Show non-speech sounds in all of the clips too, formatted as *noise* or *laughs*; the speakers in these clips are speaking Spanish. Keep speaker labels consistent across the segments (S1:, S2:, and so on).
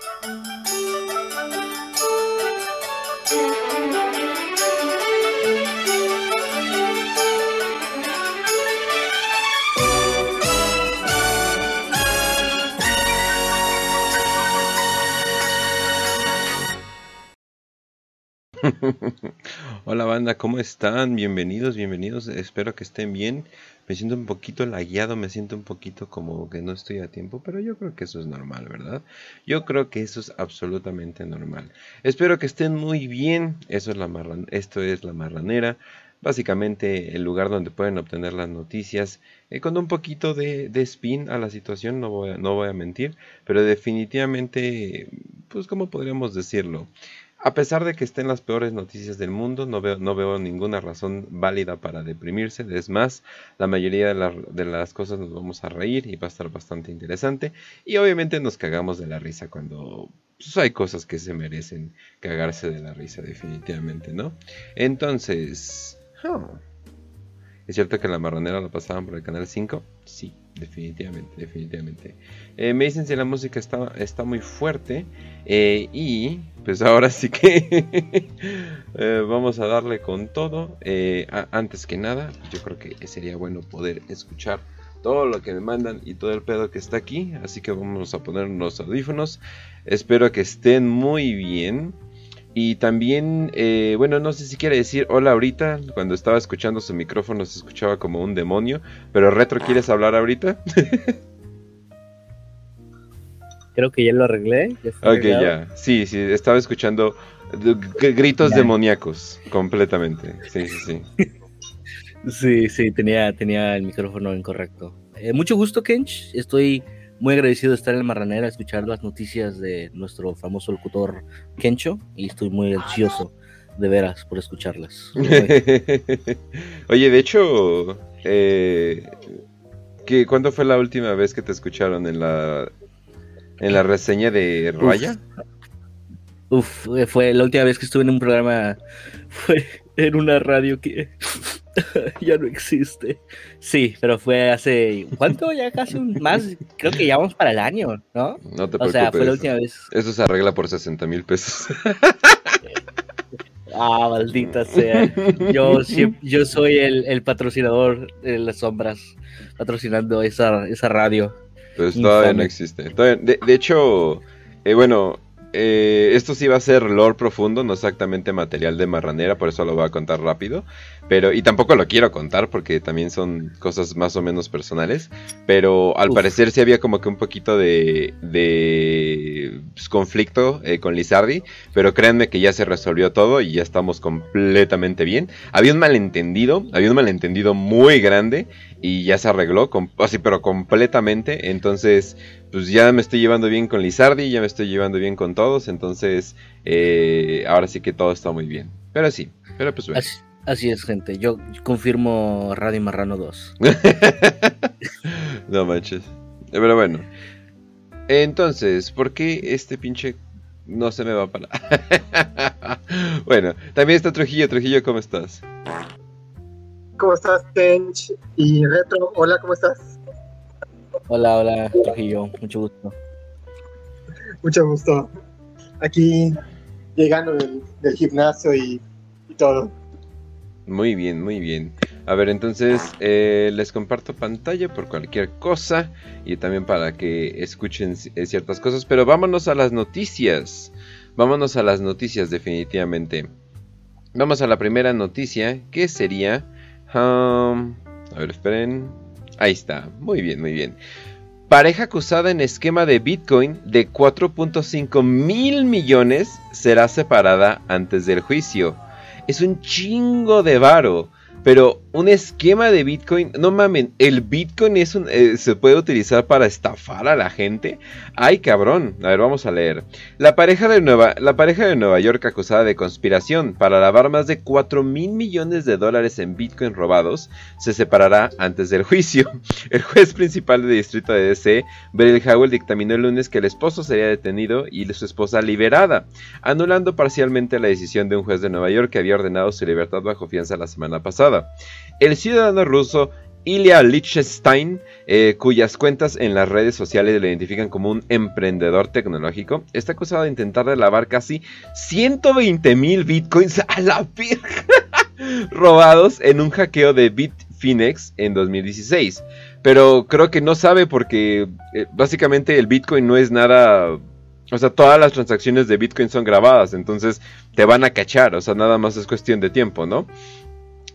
S1: Thank you. Hola banda, ¿cómo están? Bienvenidos, bienvenidos. Espero que estén bien. Me siento un poquito lagueado, me siento un poquito como que no estoy a tiempo, pero yo creo que eso es normal, ¿verdad? Yo creo que eso es absolutamente normal. Espero que estén muy bien. Eso es la esto es la marranera. Básicamente el lugar donde pueden obtener las noticias eh, con un poquito de, spin a la situación, no voy, a, no voy a mentir, pero definitivamente, pues como podríamos decirlo, a pesar de que estén las peores noticias del mundo, no veo, ninguna razón válida para deprimirse. Es más, la mayoría de, las cosas nos vamos a reír y va a estar bastante interesante. Y obviamente nos cagamos de la risa cuando pues, hay cosas que se merecen cagarse de la risa, definitivamente, ¿no? Entonces... ¿Es cierto que la marronera la pasaban por el canal 5? Sí, definitivamente, definitivamente. Eh, me dicen si la música está, está muy fuerte. Eh, y pues *laughs* ahora sí que *laughs* eh, vamos a darle con todo. antes que nada, yo creo que sería bueno poder escuchar todo lo que me mandan y todo el pedo que está aquí. Así que vamos a poner los audífonos. Espero que estén muy bien. Y también, eh, bueno, no sé si quiere decir hola ahorita. Cuando estaba escuchando su micrófono se escuchaba como un demonio. Pero Retro, ¿quieres hablar ahorita? *laughs*
S2: Creo que ya lo arreglé.
S1: ok, ya. Sí, sí, estaba escuchando gritos demoníacos completamente. Sí, sí, sí. *laughs*
S2: sí, sí, tenía, tenía el micrófono incorrecto. Eh, mucho gusto, Kench. Estoy muy agradecido de estar en Marranera, escuchar las noticias de nuestro famoso locutor Kencho y estoy muy ansioso de veras por escucharlas. *laughs*
S1: Oye, de hecho, eh, ¿cuándo fue la última vez que te escucharon en la en la reseña de Raya?
S2: Uf, fue la última vez que estuve en un programa, *laughs* fue en una radio que *laughs* ya no existe. Sí, pero fue hace. ¿Cuánto? Ya casi un más. Creo que ya vamos para el año, ¿no?
S1: No te preocupes. O sea, fue la última vez. Eso se arregla por 60 mil pesos. *laughs*
S2: ah, maldita sea. Yo, yo soy el, patrocinador de las sombras, patrocinando esa, esa radio.
S1: Pues todavía no existe. de, hecho, eh, bueno, eh, esto sí va a ser lore profundo, no exactamente material de marranera, por eso lo voy a contar rápido. Pero, y tampoco lo quiero contar porque también son cosas más o menos personales. Pero al parecer sí había como que un poquito de, de pues, conflicto eh, con Lizardi. Pero créanme que ya se resolvió todo y ya estamos completamente bien. Había un malentendido, había un malentendido muy grande y ya se arregló, así pero completamente. Entonces, pues ya me estoy llevando bien con Lizardi, ya me estoy llevando bien con todos. Entonces, eh, ahora sí que todo está muy bien. Pero sí, pero pues bueno.
S2: Así es, gente. Yo confirmo Radio Marrano 2. *laughs*
S1: no manches. Pero bueno. Entonces, ¿por qué este pinche no se me va a parar? *laughs* bueno, también está Trujillo. Trujillo, ¿cómo estás?
S3: ¿Cómo estás, Tench? Y Retro, hola, ¿cómo estás?
S2: Hola, hola, Trujillo. Mucho gusto.
S3: Mucho gusto. Aquí llegando del, gimnasio y todo.
S1: Muy bien, muy bien. A ver, entonces eh, les comparto pantalla por cualquier cosa y también para que escuchen eh, ciertas cosas. Pero vámonos a las noticias. Vámonos a las noticias definitivamente. Vamos a la primera noticia que sería... Um, a ver, esperen. Ahí está. Muy bien, muy bien. Pareja acusada en esquema de Bitcoin de 4.5 mil millones será separada antes del juicio es un chingo de varo. Pero un esquema de Bitcoin, no mamen, el Bitcoin es un, eh, se puede utilizar para estafar a la gente. Ay, cabrón. A ver, vamos a leer. La pareja de Nueva, la pareja de Nueva York acusada de conspiración para lavar más de 4 mil millones de dólares en Bitcoin robados se separará antes del juicio. *laughs* El juez principal del distrito de DC, Beryl Howell, dictaminó el lunes que el esposo sería detenido y su esposa liberada, anulando parcialmente la decisión de un juez de Nueva York que había ordenado su libertad bajo fianza la semana pasada. El ciudadano ruso Ilya Lichtenstein, eh, cuyas cuentas en las redes sociales lo identifican como un emprendedor tecnológico, está acusado de intentar lavar casi 120 mil bitcoins a la virgen *laughs* robados en un hackeo de Bitfinex en 2016. Pero creo que no sabe porque eh, básicamente el bitcoin no es nada o sea, todas las transacciones de Bitcoin son grabadas, entonces te van a cachar, o sea, nada más es cuestión de tiempo, ¿no?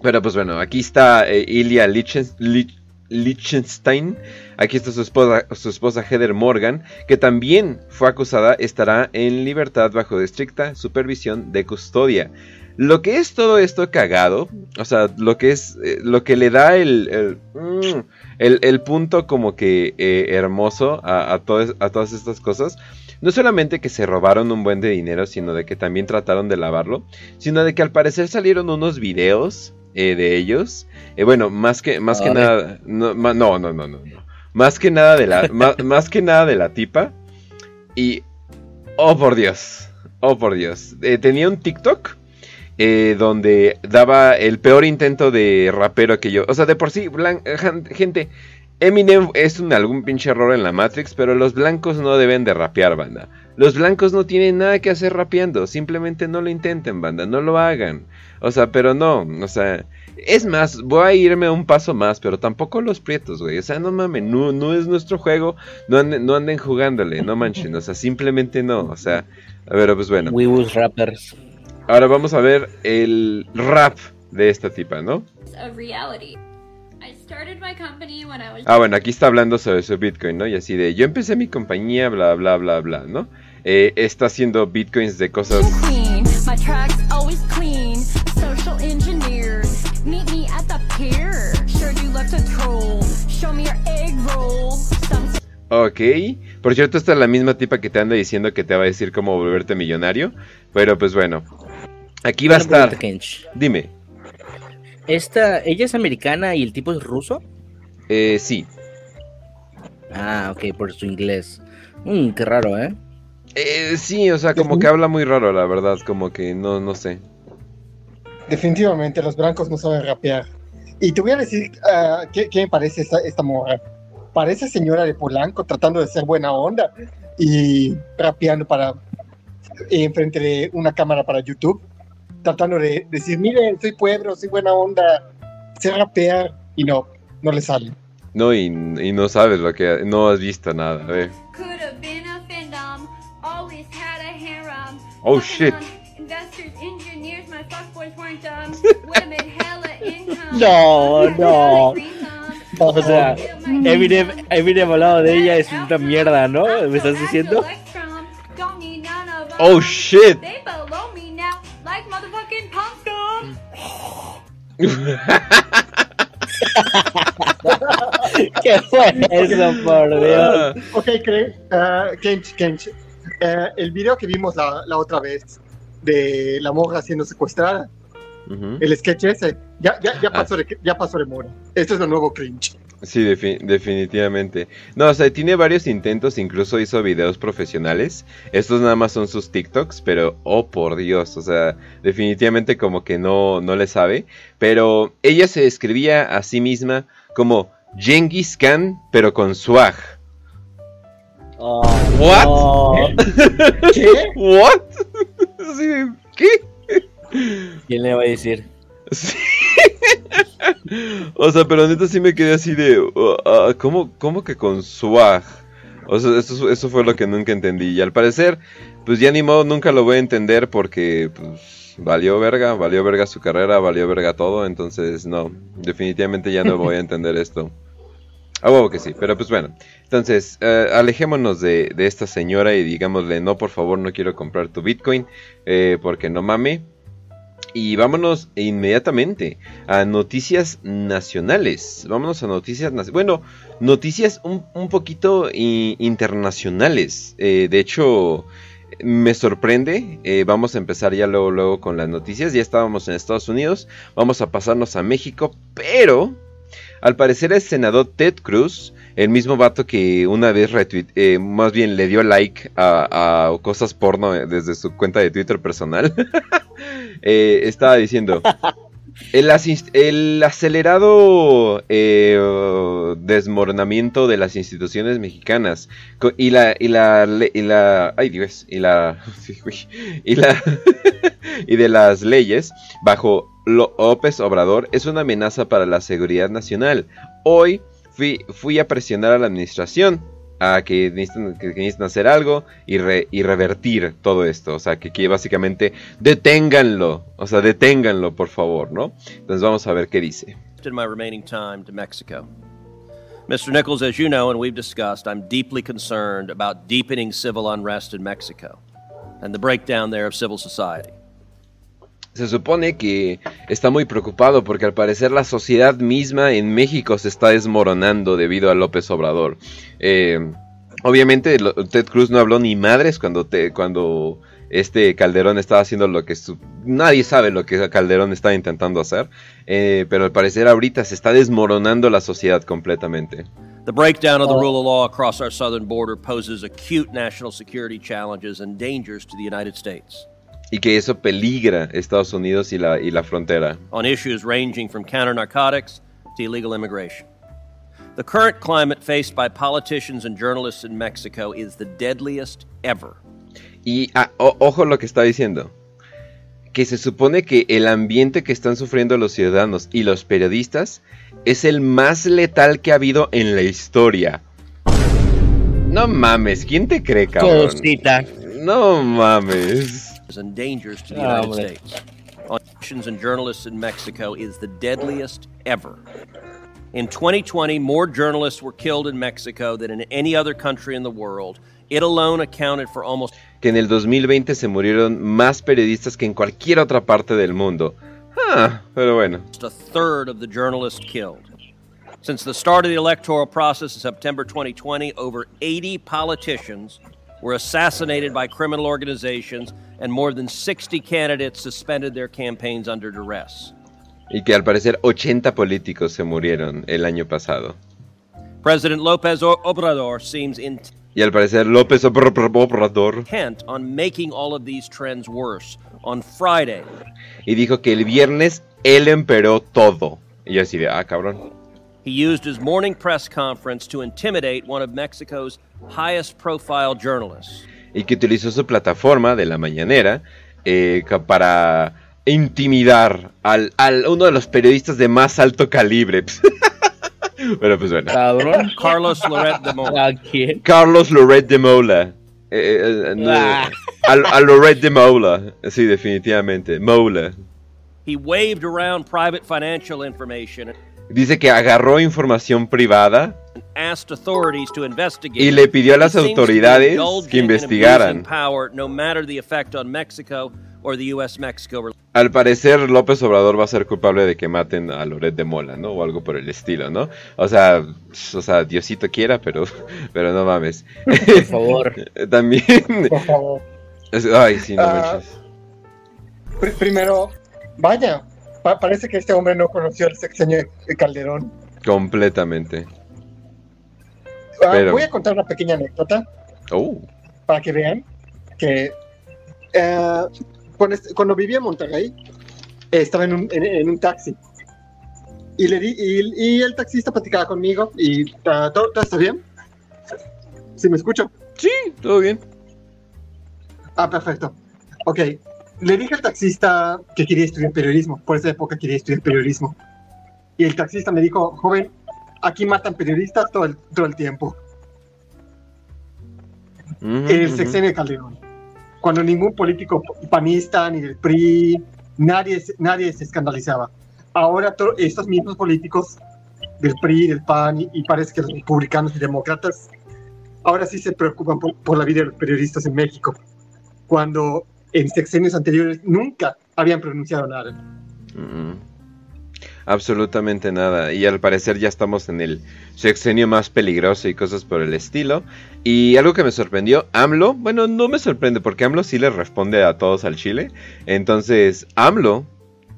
S1: Pero pues bueno, aquí está eh, Ilya Lichtenstein, aquí está su esposa, su esposa Heather Morgan, que también fue acusada, estará en libertad bajo estricta supervisión de custodia. Lo que es todo esto cagado, o sea, lo que es, eh, lo que le da el, el, mm, punto como que eh, hermoso a, a, a todas estas cosas, no solamente que se robaron un buen de dinero, sino de que también trataron de lavarlo, sino de que al parecer salieron unos videos eh, de ellos. Eh, bueno, más que, más que nada, no, no, no, no, no, Más que nada de la, *laughs* más, que nada de la tipa. Y, oh por Dios, oh por Dios. Eh, tenía un TikTok. donde daba el peor intento de rapero que yo. O sea, de por sí, gente, Eminem es un algún pinche error en la Matrix, pero los blancos no deben de rapear, banda. Los blancos no tienen nada que hacer rapeando, simplemente no lo intenten, banda, no lo hagan. O sea, pero no, o sea, es más, voy a irme un paso más, pero tampoco los prietos, güey. O sea, no mames, no, no es nuestro juego, no anden, no anden jugándole, no manchen, o sea, simplemente no, o sea, a ver, pues bueno.
S2: We rappers.
S1: Ahora vamos a ver el rap de esta tipa, ¿no? Ah, bueno, aquí está hablando sobre su Bitcoin, ¿no? Y así de, yo empecé mi compañía, bla, bla, bla, bla, ¿no? Eh, está haciendo Bitcoins de cosas... Ok, por cierto, esta es la misma tipa que te anda diciendo que te va a decir cómo volverte millonario. Pero pues bueno, aquí va a estar. Dime.
S2: Esta, ¿Ella es americana y el tipo es ruso?
S1: Eh, sí.
S2: Ah, ok, por su inglés. Mmm, qué raro, ¿eh?
S1: ¿eh? Sí, o sea, como que habla muy raro, la verdad, como que no, no sé.
S3: Definitivamente, los blancos no saben rapear. Y te voy a decir uh, ¿qué, me parece esta, esta morra. Parece señora de Polanco tratando de ser buena onda y rapeando para enfrente de una cámara para YouTube tratando de decir, miren, soy pueblo, soy buena onda, sé rapear, y no, no le sale.
S1: No, y, no sabes lo que, no has visto nada, eh. Oh shit.
S2: No, no. O sea, Eminem, Eminem hablado de ella es una mierda, ¿no? ¿Me estás diciendo?
S1: Oh shit. *laughs*
S2: ¿Qué fue eso, por Dios?
S3: ok, uh, Kench, Kench. Uh, el video que vimos la, la, otra vez de la monja siendo secuestrada, el sketch ese, ya, ya, ya, pasó de, ya pasó de moda. Esto es lo nuevo cringe.
S1: Sí, definitivamente. No, o sea, tiene varios intentos, incluso hizo videos profesionales. Estos nada más son sus TikToks, pero oh por Dios, o sea, definitivamente como que no, no le sabe. Pero ella se describía a sí misma como Genghis Khan, pero con swag.
S2: Oh,
S1: ¿What? *laughs* ¿Qué? ¿What? ¿Qué?
S2: ¿Quién le va a decir?
S1: Sí. o sea, pero neta sí me quedé así de. Uh, uh, ¿cómo, que con swag? O sea, eso, eso, fue lo que nunca entendí. Y al parecer, pues ya ni modo, nunca lo voy a entender porque, pues, valió verga, valió verga su carrera, valió verga todo. Entonces, no, definitivamente ya no voy a entender esto. Ah, huevo que sí, pero pues bueno. Entonces, eh, alejémonos de, esta señora y digámosle, no, por favor, no quiero comprar tu Bitcoin, eh, porque no mame. Y vámonos inmediatamente a noticias nacionales. Vámonos a noticias nacionales. Bueno, noticias un, poquito internacionales. Eh, de hecho, me sorprende. Vamos a empezar ya luego, luego con las noticias. Ya estábamos en Estados Unidos. Vamos a pasarnos a México. Pero, al parecer, el senador Ted Cruz el mismo vato que una vez retweet, eh, más bien le dio like a, cosas porno desde su cuenta de Twitter personal, *laughs* eh, estaba diciendo, *laughs* El, acelerado eh, desmoronamiento de las instituciones mexicanas y la y la y la ay Dios y la *laughs* y la y de las leyes bajo López Obrador es una amenaza para la seguridad nacional. Hoy fui, fui a presionar a la administración a que necesitan, hacer algo y, re, y, revertir todo esto. O sea, que, básicamente deténganlo. O sea, deténganlo, por favor, ¿no? Entonces vamos a ver qué dice.
S4: My remaining time to Mexico. Mr. Nichols, as you know and we've discussed, I'm deeply concerned about deepening civil unrest in Mexico and the breakdown there of civil society.
S1: Se supone que está muy preocupado porque al parecer la sociedad misma en México se está desmoronando debido a López Obrador. Eh, obviamente Ted Cruz no habló ni madres cuando, te, cuando este Calderón estaba haciendo lo que... Nadie sabe lo que Calderón está intentando hacer, eh, pero al parecer ahorita se está desmoronando la sociedad completamente.
S4: The breakdown of the rule of law across our southern border poses acute national security challenges and dangers to the United States
S1: y que eso peligra Estados Unidos y la, y la frontera.
S4: On issues ranging from counter narcotics to illegal immigration. The current climate faced by politicians and journalists in Mexico is the deadliest ever.
S1: Y ah, ojo lo que está diciendo. Que se supone que el ambiente que están sufriendo los ciudadanos y los periodistas es el más letal que ha habido en la historia. No mames, ¿quién te cree, cabrón? Cosita. No mames.
S4: And dangers to the oh, United States. On and journalists in Mexico is the deadliest ever. In 2020, more journalists were killed in Mexico than in any other country in the world. It alone accounted for almost
S1: que en el 2020 se murieron más periodistas que en cualquier otra parte del mundo. Ah, pero bueno.
S4: a third of the journalists killed. Since the start of the electoral process in September 2020, over 80 politicians were assassinated by criminal organizations and more than 60 candidates suspended their campaigns under duress.
S1: Y que al parecer 80 políticos se murieron el año pasado.
S4: President López Obrador seems intent
S1: y al parecer López Obrador
S4: on making all of these trends worse. On Friday,
S1: y dijo que el viernes él emperó todo. Y yo así de, ah, cabrón.
S4: He used his morning press conference to intimidate one of Mexico's highest profile journalists
S1: y que utilizó su plataforma de la mañanera eh, para intimidar al, al, uno de los periodistas de más alto calibre. *laughs* bueno, pues bueno. *laughs*
S4: Carlos Loret de Mola.
S1: Carlos Loret de Mola. Eh, eh, ah. a, Loret de Mola. Sí, definitivamente. Mola.
S4: He waved around private financial information.
S1: Dice que agarró información privada y le pidió a las autoridades que investigaran. Al parecer López Obrador va a ser culpable de que maten a Loret de Mola, ¿no? O algo por el estilo, ¿no? O sea, o sea, Diosito quiera, pero, *laughs* pero no mames.
S2: Por favor. *laughs*
S1: También.
S3: Por favor.
S1: Ay, sí, no uh,
S3: Primero, vaya, parece que este hombre no conoció el sexenio de Calderón.
S1: Completamente.
S3: Ah, voy a contar una pequeña anécdota.
S1: Oh.
S3: Para que vean que eh, cuando, vivía en Monterrey, estaba en un, en, un taxi. Y, le di, y, el taxista platicaba conmigo y uh, ¿todo, está bien? ¿Sí me escucho?
S1: Sí, todo bien.
S3: Ah, perfecto. Ok, le dije al taxista que quería estudiar periodismo, por esa época quería estudiar periodismo. Y el taxista me dijo, joven, aquí matan periodistas todo el, todo el tiempo. el sexenio de Calderón. Cuando ningún político panista ni del PRI, nadie, nadie se escandalizaba. Ahora estos mismos políticos del PRI, del PAN y, parece que los republicanos y demócratas, ahora sí se preocupan por, por la vida de los periodistas en México. Cuando en sexenios anteriores nunca habían pronunciado nada.
S1: Absolutamente nada. Y al parecer ya estamos en el sexenio más peligroso y cosas por el estilo. Y algo que me sorprendió, AMLO, bueno, no me sorprende porque AMLO sí le responde a todos al Chile. Entonces, AMLO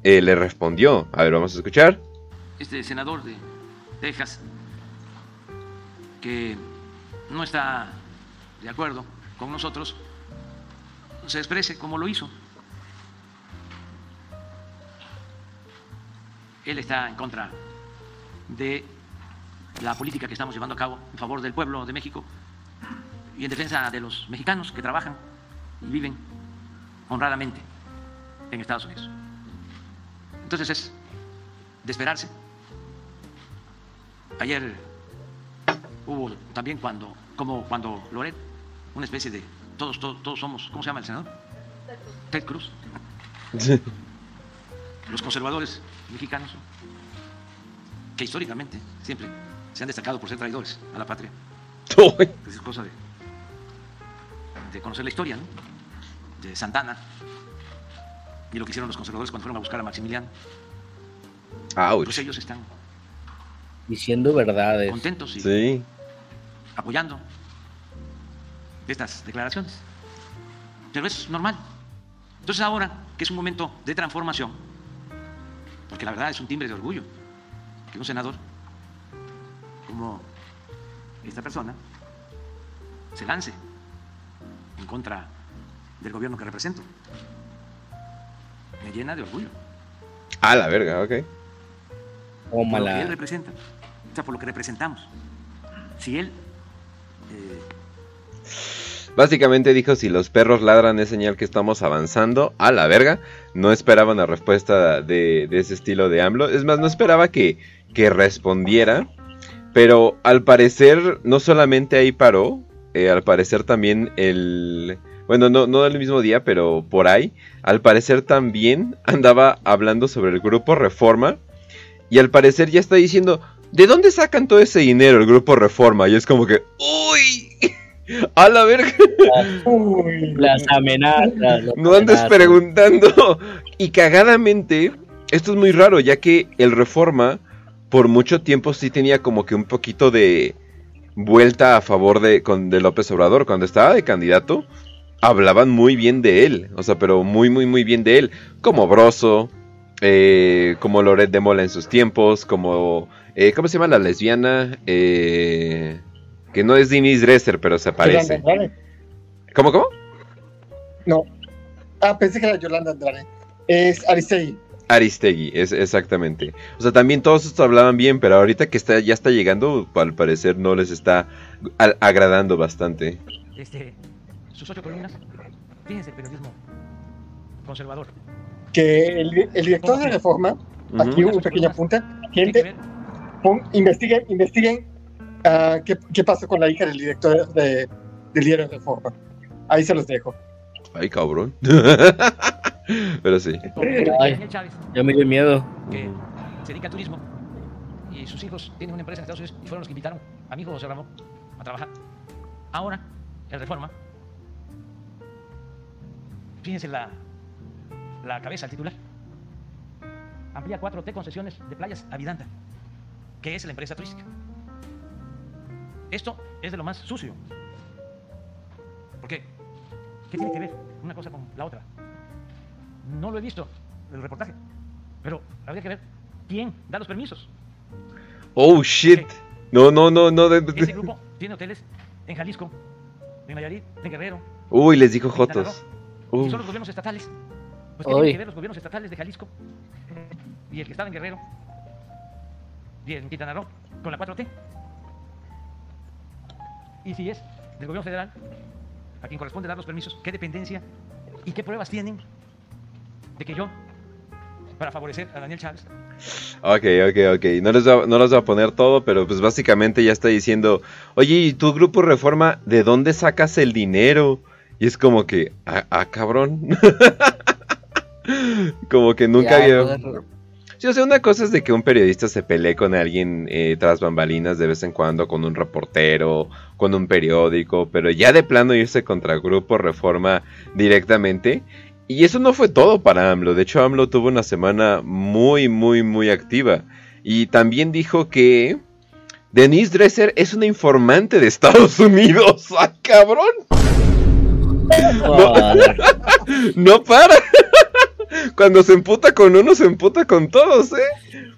S1: eh, le respondió. A ver, vamos a escuchar.
S5: Este senador de Texas, que no está de acuerdo con nosotros, se exprese como lo hizo. Él está en contra de la política que estamos llevando a cabo en favor del pueblo de México y en defensa de los mexicanos que trabajan y viven honradamente en Estados Unidos. Entonces es de esperarse. Ayer hubo también cuando, como cuando Loret, una especie de todos, todos, todos somos, ¿cómo se llama el senador? Ted Cruz. *laughs* Los conservadores mexicanos, que históricamente siempre se han destacado por ser traidores a la patria. Es cosa de, de conocer la historia, ¿no? De Santana y lo que hicieron los conservadores cuando fueron a buscar a Maximiliano.
S1: Ouch.
S5: Pues ellos están
S2: Diciendo verdades.
S5: contentos y
S1: Sí.
S5: apoyando estas declaraciones. Pero es normal. Entonces ahora, que es un momento de transformación, porque la verdad es un timbre de orgullo que un senador como esta persona se lance en contra del gobierno que represento. Me llena de orgullo.
S1: A la verga, ok.
S5: Por lo que él representa. O sea, por lo que representamos. Si él eh,
S1: Básicamente dijo, si los perros ladran es señal que estamos avanzando. A la verga. No esperaba una respuesta de, ese estilo de AMLO. Es más, no esperaba que, que respondiera. Pero al parecer, no solamente ahí paró. eh, al parecer también el... Bueno, no, no mismo día, pero por ahí. Al parecer también *laughs* andaba hablando sobre el grupo Reforma. Y al parecer ya está diciendo, ¿de dónde sacan todo ese dinero el grupo Reforma? Y es como que, ¡Uy! *laughs* ¡A la verga!
S2: Las amenazas. las
S1: No andes
S2: amenazas.
S1: preguntando. Y cagadamente, esto es muy raro, ya que el Reforma por mucho tiempo sí tenía como que un poquito de vuelta a favor de, con, de López Obrador. Cuando estaba de candidato, hablaban muy bien de él. O sea, pero muy, muy, muy bien de él. Como Broso, eh, como Loret de Mola en sus tiempos, como... eh, ¿Cómo se llama la lesbiana? Eh, que no es Denise Dresser, pero se parece.
S3: Andrade.
S1: ¿Cómo, cómo?
S3: No. Ah, pensé que era Yolanda Andrade. Es Aristegui.
S1: Aristegui, es exactamente. O sea, también todos estos hablaban bien, pero ahorita que está, ya está llegando, al parecer no les está agradando bastante.
S5: este, sus ocho columnas, fíjense el periodismo conservador.
S3: Que el, el director de Reforma, aquí
S1: Ujú.
S3: un pequeño
S5: que
S3: gente, pon- investiguen, investiguen ah, qué, qué pasó con la hija del director de, del diario Reforma. Ahí se los dejo.
S1: Ay, cabrón. *laughs* pero sí.
S5: con
S2: Ay.
S5: Daniel Chávez,
S2: Ya me dio miedo.
S5: que se dedica al turismo y sus hijos tienen una empresa en Estados Unidos y fueron los que invitaron a mi hijo José Ramón a trabajar. Ahora, el Reforma, fíjense la, la cabeza, el titular, amplía 4T concesiones de playas a Vidanta, que es la empresa turística. Esto es de lo más sucio. ¿Por qué? ¿Qué tiene que ver una cosa con la otra? No lo he visto, el reportaje, pero habría que ver quién da los permisos.
S1: Oh, shit. No, no, no, no.
S5: Ese grupo tiene hoteles en Jalisco, en Nayarit, en Guerrero,
S1: Uy, les dijo Jotos.
S5: Y son los gobiernos estatales. Pues ¿qué
S2: Uy.
S5: tienen que ver los gobiernos estatales de Jalisco y el que estaba en Guerrero y en Quintana Roo con la 4T? Y si es del gobierno federal, a quien corresponde dar los permisos, ¿qué dependencia y qué pruebas tienen de que yo, para favorecer a Daniel Chávez,
S1: Ok, ok, ok. No les, va, no les voy a poner todo, pero pues básicamente ya está diciendo, oye, ¿y tu grupo Reforma, de dónde sacas el dinero? Y es como que, ah, ah, cabrón. *laughs* como que nunca
S2: Ya,
S1: había... Sí, o sea, una cosa es de que un periodista se pelee con alguien eh, tras bambalinas de vez en cuando, con un reportero, con un periódico, pero ya de plano irse contra Grupo Reforma directamente. Y eso no fue todo para AMLO. De hecho, AMLO tuvo una semana muy, muy, muy activa. Y también dijo que Denise Dresser es una informante de Estados *laughs* Unidos. ¡Ah, cabrón!
S2: Joder. *laughs*
S1: No para. Cuando se emputa con uno, se emputa con todos, ¿eh?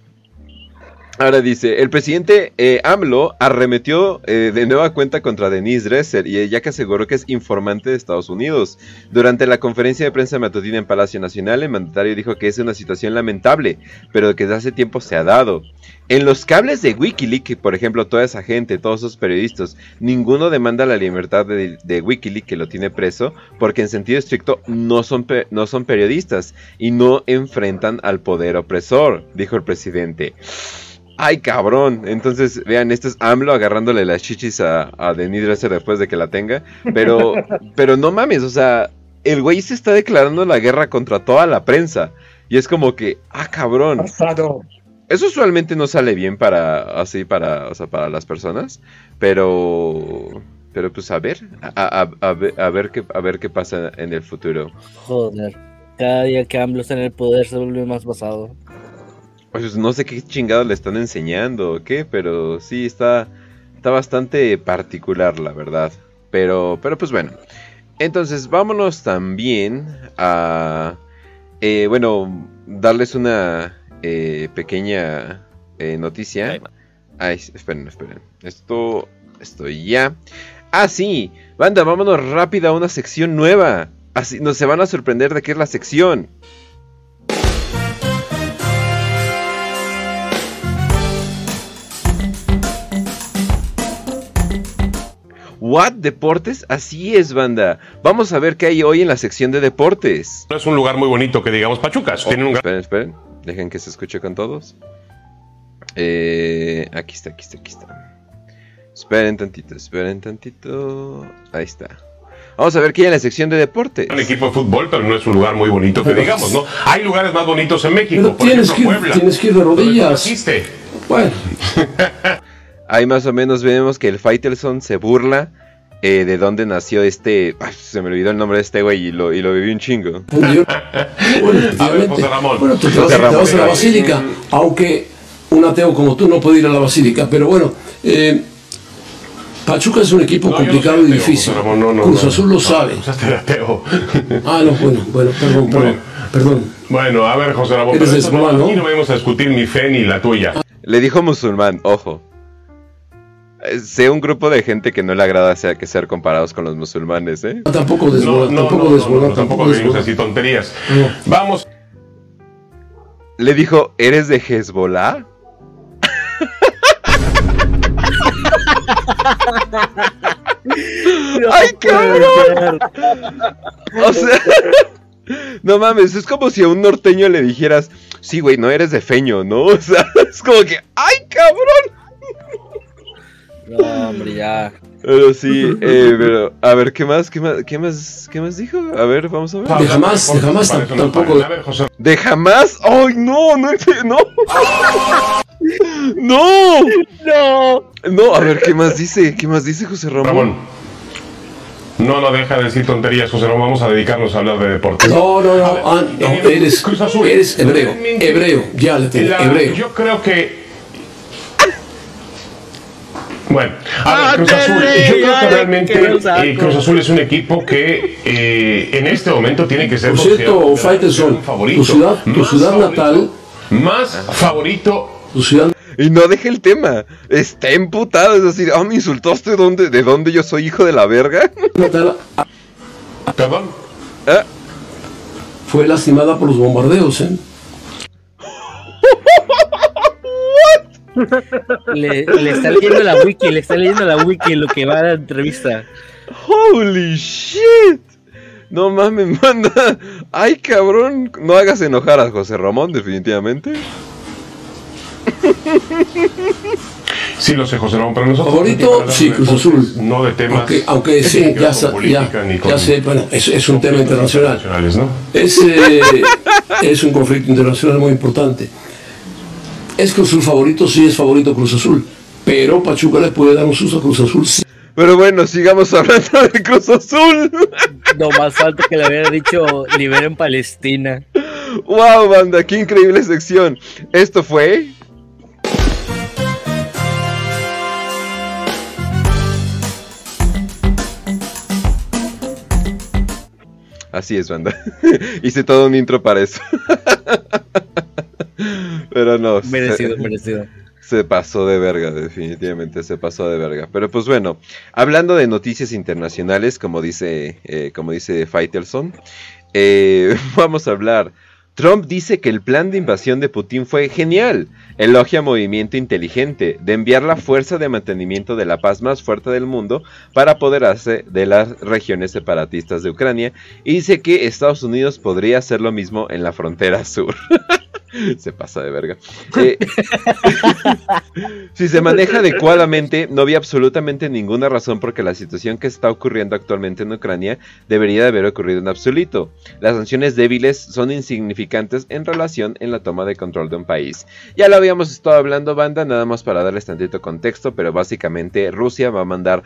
S1: Ahora dice, el presidente eh, AMLO arremetió eh, de nueva cuenta contra Denise Dresser y ya que aseguró que es informante de Estados Unidos. Durante la conferencia de prensa matutina en Palacio Nacional, el mandatario dijo que es una situación lamentable, pero que desde hace tiempo se ha dado. En los cables de Wikileaks, por ejemplo, toda esa gente, todos esos periodistas, ninguno demanda la libertad de, de Wikileaks que lo tiene preso, porque en sentido estricto no son, no son periodistas y no enfrentan al poder opresor, dijo el presidente. Ay, cabrón. Entonces, vean, esto es AMLO agarrándole las chichis a, a Denis Dresser después de que la tenga. Pero, *laughs* pero no mames, o sea, el güey se está declarando la guerra contra toda la prensa. Y es como que, ah, cabrón.
S3: Pasado.
S1: Eso usualmente no sale bien para, así, para, o sea, para las personas. Pero, pero pues a ver, a, a- a ver, a ver qué, a ver qué pasa en el futuro.
S2: Joder. Cada día que AMLO está en el poder se vuelve más basado.
S1: Pues no sé qué chingados le están enseñando o qué, pero sí está, está bastante particular, la verdad. Pero, pero pues bueno. Entonces, vámonos también a, eh, bueno, darles una eh, pequeña eh, noticia. Ay, esperen, esperen. Esto, estoy ya. Ah, sí. Banda, vámonos rápido a una sección nueva. Así, no se van a sorprender de qué es la sección. What Deportes? Así es, banda. Vamos a ver qué hay hoy en la sección de deportes.
S6: No es un lugar muy bonito que digamos Pachuca. Tienen un
S1: Esperen, esperen. Dejen que se escuche con todos. Eh, aquí está, aquí está, aquí está. Esperen tantito, esperen tantito. Ahí está. Vamos a ver qué hay en la sección de deportes.
S6: equipo de fútbol, pero no es un lugar muy bonito que digamos, ¿no? Hay lugares más bonitos en México.
S7: Pero
S6: por
S7: tienes
S6: ejemplo,
S7: que ir-
S6: Puebla.
S7: tienes que ir de rodillas. Bueno, *laughs*
S1: Ahí más o menos vemos que el Faitelson se burla eh, de dónde nació este. ay, se me olvidó el nombre de este güey y lo, y lo viví un chingo.
S7: bueno. *laughs*
S6: José Ramón.
S7: Bueno, tú te
S1: José
S7: vas, te
S1: Ramón,
S7: vas a la basílica, aunque un ateo como tú no puede ir a la basílica, pero bueno, eh, Pachuca es un equipo
S6: No, yo no
S7: complicado y difícil.
S6: José Ramón, no, no,
S7: Cruz
S6: no.
S7: Azul lo sabe.
S6: Ateo. *laughs*
S7: Ah, no, bueno, bueno, perdón, perdón,
S6: Bueno.
S7: perdón.
S6: Bueno, a ver, José Ramón, pero ¿no? aquí no vamos a discutir mi fe ni la tuya.
S1: Le dijo musulmán, ojo. Sé un grupo de gente que no le agrada sea que ser comparados con los musulmanes, ¿eh?
S7: Tampoco
S6: No, no,
S7: tampoco
S6: no, no, no, tampoco
S7: tampoco
S6: venimos
S7: desmonar.
S6: así tonterías.
S7: No.
S6: Vamos.
S1: Le dijo, ¿eres de Hezbollah? *laughs* ¡Ay, cabrón! O sea, no mames, es como si a un norteño le dijeras, sí, güey, no eres de feño, ¿no? *laughs* O sea, es como que, ¡ay, cabrón!
S2: No, hombre, ya.
S1: Pero sí, eh, pero, a ver, ¿qué más? ¿Qué más? ¿Qué más? ¿Qué más dijo? A ver, vamos a ver.
S7: De jamás, de jamás tampoco.
S1: ¿De jamás? ¡Ay, no! ¡No! ¡No! *laughs* ¡No!
S2: No.
S1: No, a ver, ¿qué más dice? ¿Qué más dice José Ramón?
S6: Ramón. No, no deja de decir tonterías, José Ramón. Vamos a dedicarnos a hablar de deportes.
S7: No, no, no,
S6: ver,
S7: ah, no, eres,
S6: Cruz Azul.
S7: eres hebreo, hebreo, ya le tengo, hebreo.
S6: Yo creo que. Bueno, a
S2: Ah,
S6: ver, Cruz Azul. Yo creo que realmente eh, Cruz Azul es un equipo que eh, en este momento tiene que ser
S7: Por cierto, Faitelson, tu ciudad- tu
S6: Más
S7: ciudad natal-
S6: Más favorito.
S7: Tu ciudad
S1: Y no deje el tema. Está emputado. Es decir, ah, me insultaste. ¿Dónde, ¿De dónde yo soy hijo de la verga?
S7: natal
S6: Perdón.
S1: Ah,
S7: fue lastimada por los bombardeos, ¿eh?
S2: Le, *laughs* le está leyendo la wiki, le está leyendo la wiki en lo que va a la entrevista.
S1: holy shit. No mames, *laughs* manda. Ay, cabrón. No hagas enojar a José Ramón, definitivamente. *laughs*
S6: Sí, lo sé, José Ramón, pero nosotros.
S7: Favorito,
S6: hablar
S7: sí, Cruz Azul.
S6: No de temas.
S7: Aunque, aunque
S6: que
S7: sí, ya, ya,
S6: política ni con
S7: ya sé, bueno, es, es un tema internacional.
S6: ¿no?
S7: Es, eh, es un conflicto internacional muy importante. ¿Es Cruz Azul favorito? Sí, es favorito Cruz Azul. Pero Pachuca le puede dar un susto a Cruz Azul. Sí.
S1: Pero bueno, sigamos *laughs* hablando de Cruz Azul.
S2: No más falta que le hubiera dicho liberen Palestina.
S1: wow, banda, qué increíble sección. Esto fue. Así es, banda. *laughs* Hice todo un intro para eso. *laughs* Pero no.
S2: Merecido,
S1: se- *laughs*
S2: merecido.
S1: Se pasó de verga, definitivamente se pasó de verga. Pero pues bueno, hablando de noticias internacionales, como dice, eh, como dice Faitelson, eh, vamos a hablar. Trump dice que el plan de invasión de Putin fue genial. Elogia movimiento inteligente de enviar la fuerza de mantenimiento de la paz más fuerte del mundo para apoderarse de las regiones separatistas de Ucrania y dice que Estados Unidos podría hacer lo mismo en la frontera sur. *laughs* *laughs* se pasa de verga. Eh, *laughs* si se maneja adecuadamente, no había absolutamente ninguna razón porque la situación que está ocurriendo actualmente en Ucrania debería de haber ocurrido en absoluto. Las sanciones débiles son insignificantes en relación en la toma de control de un país. Ya lo habíamos estado hablando, banda, nada más para darles tantito contexto, pero básicamente Rusia va a mandar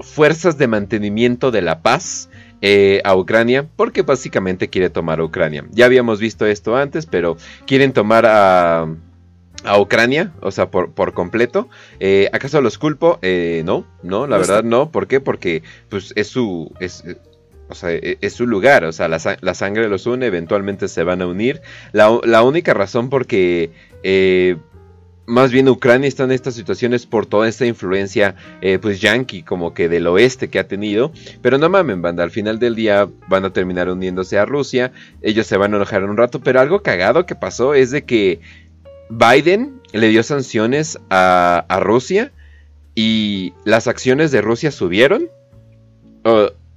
S1: fuerzas de mantenimiento de la paz eh, a Ucrania porque básicamente quiere tomar a Ucrania. Ya habíamos visto esto antes, pero quieren tomar a, a Ucrania, o sea, por, por completo. Eh, ¿Acaso los culpo? Eh, no, no, la verdad no. ¿Por qué? Porque pues es su... Es, o sea, e, es su lugar, o sea, la, la, sangre los une, eventualmente se van a unir. La, la única razón porque más bien Ucrania está en estas situaciones por toda esta influencia, eh, pues yankee, como que del oeste que ha tenido. Pero no mamen, banda, al final del día van a terminar uniéndose a Rusia. Ellos se van a enojar en un rato. Pero algo cagado que pasó es de que Biden le dio sanciones a, Rusia y las acciones de Rusia subieron.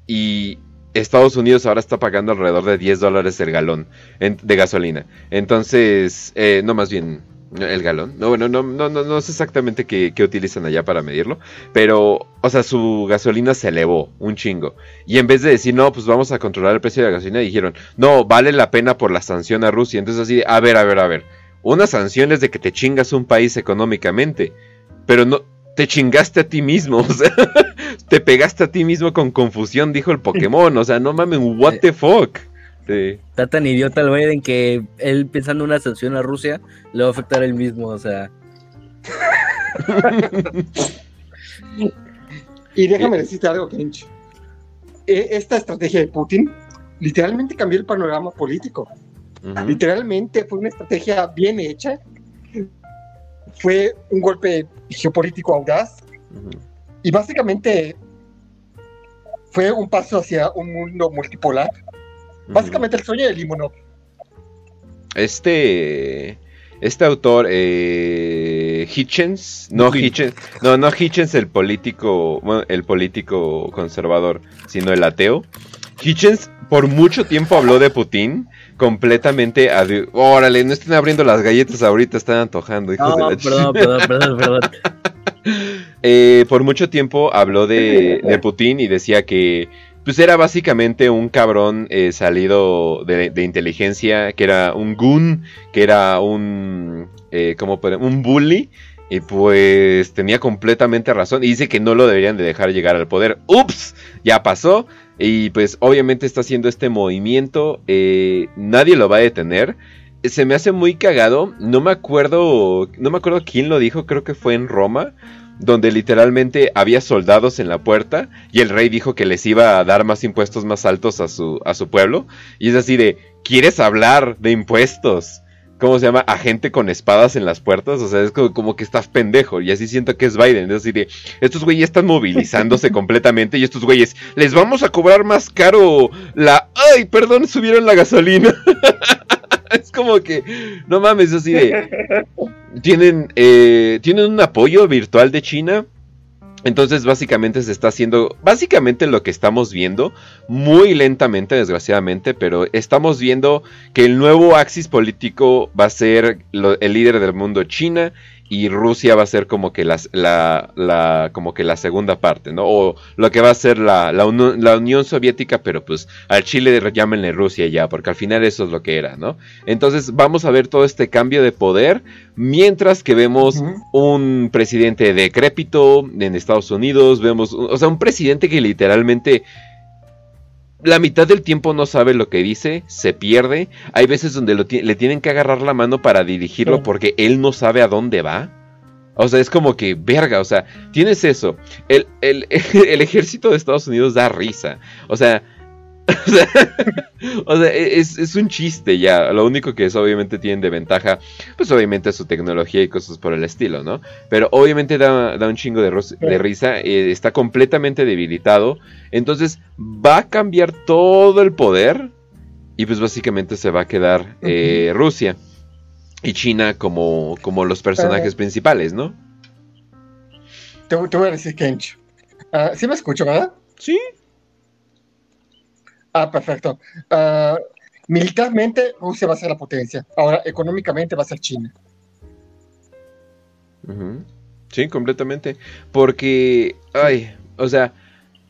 S1: y Estados Unidos ahora está pagando alrededor de 10 dólares el galón de gasolina. Entonces, eh, no más bien el galón. No, bueno, no, no, no, no sé exactamente qué, utilizan allá para medirlo. Pero, o sea, su gasolina se elevó un chingo. Y en vez de decir, no, pues vamos a controlar el precio de la gasolina, dijeron, no, vale la pena por la sanción a Rusia. Entonces así, a ver, a ver, a ver. Una sanción es de que te chingas un país económicamente. Pero no, te chingaste a ti mismo. *laughs* O sea, te pegaste a ti mismo con confusión, dijo el Pokémon. O sea, no mames, what the fuck.
S2: Está tan idiota el Biden que él pensando una sanción a Rusia le va a afectar a él mismo, o sea. *laughs*
S3: y déjame decirte algo, Kench. E, esta estrategia de Putin literalmente cambió el panorama político. Literalmente fue una estrategia bien hecha. Fue un golpe geopolítico audaz. Y básicamente fue un paso hacia un mundo multipolar Básicamente el sueño del Limonov.
S1: Este. Este autor, eh, Hitchens, no Hitchens, no, no Hitchens el político, el político conservador, sino el ateo. Hitchens por mucho tiempo habló de Putin completamente. Órale, no estén abriendo las galletas ahorita, están antojando, hijos de la perdón, perdón, perdón, perdón. *laughs* Eh, por mucho tiempo habló de, de Putin y decía que pues era básicamente un cabrón eh, salido de, inteligencia, que era un goon, que era un, eh, ¿cómo? Un bully. Y pues tenía completamente razón. Y dice que no lo deberían de dejar llegar al poder. ¡Ups! Ya pasó. Y pues obviamente está haciendo este movimiento. Eh, nadie lo va a detener. Se me hace muy cagado. No me acuerdo. No me acuerdo quién lo dijo. Creo que fue en Roma donde literalmente había soldados en la puerta y el rey dijo que les iba a dar más impuestos más altos a su, a su pueblo. Y es así de, ¿quieres hablar de impuestos? ¿Cómo se llama? A gente con espadas en las puertas. O sea, es como, que estás pendejo. Y así siento que es Biden. Es así de, estos güeyes están movilizándose *laughs* completamente. Y estos güeyes, les vamos a cobrar más caro la... ¡Ay, perdón! Subieron la gasolina. *laughs* es como que, no mames, así de... Tienen, eh, tienen un apoyo virtual de China. Entonces básicamente se está haciendo, básicamente lo que estamos viendo, muy lentamente desgraciadamente, pero estamos viendo que el nuevo axis político va a ser el líder del mundo China y Rusia va a ser como que la, la, como que la segunda parte, ¿no? O lo que va a ser la, la, Unión Soviética, pero pues al Chile llámenle Rusia ya, porque al final eso es lo que era, ¿no? Entonces vamos a ver todo este cambio de poder, mientras que vemos un presidente decrépito en Estados Unidos, vemos, o sea, un presidente que literalmente la mitad del tiempo no sabe lo que dice, se pierde. Hay veces donde le tienen que agarrar la mano para dirigirlo porque él no sabe a dónde va. O sea, es como que, verga, o sea, tienes eso. El, el, *laughs* ejército de Estados Unidos da risa. O sea, *laughs* o sea, e-, es, un chiste ya. Lo único que es obviamente tienen de ventaja, pues obviamente su tecnología y cosas por el estilo, ¿no? Pero obviamente da, un chingo de, de risa. Eh, está completamente debilitado. Entonces va a cambiar todo el poder. Y pues básicamente se va a quedar eh, Rusia y China como, como los personajes principales, ¿no?
S3: Te, voy a decir Kench. Uh, ¿Sí me escucho, verdad?
S1: Sí.
S3: Ah, perfecto. Ah, militarmente Rusia va a ser la potencia. Ahora, económicamente va a ser China.
S1: Sí, completamente. Porque, ay, o sea,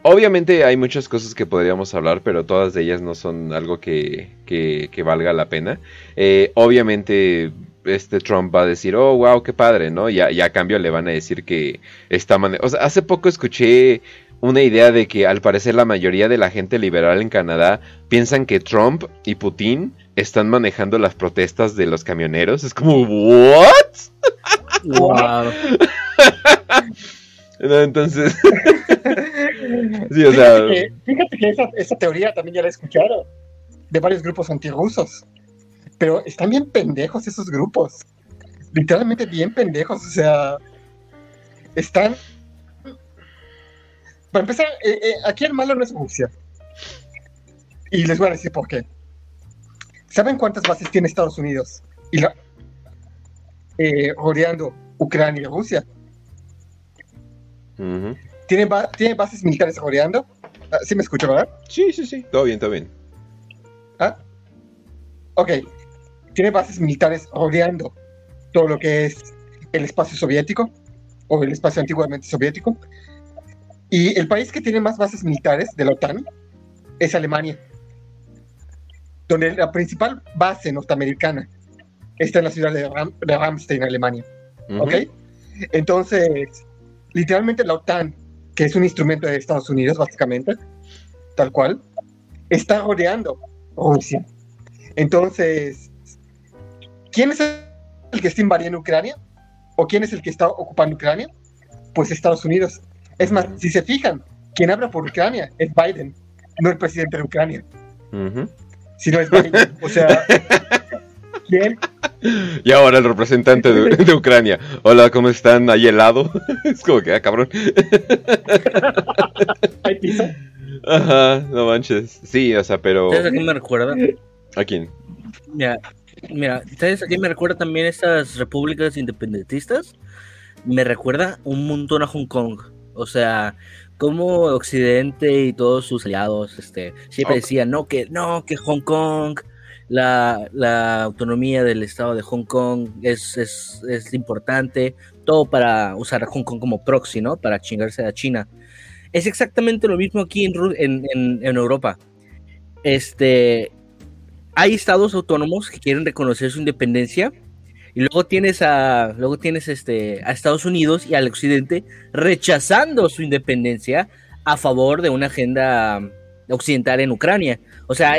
S1: obviamente hay muchas cosas que podríamos hablar, pero todas de ellas no son algo que, que, valga la pena. Eh, obviamente este Trump va a decir, oh, wow, qué padre, ¿no? Y a, cambio le van a decir que está... O sea, hace poco escuché una idea de que al parecer la mayoría de la gente liberal en Canadá piensan que Trump y Putin están manejando las protestas de los camioneros. Es como, ¿what? Wow. *laughs* entonces. *laughs*
S3: sí, o sea. Fíjate que, esa, teoría también ya la he escuchado de varios grupos antirrusos. Pero están bien pendejos esos grupos. Literalmente bien pendejos. O sea, están para empezar, eh, eh, aquí el malo no es Rusia. Y les voy a decir por qué. ¿Saben cuántas bases tiene Estados Unidos? Y la, eh, rodeando Ucrania y Rusia. ¿Tiene, bases militares rodeando? Ah, ¿Sí me escucho, verdad?
S1: Sí, sí, sí. Todo bien, todo bien.
S3: ¿Ah? Ok. Tiene bases militares rodeando todo lo que es el espacio soviético o el espacio antiguamente soviético. Y el país que tiene más bases militares de la OTAN es Alemania, donde la principal base norteamericana está en la ciudad de, Ram Ramstein, Alemania. ¿Ok? Entonces, literalmente la OTAN, que es un instrumento de Estados Unidos, básicamente, tal cual, está rodeando Rusia. Entonces, ¿quién es el que está invadiendo Ucrania? ¿O quién es el que está ocupando Ucrania? Pues Estados Unidos. Es más, si se fijan, quien habla por Ucrania es Biden, no el presidente de Ucrania. Si no es Biden. O sea, *laughs* ¿quién?
S1: Y ahora el representante de, *laughs* Ucrania. Hola, ¿cómo están? ¿Hay helado? *laughs* es como que, ah, cabrón.
S3: ¿Hay pizza?
S1: Ajá, no manches. Sí, o sea, pero.
S2: ¿Sabes a quién me recuerda?
S1: ¿A quién?
S2: Mira, mira, ¿sabes a quién me recuerda también estas repúblicas independentistas? Me recuerda un montón a Hong Kong. O sea, como Occidente y todos sus aliados este, siempre decían, no, que, no, que Hong Kong, la, autonomía del Estado de Hong Kong es, es, importante, todo para usar a Hong Kong como proxy, ¿no? Para chingarse a China. Es exactamente lo mismo aquí en, en, en Europa. Este, hay estados autónomos que quieren reconocer su independencia y luego tienes a, luego tienes este, a Estados Unidos y al occidente rechazando su independencia a favor de una agenda occidental en Ucrania. O sea,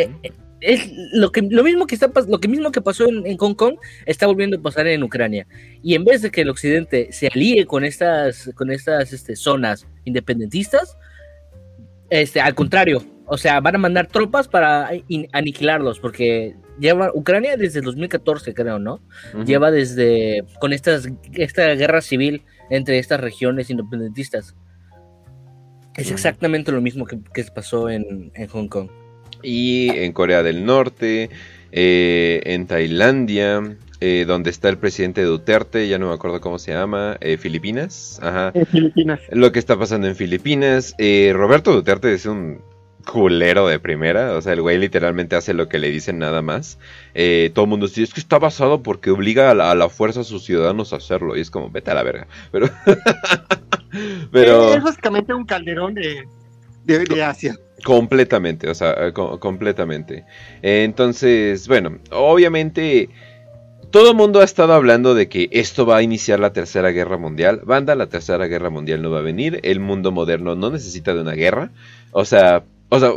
S2: es lo que lo mismo que está lo que mismo que pasó en, Hong Kong está volviendo a pasar en Ucrania. Y en vez de que el occidente se alíe con estas con estas este, zonas independentistas, este, al contrario, o sea, van a mandar tropas para aniquilarlos porque lleva Ucrania desde 2014, creo, ¿no? Lleva desde con estas esta guerra civil entre estas regiones independentistas. Es exactamente lo mismo que, que pasó en, Hong Kong.
S1: Y en Corea del Norte, eh, en Tailandia, eh, donde está el presidente Duterte, ya no me acuerdo cómo se llama, eh, Filipinas. Ajá.
S3: Filipinas.
S1: Lo que está pasando en Filipinas. Roberto Duterte es un culero de primera. O sea, el güey literalmente hace lo que le dicen nada más. Eh, todo el mundo dice, es que está basado porque obliga a la, fuerza a sus ciudadanos a hacerlo. Y es como, vete a la verga. *laughs* Pero...
S3: Pero... Es básicamente un calderón de, de, Asia.
S1: Completamente, o sea, eh, completamente. entonces, bueno, obviamente... Todo el mundo ha estado hablando de que esto va a iniciar la tercera guerra mundial. Banda, la tercera guerra mundial no va a venir. El mundo moderno no necesita de una guerra. O sea, o sea,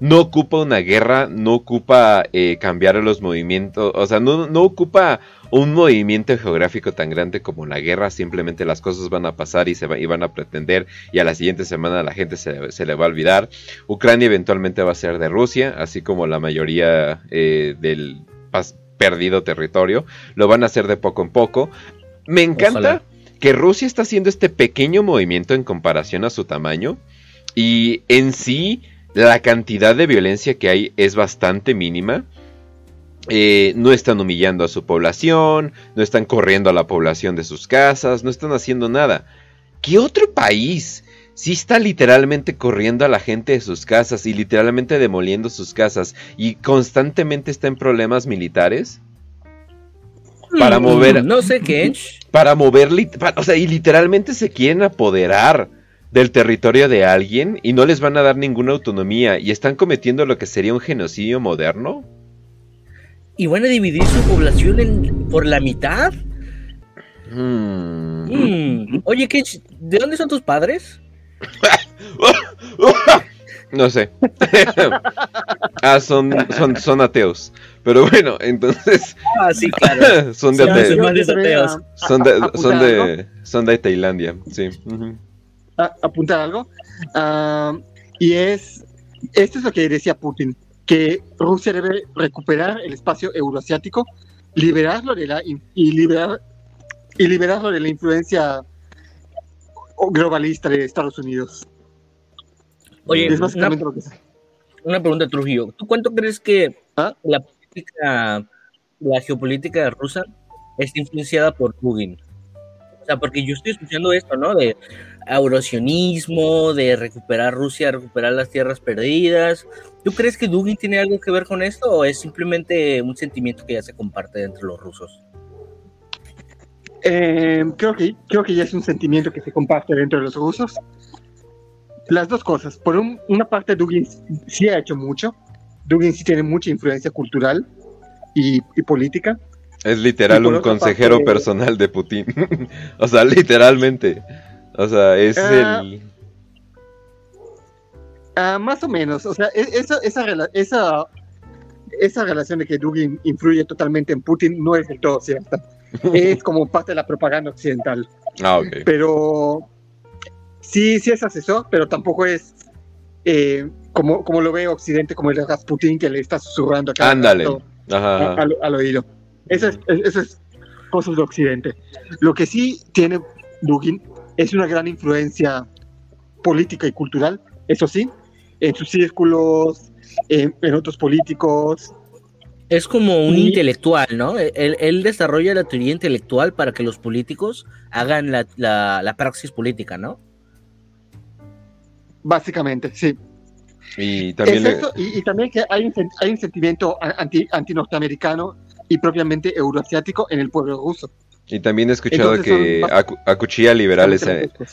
S1: no ocupa una guerra, no ocupa eh, cambiar los movimientos, o sea, no, no ocupa un movimiento geográfico tan grande como la guerra, simplemente las cosas van a pasar y se va, y van a pretender y a la siguiente semana la gente se, se le va a olvidar. Ucrania eventualmente va a ser de Rusia, así como la mayoría eh, del perdido territorio, lo van a hacer de poco en poco. Me encanta
S2: Ojalá.
S1: que Rusia está haciendo este pequeño movimiento en comparación a su tamaño y en sí la cantidad de violencia que hay es bastante mínima. Eh, no están humillando a su población, no están corriendo a la población de sus casas, no están haciendo nada. ¿Qué otro país sí está literalmente corriendo a la gente de sus casas y literalmente demoliendo sus casas y constantemente está en problemas militares? Para mover,
S2: Mm, No sé, Kench.
S1: para mover, o sea, y literalmente se quieren apoderar del territorio de alguien y no les van a dar ninguna autonomía y están cometiendo lo que sería un genocidio moderno.
S2: ¿Y van a dividir su población en- por la mitad?
S1: Hmm.
S2: Mm. Oye, Kench, ¿de dónde son tus padres? *laughs*
S1: No sé. *laughs* ah, son, son, son ateos. Pero bueno, entonces
S2: Ah, sí, claro. *laughs*
S1: son de
S2: ateos.
S1: son de, son de, son de Tailandia, sí.
S3: A- apuntar algo. Ah, y es, esto es lo que decía Putin, que Rusia debe recuperar el espacio euroasiático, liberarlo de la y liberar y liberarlo de la influencia globalista de Estados Unidos.
S2: Oye,
S3: es
S2: una,
S3: básicamente lo que es.
S2: una pregunta, Trujillo. ¿Tú cuánto crees que
S3: ¿Ah?
S2: la política, la geopolítica rusa está influenciada por Putin? O sea, porque yo estoy escuchando esto, ¿no? De eurosionismo, de recuperar Rusia, recuperar las tierras perdidas. ¿Tú crees que Dugin tiene algo que ver con esto o es simplemente un sentimiento que ya se comparte entre los rusos?
S3: Eh, creo, que, creo que ya es un sentimiento que se comparte dentro de los rusos. Las dos cosas. Por un- una parte, Dugin sí ha hecho mucho. Dugin sí tiene mucha influencia cultural y, y política.
S1: Es literal un consejero
S3: parte-
S1: personal de Putin. *laughs* o sea, literalmente. O sea, es
S3: Ah.
S1: el...
S3: Ah, más o menos. O sea, e- esa, esa, esa, esa relación de que Dugin influye totalmente en Putin no es del todo cierta. *laughs* es como parte de la propaganda occidental.
S1: Ah, ok.
S3: Pero sí, sí es asesor, pero tampoco es eh, como, como lo ve Occidente, como el Rasputin que le está susurrando a cada
S1: Ándale. ajá.
S3: al, al oído. Eso es, eso es cosas de Occidente. Lo que sí tiene Dugin es una gran influencia política y cultural, eso sí, en sus círculos, en, en otros políticos.
S2: Es como un
S3: Y-
S2: intelectual, ¿no? Él, él desarrolla la teoría intelectual para que los políticos hagan la, la, la praxis política, ¿no?
S3: Básicamente, sí.
S1: Y también
S3: Es
S1: le-
S3: eso, y, y también que hay un, hay un sentimiento a- anti, anti-norteamericano y propiamente euroasiático en el pueblo ruso.
S1: Y también he escuchado
S3: Entonces
S1: que
S3: son-
S1: acu- acuchilla liberales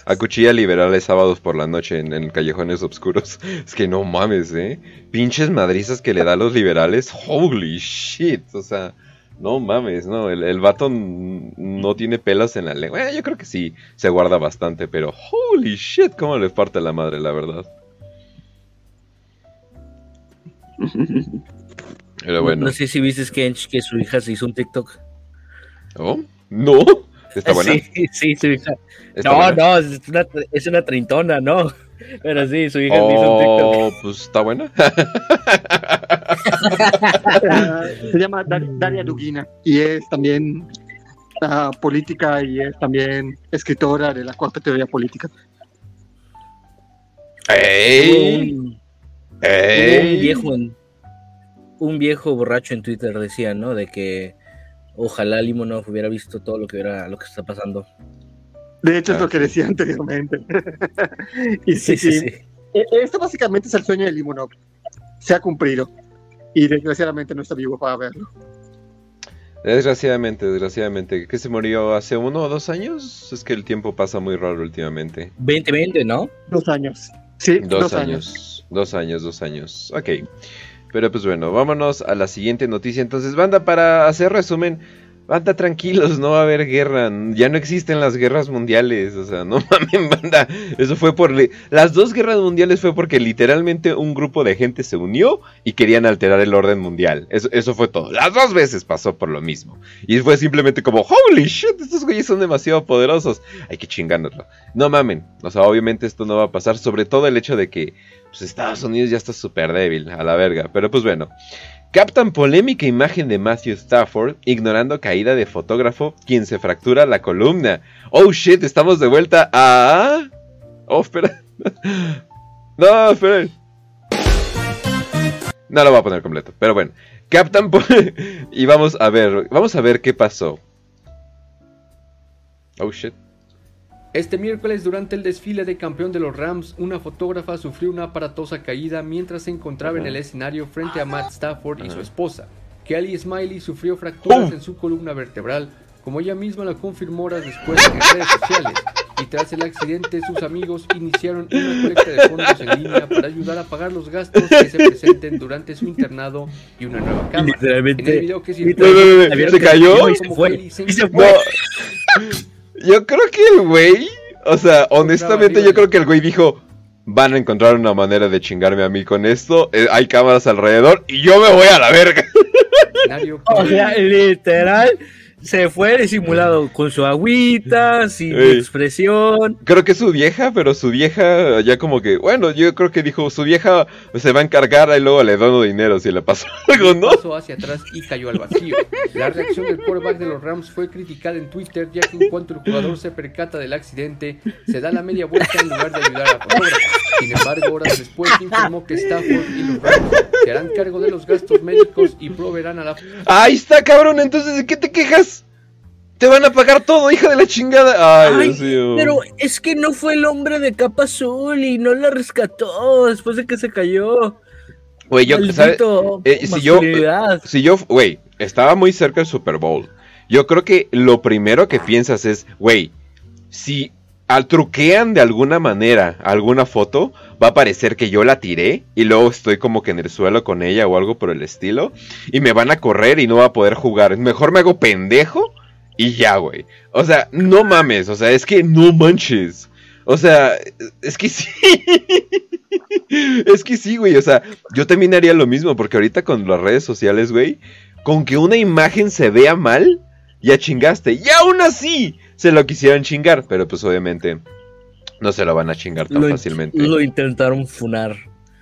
S1: acuchilla liberales sábados por la noche en, en callejones oscuros. *laughs* Es que no mames, eh. Pinches madrizas que le da a los liberales. Holy shit. O sea, no mames, no. El, el vato no tiene pelos en la lengua. Yo creo que sí, se guarda bastante, pero holy shit, cómo le parte la madre, la verdad. *laughs* Pero bueno.
S2: No sé si viste, Kench, que su hija se hizo un TikTok.
S1: ¿Oh? ¿No? ¿Está buena?
S2: Sí, *laughs* sí, su hija.
S1: ¿Está
S2: No,
S1: buena?
S2: no, es una, es una treintona, no. *laughs* Pero sí, su hija se hizo un TikTok.
S1: Oh, pues está buena.
S3: Se llama Dar- Daria Dugina y es también ah, política y es también escritora de la cuarta teoría política.
S1: ¡Ey! ¡Ey!
S2: un viejo en- un viejo borracho en Twitter decía, ¿no? De que ojalá Limonov hubiera visto todo lo que era lo que está pasando.
S3: De hecho, es
S1: Ah,
S3: lo que
S1: sí.
S3: decía anteriormente. *laughs* y sí, sí, E- Esto básicamente es el sueño de Limonov. Se ha cumplido. Y desgraciadamente no está vivo para verlo.
S1: Desgraciadamente, desgraciadamente. ¿Que se murió hace uno o dos años? Es que el tiempo pasa muy raro últimamente.
S2: 2020, ¿no?
S3: Dos años. Sí,
S1: Dos, años. Dos años, dos años. Ok. Pero pues bueno, vámonos a la siguiente noticia. Entonces, banda, para hacer resumen, Banda, tranquilos, no va a haber guerra. Ya no existen las guerras mundiales. O sea, no *laughs* mames, banda. Eso fue por. Las dos guerras mundiales fue porque literalmente un grupo de gente se unió y querían alterar el orden mundial. Eso, eso fue todo. Las dos veces pasó por lo mismo. Y fue simplemente como, holy shit, estos güeyes son demasiado poderosos. Hay que chingárnoslo. No mamen. O sea, obviamente esto no va a pasar. Sobre todo el hecho de que pues, Estados Unidos ya está súper débil, a la verga. Pero pues bueno. Captan polémica imagen de Matthew Stafford ignorando caída de fotógrafo quien se fractura la columna. Oh shit, estamos de vuelta a... Oh, espera. *laughs* No, espera. No lo voy a poner completo, pero bueno. Captan *laughs* y vamos a ver, vamos a ver qué pasó. Oh shit.
S8: Este miércoles, durante el desfile de campeón de los Rams, una fotógrafa sufrió una aparatosa caída mientras se encontraba en el escenario frente a Matt Stafford y su esposa. Kelly Smiley sufrió fracturas en su columna vertebral, como ella misma lo confirmó horas después en redes sociales. Y tras el accidente, sus amigos iniciaron una colecta de fondos en línea para ayudar a pagar los gastos que se presenten durante su internado y una nueva cama.
S2: Literalmente,
S8: En el video que
S1: ¿Se cayó?
S2: Y se fue.
S8: Se
S2: Y se
S1: No. *laughs* Yo creo que el güey, o sea, honestamente yo creo que el güey dijo, van a encontrar una manera de chingarme a mí con esto, eh, hay cámaras alrededor y yo me voy a la verga. *laughs*
S2: O sea, literal, se fue disimulado con su agüita, sin
S1: Ey.
S2: expresión.
S1: Creo que su vieja, pero su vieja ya como que, bueno, yo creo que dijo, su vieja se va a encargar y luego le dono dinero si le pasó *laughs* algo, ¿no?
S8: pasó hacia atrás y cayó al vacío. La reacción del quarterback de los Rams fue criticada en Twitter, ya que en cuanto el jugador se percata del accidente, se da la media vuelta en lugar de ayudar a la fotógrafa. Sin embargo, horas después informó que Stafford y los Rams se harán cargo de los gastos médicos y proveerán a la
S1: Ahí está, cabrón, entonces, ¿de qué te quejas? Te van a pagar todo, hija de la chingada. Ay,
S2: Ay,
S1: Dios mío.
S2: Pero es que no fue el hombre de capa azul y no la rescató después de que se cayó.
S1: Güey, yo, Eh, si yo, si yo, güey, estaba muy cerca del Super Bowl. Yo creo que lo primero que piensas es, güey, si al truquean de alguna manera alguna foto, va a parecer que yo la tiré y luego estoy como que en el suelo con ella o algo por el estilo y me van a correr y no va a poder jugar. Mejor me hago pendejo y ya, güey. O sea, no mames, o sea, es que no manches. O sea, es que sí. *laughs* es que sí, güey. O sea, yo también haría lo mismo, porque ahorita con las redes sociales, güey, con que una imagen se vea mal, ya chingaste. Y aún así se lo quisieran chingar, pero pues obviamente no se lo van a chingar tan
S2: Lo,
S1: fácilmente.
S2: lo intentaron funar.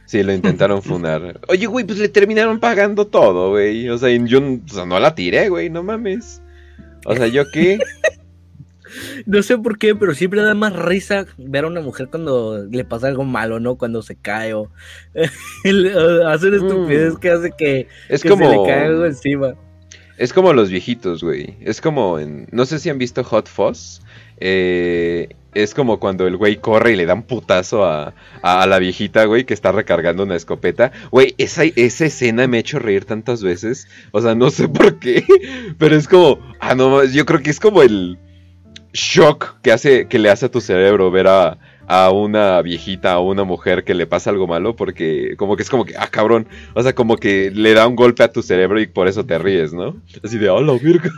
S1: Sí, lo intentaron funar. Oye, güey, pues le terminaron pagando todo, güey. O sea, yo o sea, no la tiré, güey, no mames. O sea, ¿yo qué? *laughs*
S2: No sé por qué, pero siempre da más risa ver a una mujer cuando le pasa algo malo, ¿no? Cuando se cae o *laughs* o hacer estupidez que hace que,
S1: Mm. Es
S2: que
S1: como...
S2: se le caiga algo encima.
S1: Es como los viejitos, güey. Es como en... No sé si han visto Hot Fuzz. Eh, es como cuando el güey corre y le da un putazo a, a la viejita, güey, que está recargando una escopeta. Güey, esa, esa escena me ha hecho reír tantas veces. O sea, no sé *laughs* por qué. Pero es como... Ah, no, yo creo que es como el shock que, hace, que le hace a tu cerebro ver a, a una viejita, a una mujer que le pasa algo malo. Porque como que es como que... Ah, cabrón. O sea, como que le da un golpe a tu cerebro y por eso te ríes, ¿no? Así de, hola, virga.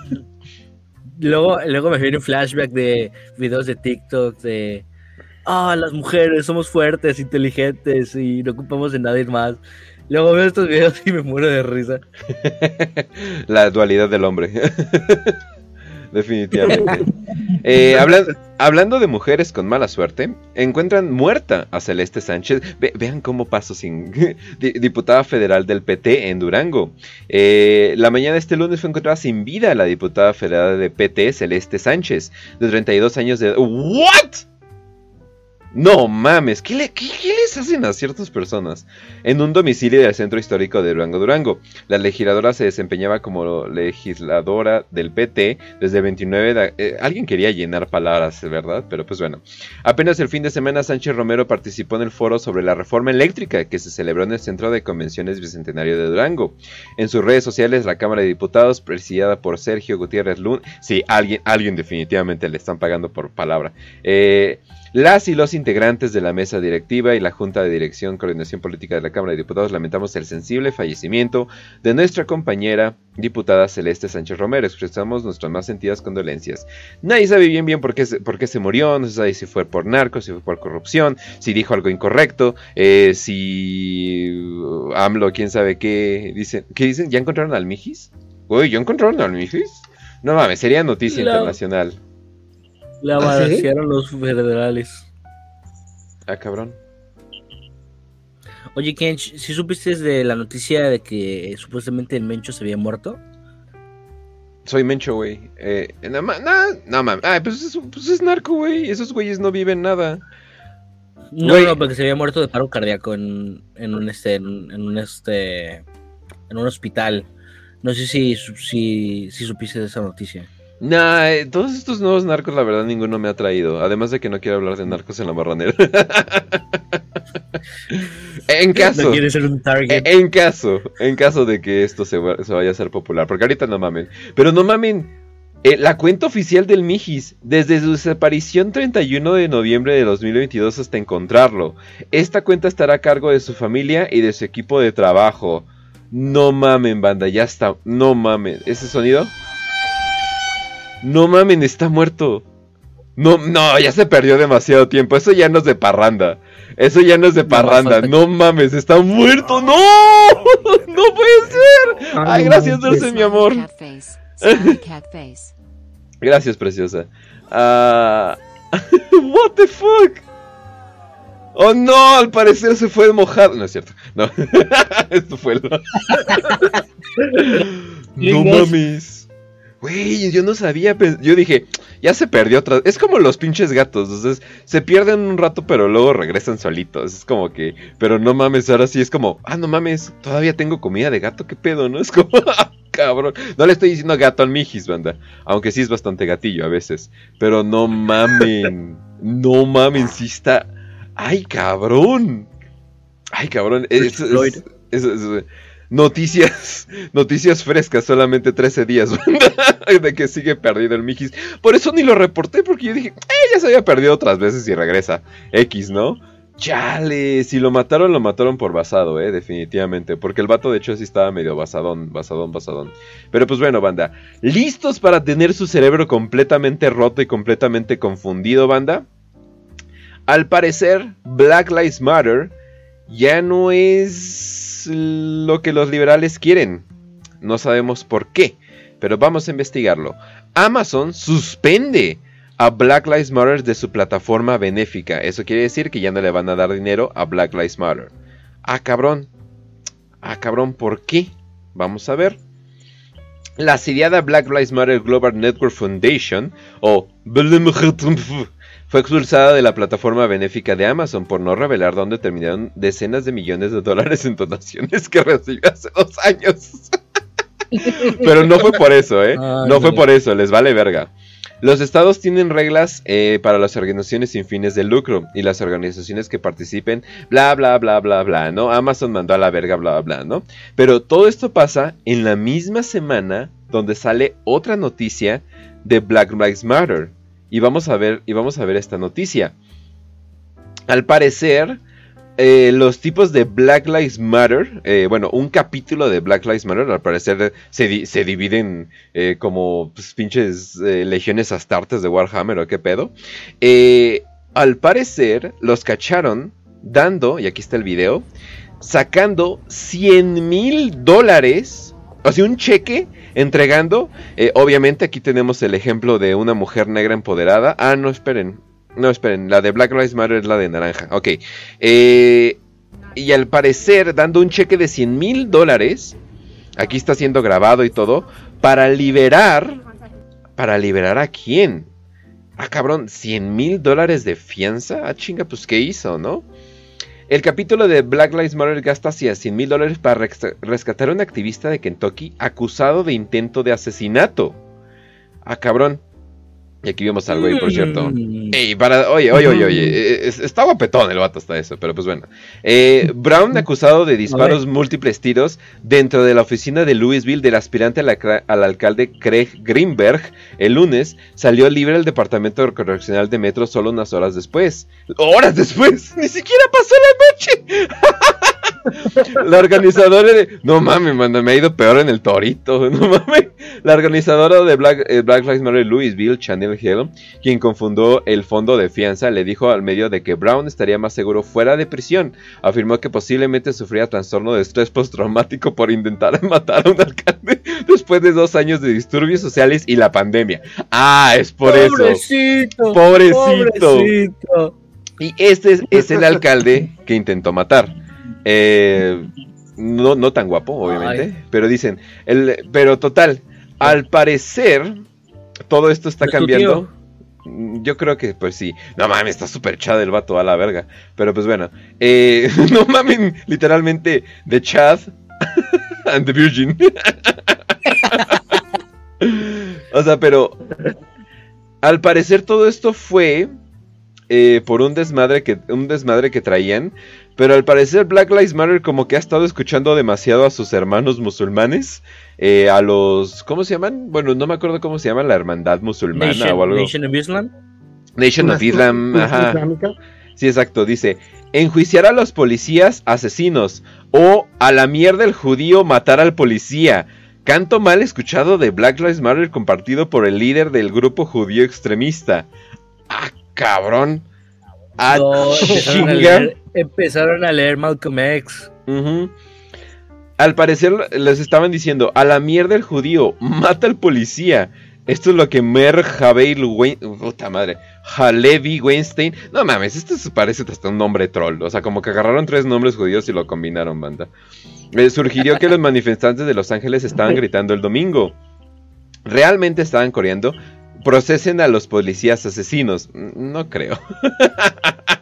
S2: Luego, luego me viene un flashback de videos de TikTok de ah, las mujeres somos fuertes, inteligentes y no ocupamos de nadie más. Luego veo estos videos *laughs* y me muero de risa. *laughs*
S1: La dualidad del hombre. *laughs* *laughs* Definitivamente. Eh, hablan- hablando de mujeres con mala suerte, encuentran muerta a Celeste Sánchez. Ve- vean cómo pasó sin *laughs* di- diputada federal del PT en Durango. Eh, la mañana de este lunes fue encontrada sin vida la diputada federal de PT, Celeste Sánchez, de 32 años de edad. ¿What? No mames, ¿qué, le- les hacen a ciertas personas? En un domicilio del centro histórico de Durango, Durango. La legisladora se desempeñaba como legisladora del PT desde el 29 de... eh, alguien quería llenar palabras, ¿verdad? Pero pues bueno. Apenas el fin de semana Sánchez Romero participó en el foro sobre la reforma eléctrica que se celebró en el Centro de Convenciones Bicentenario de Durango. En sus redes sociales, la Cámara de Diputados, presidida por Sergio Gutiérrez Luna... Sí, alguien, alguien definitivamente le están pagando por palabra. Eh, Las y los integrantes de la mesa directiva y la Junta de Dirección Coordinación Política de la Cámara de Diputados lamentamos el sensible fallecimiento de nuestra compañera diputada Celeste Sánchez Romero. Expresamos nuestras más sentidas condolencias. Nadie sabe bien bien por qué, se, por qué se murió, no se sabe si fue por narcos, si fue por corrupción, si dijo algo incorrecto, eh, si uh, AMLO, quién sabe qué, dicen, ¿qué dicen? ¿Ya encontraron al Mijis? Uy, ¿ya encontraron al Mijis? No mames, sería noticia internacional.
S2: La
S3: ¿Ah, sí?
S2: balancearon los federales.
S1: Ah, cabrón.
S2: Oye, Kench, ¿sí supiste de la noticia de que supuestamente el Mencho se había muerto?
S1: Soy Mencho, güey. Eh, no, ma- no, no mames. Ah, pues es, pues es narco, güey. Esos güeyes no viven nada.
S2: No, no, porque se había muerto de paro cardíaco en, en un este, en, en un este, en un hospital. No sé si, si, si supiste de esa noticia.
S1: Nah, eh, todos estos nuevos narcos, la verdad, ninguno me ha traído. Además de que no quiero hablar de narcos en la marranera. *laughs* en caso.
S2: No quiere ser un target.
S1: En caso, en caso de que esto se, va- se vaya a hacer popular, porque ahorita no mamen. Pero no mamen, eh, la cuenta oficial del Mijis, desde su desaparición 31 de noviembre de 2022 hasta encontrarlo. Esta cuenta estará a cargo de su familia y de su equipo de trabajo. No mamen, banda, ya está. No mamen. ¿Ese sonido? No mamen, está muerto. No, no, ya se perdió demasiado tiempo. Eso ya no es de parranda. Eso ya no es de parranda. No mames, está muerto. ¡No! ¡No *laughs* puede ser! Ay, gracias, Dulce, mi amor.
S9: Cat face. Smiley *laughs* cat face.
S1: Gracias, preciosa. Ah, *laughs* What the fuck? Oh no, al parecer se fue mojado. No es cierto. No. Esto fue lo. no mames. Güey, yo no sabía. pe- Yo dije, ya se perdió otra. Es como los pinches gatos. Entonces, se pierden un rato, pero luego regresan solitos. Es como que. Pero no mames, ahora sí es como. Ah, no mames, todavía tengo comida de gato. ¿Qué pedo, no? *laughs* Es como. ah, Cabrón. No le estoy diciendo gato al mijis, banda. Aunque sí es bastante gatillo a veces. Pero no mamen. *laughs* No mamen, sí está. ¡Ay, cabrón! ¡Ay, cabrón! Es, es- es- noticias, *laughs* noticias frescas, solamente 13 días *laughs* de que sigue perdido el Mijis. Por eso ni lo reporté, porque yo dije, eh, ya se había perdido otras veces y regresa. X, ¿no? Chale, si lo mataron, lo mataron por basado, eh, definitivamente. Porque el vato, de hecho, sí estaba medio basadón, basadón, basadón. Pero pues bueno, banda. ¿Listos para tener su cerebro completamente roto y completamente confundido, banda? Al parecer, Black Lives Matter ya no es lo que los liberales quieren. No sabemos por qué, pero vamos a investigarlo. Amazon suspende a Black Lives Matter de su plataforma benéfica. Eso quiere decir que ya no le van a dar dinero a Black Lives Matter. Ah, cabrón. Ah, cabrón, ¿por qué? Vamos a ver. La asediada Black Lives Matter Global Network Foundation, o fue expulsada de la plataforma benéfica de Amazon por no revelar dónde terminaron decenas de millones de dólares en donaciones que recibió hace dos años. *laughs* Pero no fue por eso, ¿eh?
S2: Ay,
S1: No fue por eso, les vale verga. Los estados tienen reglas eh, para las organizaciones sin fines de lucro y las organizaciones que participen, bla, bla, bla, bla, bla, ¿no? Amazon mandó a la verga, bla, bla, ¿no? Pero todo esto pasa en la misma semana donde sale otra noticia de Black Lives Matter. Y vamos a ver, y vamos a ver esta noticia. Al parecer, eh, los tipos de Black Lives Matter, eh, bueno, un capítulo de Black Lives Matter, al parecer se, se dividen eh, como pues, pinches legiones astartes de Warhammer o qué pedo. Al parecer, los cacharon dando, y aquí está el video, sacando 100 mil dólares, o sea, un cheque entregando. eh, obviamente aquí tenemos el ejemplo de una mujer negra empoderada. Ah, no, esperen. No, esperen, la de Black Lives Matter es la de naranja. Ok. Eh, y al parecer, dando un cheque de 100 mil dólares, aquí está siendo grabado y todo, para liberar... ¿Para liberar a quién? Ah, cabrón, 100 mil dólares de fianza. Ah, chinga, pues ¿qué hizo, no? El capítulo de Black Lives Matter gasta hacia 100 mil dólares para rescatar a un activista de Kentucky acusado de intento de asesinato. Ah, cabrón. Y aquí vemos al güey, por cierto.
S2: Mm.
S1: Ey, para, oye, oye, oye, oye, eh, es- está guapetón el vato hasta eso, pero pues bueno. Eh, Brown acusado de disparos múltiples tiros dentro de la oficina de Louisville del aspirante a la cra- al alcalde Craig Greenberg el lunes salió libre del departamento correccional de Metro solo unas horas después. ¡Horas después! ¡Ni siquiera pasó la noche! *laughs* La organizadora de... No mames, mano, me ha ido peor en el torito. *laughs* No mames. La organizadora de Black, eh, Black Lives Matter Louisville, Chanel Hill, quien confundó el fondo de fianza, le dijo al medio de que Brown estaría más seguro fuera de prisión. Afirmó que posiblemente sufría trastorno de estrés postraumático por intentar *laughs* matar a un alcalde después de dos años de disturbios sociales y la pandemia. Ah, es por eso.
S2: Pobrecito.
S1: Pobrecito.
S2: Pobrecito.
S1: Y este es, es el alcalde que intentó matar. Eh, no, no tan guapo, obviamente.
S2: Ay.
S1: Pero dicen, el, pero total, al parecer, todo esto está
S2: ¿Es tu
S1: cambiando. Mm, Yo creo que, pues sí. No mames, está súper chad el vato a la verga. Pero pues bueno. eh, *laughs* no mames, literalmente, The Chad *laughs* and the Virgin. *laughs* o sea, pero. Al parecer todo esto fue eh, por un desmadre que un desmadre que traían, pero al parecer Black Lives Matter como que ha estado escuchando demasiado a sus hermanos musulmanes, eh, a los ¿cómo se llaman? Bueno, no me acuerdo cómo se llama la hermandad musulmana
S2: Nation,
S1: o algo.
S2: Nation of Islam.
S1: Nation of Islam, ajá.
S3: islámica.
S1: Sí, exacto, dice, enjuiciar a los policías asesinos o a la mierda el judío matar al policía. Canto mal escuchado de Black Lives Matter compartido por el líder del grupo judío extremista. Ah, cabrón. Ah,
S2: No, *laughs* empezaron, a leer, empezaron a leer Malcolm X.
S1: Ujú. Al parecer les estaban diciendo, a la mierda el judío, mata al policía. Esto es lo que Mer Javeil Wein... Puta madre. Halevi Weinstein. No mames, esto parece hasta un nombre troll. O sea, como que agarraron tres nombres judíos y lo combinaron, banda. Eh, surgirió que los *laughs* manifestantes de Los Ángeles estaban gritando el domingo. Realmente estaban coreando. Procesen a los policías asesinos. No creo. *laughs*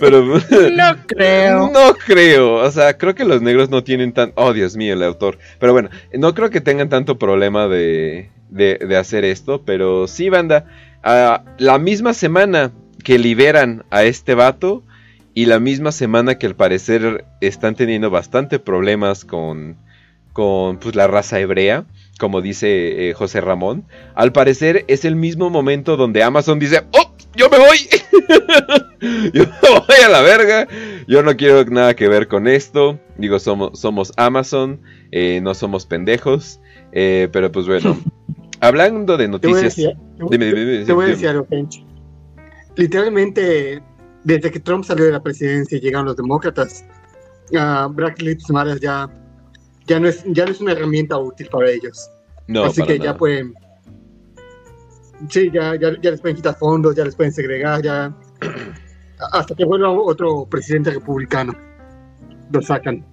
S1: Pero... *laughs*
S2: No creo.
S1: No creo, o sea, creo que los negros no tienen tan... Oh, Dios mío, el autor. Pero bueno, no creo que tengan tanto problema de, de, de hacer esto, pero sí, banda. ah, la misma semana que liberan a este vato y la misma semana que al parecer están teniendo bastante problemas con, con pues, la raza hebrea, como dice eh, José Ramón, al parecer es el mismo momento donde Amazon dice, ¡Oh! ¡Yo me voy! *laughs* yo me voy a la verga. Yo no quiero nada que ver con esto. Digo, somos, somos Amazon, eh, no somos pendejos. eh, pero pues bueno, *laughs* hablando de
S3: Te voy a
S1: noticias...
S3: decir, te voy-
S1: Dime, dime, dime,
S3: te voy a decir algo. Literalmente, desde que Trump salió de la presidencia y llegaron los demócratas, ah, Black Lives Matter ya, ya, no es, ya no es una herramienta útil para ellos.
S1: No,
S3: Así
S1: para
S3: que ya pueden. Sí, ya, ya, ya les pueden quitar fondos, ya les pueden segregar, ya. *clears throat* Hasta que vuelva otro presidente republicano. Lo sacan.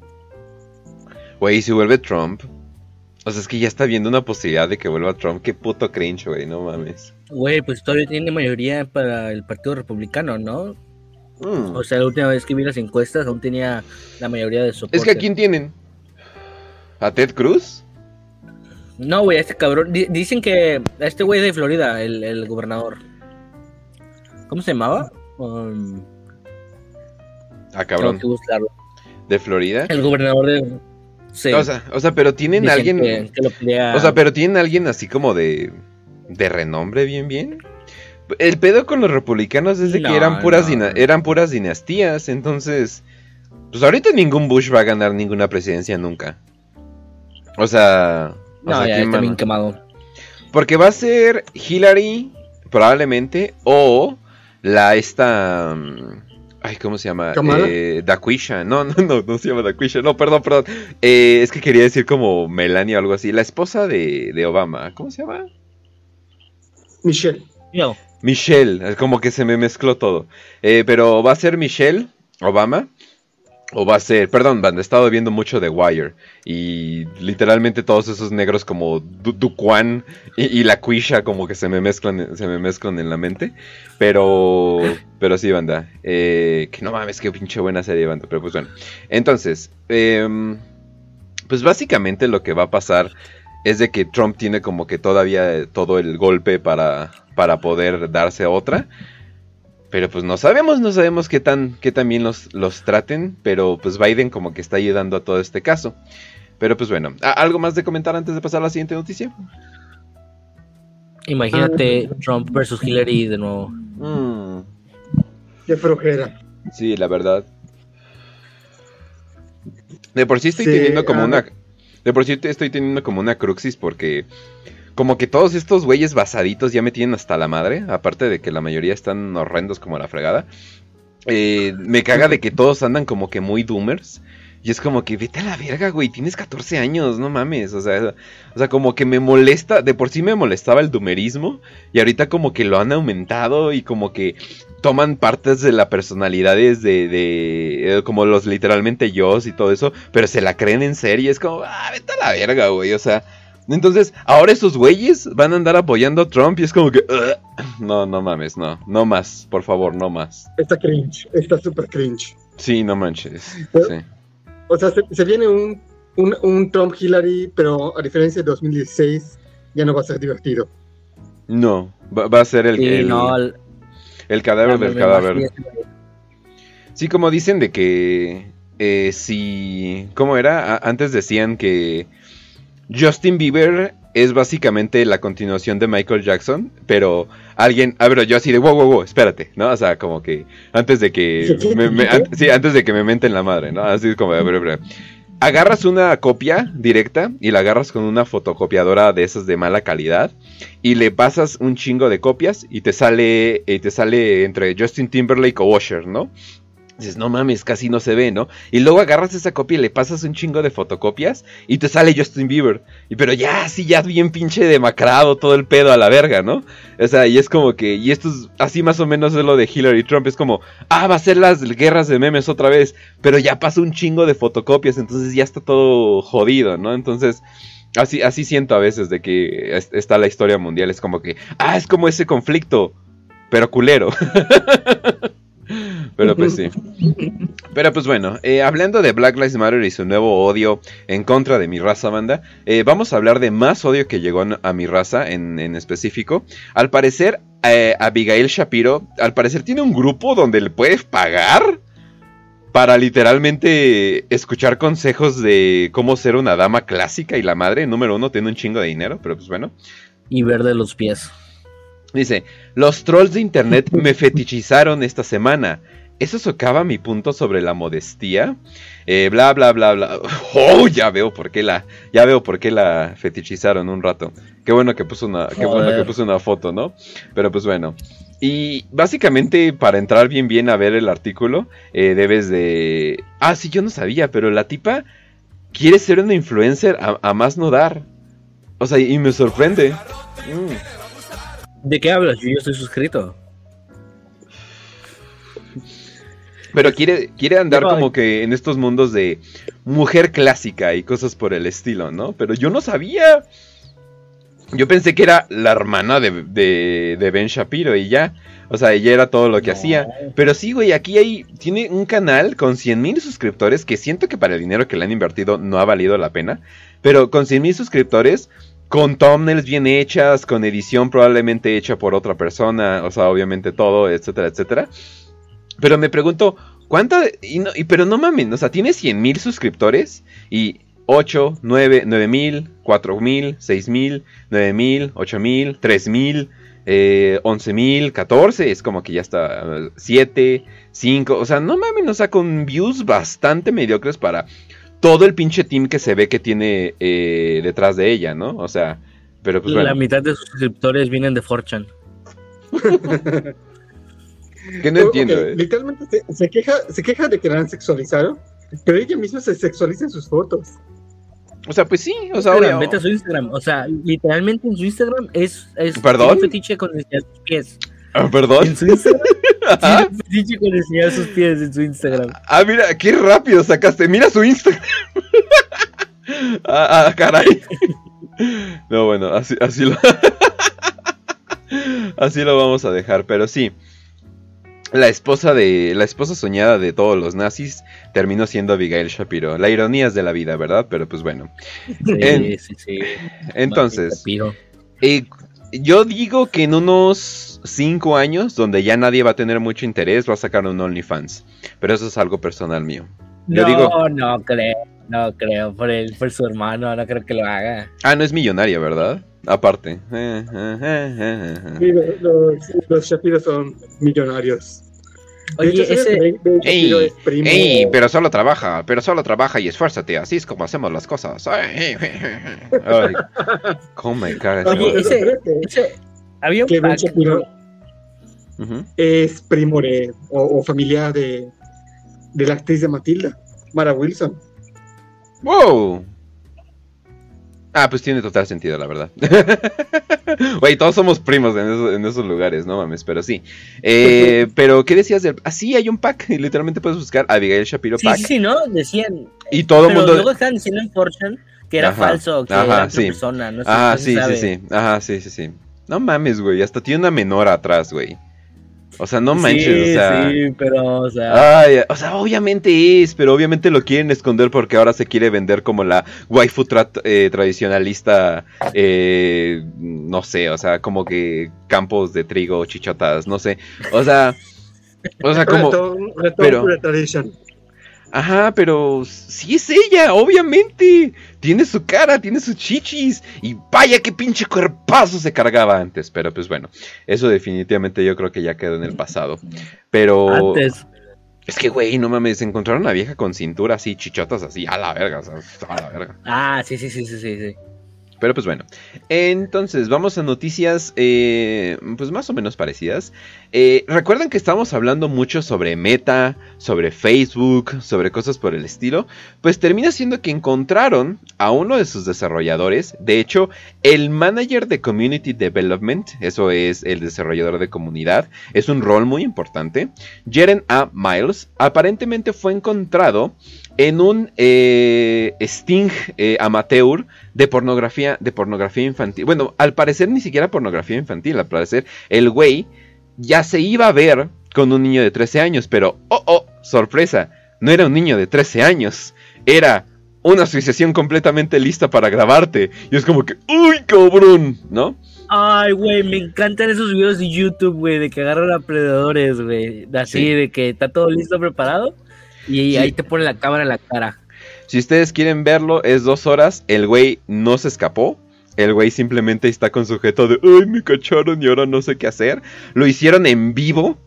S1: Güey, si vuelve Trump... O sea, es que ya está viendo una posibilidad de que vuelva Trump. Qué puto cringe, güey, no mames.
S2: Güey, pues todavía tiene mayoría para el Partido Republicano, ¿no?
S1: Mm.
S2: O sea, la última vez que vi las encuestas aún tenía la mayoría de soporte.
S1: Es que a quién tienen. ¿A Ted Cruz?
S2: No, güey, a este cabrón. di- dicen que a este güey de Florida, el, el gobernador. ¿Cómo se llamaba? Um,
S1: Ah, cabrón.
S2: tengo que buscarlo.
S1: ¿De Florida?
S2: El gobernador de. Sí.
S1: O sea, o sea, pero tienen
S2: Dicen
S1: alguien.
S2: que- que lo pelea-
S1: O sea, pero tienen alguien así como de. de renombre, bien, bien. El pedo con los republicanos es de que eran puras,
S2: no.
S1: eran puras dinastías. Entonces. Pues ahorita ningún Bush va a ganar ninguna presidencia nunca. O sea. o
S2: No,
S1: sea,
S2: ya
S1: ¿quién
S2: está
S1: mano?
S2: bien quemado.
S1: Porque va a ser Hillary, probablemente, o la esta... mm, Ay, ¿cómo se llama? Eh, Daquisha. No, no, no, no se llama Daquisha. No, perdón, perdón. Eh, es que quería decir como Melania o algo así. La esposa de, de Obama. ¿Cómo se llama?
S3: Michelle.
S2: No.
S1: Michelle. Es Como que se me mezcló todo. Eh, pero va a ser Michelle Obama. O va a ser, perdón, banda, he estado viendo mucho de Wire. Y literalmente todos esos negros como Du- Duquan y, la Quisha como que se me mezclan, se me mezclan en la mente. Pero, pero sí, banda. eh, que no mames, qué pinche buena serie, banda. Pero pues bueno. Entonces, em, pues básicamente lo que va a pasar es de que Trump tiene como que todavía todo el golpe para, para poder darse otra. Pero pues no sabemos, no sabemos qué tan, qué tan bien los, los traten, pero pues Biden como que está ayudando a todo este caso. Pero pues bueno, ¿a- ¿algo más de comentar antes de pasar a la siguiente noticia?
S2: Imagínate Trump versus Hillary de nuevo.
S1: Mm,
S3: Qué flojera.
S1: sí, la verdad. De por sí estoy
S3: Sí,
S1: teniendo como
S3: ah.
S1: una... De por sí te- estoy teniendo como una cruxis porque... Como que todos estos güeyes basaditos ya me tienen hasta la madre. Aparte de que la mayoría están horrendos como la fregada. Eh, me caga de que todos andan como que muy doomers. Y es como que vete a la verga, güey. Tienes 14 años, no mames. O sea, o sea, como que me molesta. De por sí me molestaba el doomerismo. Y ahorita como que lo han aumentado. Y como que toman partes de la personalidades de, de eh, como los literalmente yo y todo eso, pero se la creen en serio, es como, ah, vete a la verga, güey, o sea, entonces, ahora esos güeyes van a andar apoyando a Trump y es como que, no, no mames, no, no más, por favor, no más.
S3: Está cringe, está súper cringe.
S1: Sí, no manches. Sí.
S3: O sea, se, se viene un, un, un Trump Hillary, pero a diferencia de 2016, ya no va a ser divertido.
S1: No, va, va a ser el,
S2: Sí,
S1: el,
S2: no, el-
S1: el cadáver del cadáver.
S2: imagino-
S1: Sí, como dicen de que eh, si... ¿Cómo era? A- antes decían que Justin Bieber es básicamente la continuación de Michael Jackson, pero alguien... A ver, yo así de, wow, wow, wow, espérate, ¿no? O sea, como que antes de que... *laughs* me- me- an- sí, antes de que me menten la madre, ¿no? Así como, a ver, a ver. Agarras una copia directa y la agarras con una fotocopiadora de esas de mala calidad y le pasas un chingo de copias y te sale, y te sale entre Justin Timberlake o Usher, ¿no? Dices, no mames, casi no se ve, ¿no? Y luego agarras esa copia y le pasas un chingo de fotocopias y te sale Justin Bieber. Y pero ya, sí, ya bien pinche demacrado todo el pedo a la verga, ¿no? O sea, y es como que, y esto es así más o menos es lo de Hillary Trump, es como, ah, va a ser las guerras de memes otra vez, pero ya pasa un chingo de fotocopias, entonces ya está todo jodido, ¿no? Entonces, así, así siento a veces de que es- está la historia mundial, es como que, ah, es como ese conflicto, pero culero. *laughs* Pero pues sí. Pero pues bueno, eh, hablando de Black Lives Matter y su nuevo odio en contra de mi raza, banda, eh, vamos a hablar de más odio que llegó a- mi raza en, en específico. Al parecer, eh, Abigail Shapiro, al parecer tiene un grupo donde le puedes pagar para literalmente escuchar consejos de cómo ser una dama clásica y la madre, número uno, tiene un chingo de dinero, pero pues bueno.
S2: Y ver de los pies.
S1: Dice, los trolls de internet me fetichizaron esta semana. ¿Eso socava mi punto sobre la modestia? Eh, bla, bla, bla, bla. *laughs* Oh, ya veo por qué la, ya veo por qué la fetichizaron un rato. Qué bueno que puso una, qué bueno que puso una foto, ¿no? Pero pues bueno. Y básicamente para entrar bien bien a ver el artículo, eh, debes de... Ah, sí, yo no sabía, pero la tipa quiere ser una influencer a, a más no dar. O sea, y me sorprende. Mm.
S2: ¿De qué hablas? Yo estoy suscrito.
S1: Pero quiere, quiere andar como que en estos mundos de mujer clásica y cosas por el estilo, ¿no? Pero yo no sabía. Yo pensé que era la hermana de, de- de Ben Shapiro y ya. O sea, ella era todo lo que hacía. Pero sí, güey, aquí hay, tiene un canal con 100 mil suscriptores que siento que para el dinero que le han invertido no ha valido la pena. Pero con 100 mil suscriptores, con thumbnails bien hechas, con edición probablemente hecha por otra persona, o sea, obviamente todo, etcétera, etcétera. Pero me pregunto, ¿cuánta? Y no, y- pero no mamen, o sea, tiene 100 mil suscriptores y 8, 9, 9 mil, 4 mil, 6 mil, 9 mil, 8 mil, 3 mil, eh, 11 mil, 14, es como que ya está 7, 5, o sea, no mamen, o sea, con views bastante mediocres para todo el pinche team que se ve que tiene eh, detrás de ella, ¿no? O sea, pero pues
S2: La
S1: bueno,
S2: mitad de sus suscriptores vienen de Fortune. *laughs*
S1: que no entiendo. eh.
S3: Literalmente se, se queja, se queja de que la han sexualizado, pero ella misma se sexualiza en sus fotos.
S1: O sea, pues sí, o sea, obvio-
S2: vete a su Instagram. O sea, literalmente en su Instagram es, es
S1: ¿Perdón?
S2: un fetiche con sus pies.
S1: Ah, Perdón.
S2: En su Instagram un fetiche con enseñar sus pies en su Instagram.
S1: Ah, mira, qué rápido sacaste. Mira su Instagram. *laughs* ah, ah, caray. No, bueno, así, así lo. *laughs* así lo vamos a dejar, pero sí. La esposa de. La esposa soñada de todos los nazis terminó siendo Abigail Shapiro. La ironía es de la vida, ¿verdad? Pero pues bueno.
S2: Sí,
S1: En-
S2: sí, sí.
S1: Entonces, eh, yo digo que en unos 5 años, donde ya nadie va a tener mucho interés, va a sacar un OnlyFans. Pero eso es algo personal mío. Yo
S2: no,
S1: digo-
S2: no creo, no creo, por él, por su hermano, no creo que lo haga.
S1: Ah, no es millonaria, ¿verdad? Aparte. Eh, eh, eh, eh, eh.
S3: Sí, los, los Shapiro son millonarios.
S2: Oye,
S3: hecho, ¿sabes
S2: ese-
S1: Ey,
S3: es primo-
S1: ey, pero solo trabaja, pero solo trabaja y esfuérzate, así es como hacemos las cosas. Ay, *laughs* Ay, cómo me caga ese
S2: Oye, ese, ese, había un
S3: que Ben
S2: pack,
S3: Shapiro
S1: Ujú.
S3: es primo de, o, o familiar de, de la actriz de Matilda, Mara Wilson.
S1: ¡Wow! Ah, pues tiene total sentido, la verdad. *laughs* Güey, todos somos primos en esos, en esos lugares, no mames, pero sí. Eh, *laughs* pero, ¿qué decías del...? Ah, sí, hay un pack, y *laughs* literalmente puedes buscar Abigail Shapiro
S2: Sí,
S1: Pack.
S2: sí, sí, ¿no? Decían.
S1: Y todo el
S2: pero
S1: mundo...
S2: luego estaban diciendo en Fortune que era
S1: Ajá,
S2: falso, que
S1: ajá,
S2: era otra
S1: sí.
S2: persona. No sé,
S1: Ajá,
S2: se
S1: sí, sí, sí. Ajá, sí, sí, sí. No mames, güey. Hasta tiene una menor atrás, güey. O sea, no manches,
S2: sí,
S1: o sea.
S2: Sí, pero, o sea.
S1: Ay, o sea, obviamente es, pero obviamente lo quieren esconder porque ahora se quiere vender como la waifu tra- eh, tradicionalista, eh, no sé, o sea, como que campos de trigo, chichotas, no sé, o sea, o sea, *laughs* como,
S3: return
S1: pero-. Ajá, pero sí es ella, obviamente, tiene su cara, tiene sus chichis, y vaya qué pinche cuerpazo se cargaba antes, pero pues bueno, eso definitivamente yo creo que ya quedó en el pasado, pero...
S2: Antes.
S1: Es que, güey, no mames, encontraron a una vieja con cintura así, chichotas así, a la verga, o sea, a la verga.
S2: Ah, sí, sí, sí, sí, sí. sí.
S1: Pero pues bueno, entonces vamos a noticias eh, pues más o menos parecidas. Eh, Recuerdan que estábamos hablando mucho sobre Meta, sobre Facebook, sobre cosas por el estilo. Pues termina siendo que encontraron a uno de sus desarrolladores. De hecho, el manager de Community Development, eso es el desarrollador de comunidad, es un rol muy importante. Jeren A. Miles aparentemente fue encontrado en un eh, sting eh, amateur de pornografía, de pornografía infantil. Bueno, al parecer ni siquiera pornografía infantil, al parecer el güey ya se iba a ver con un niño de 13 años, pero oh, oh, sorpresa, no era un niño de 13 años, era una asociación completamente lista para grabarte. Y es como que, uy, cabrón, ¿no?
S2: Ay, güey, me encantan esos videos de YouTube, güey, de que agarran a predadores, güey. Así,
S1: Sí.
S2: de que está todo listo, preparado. Y
S1: Sí.
S2: ahí te pone la cámara en la cara.
S1: Si ustedes quieren verlo, es dos horas. El güey no se escapó. El güey simplemente está con sujeto de, ay, me cacharon y ahora no sé qué hacer. Lo hicieron en vivo.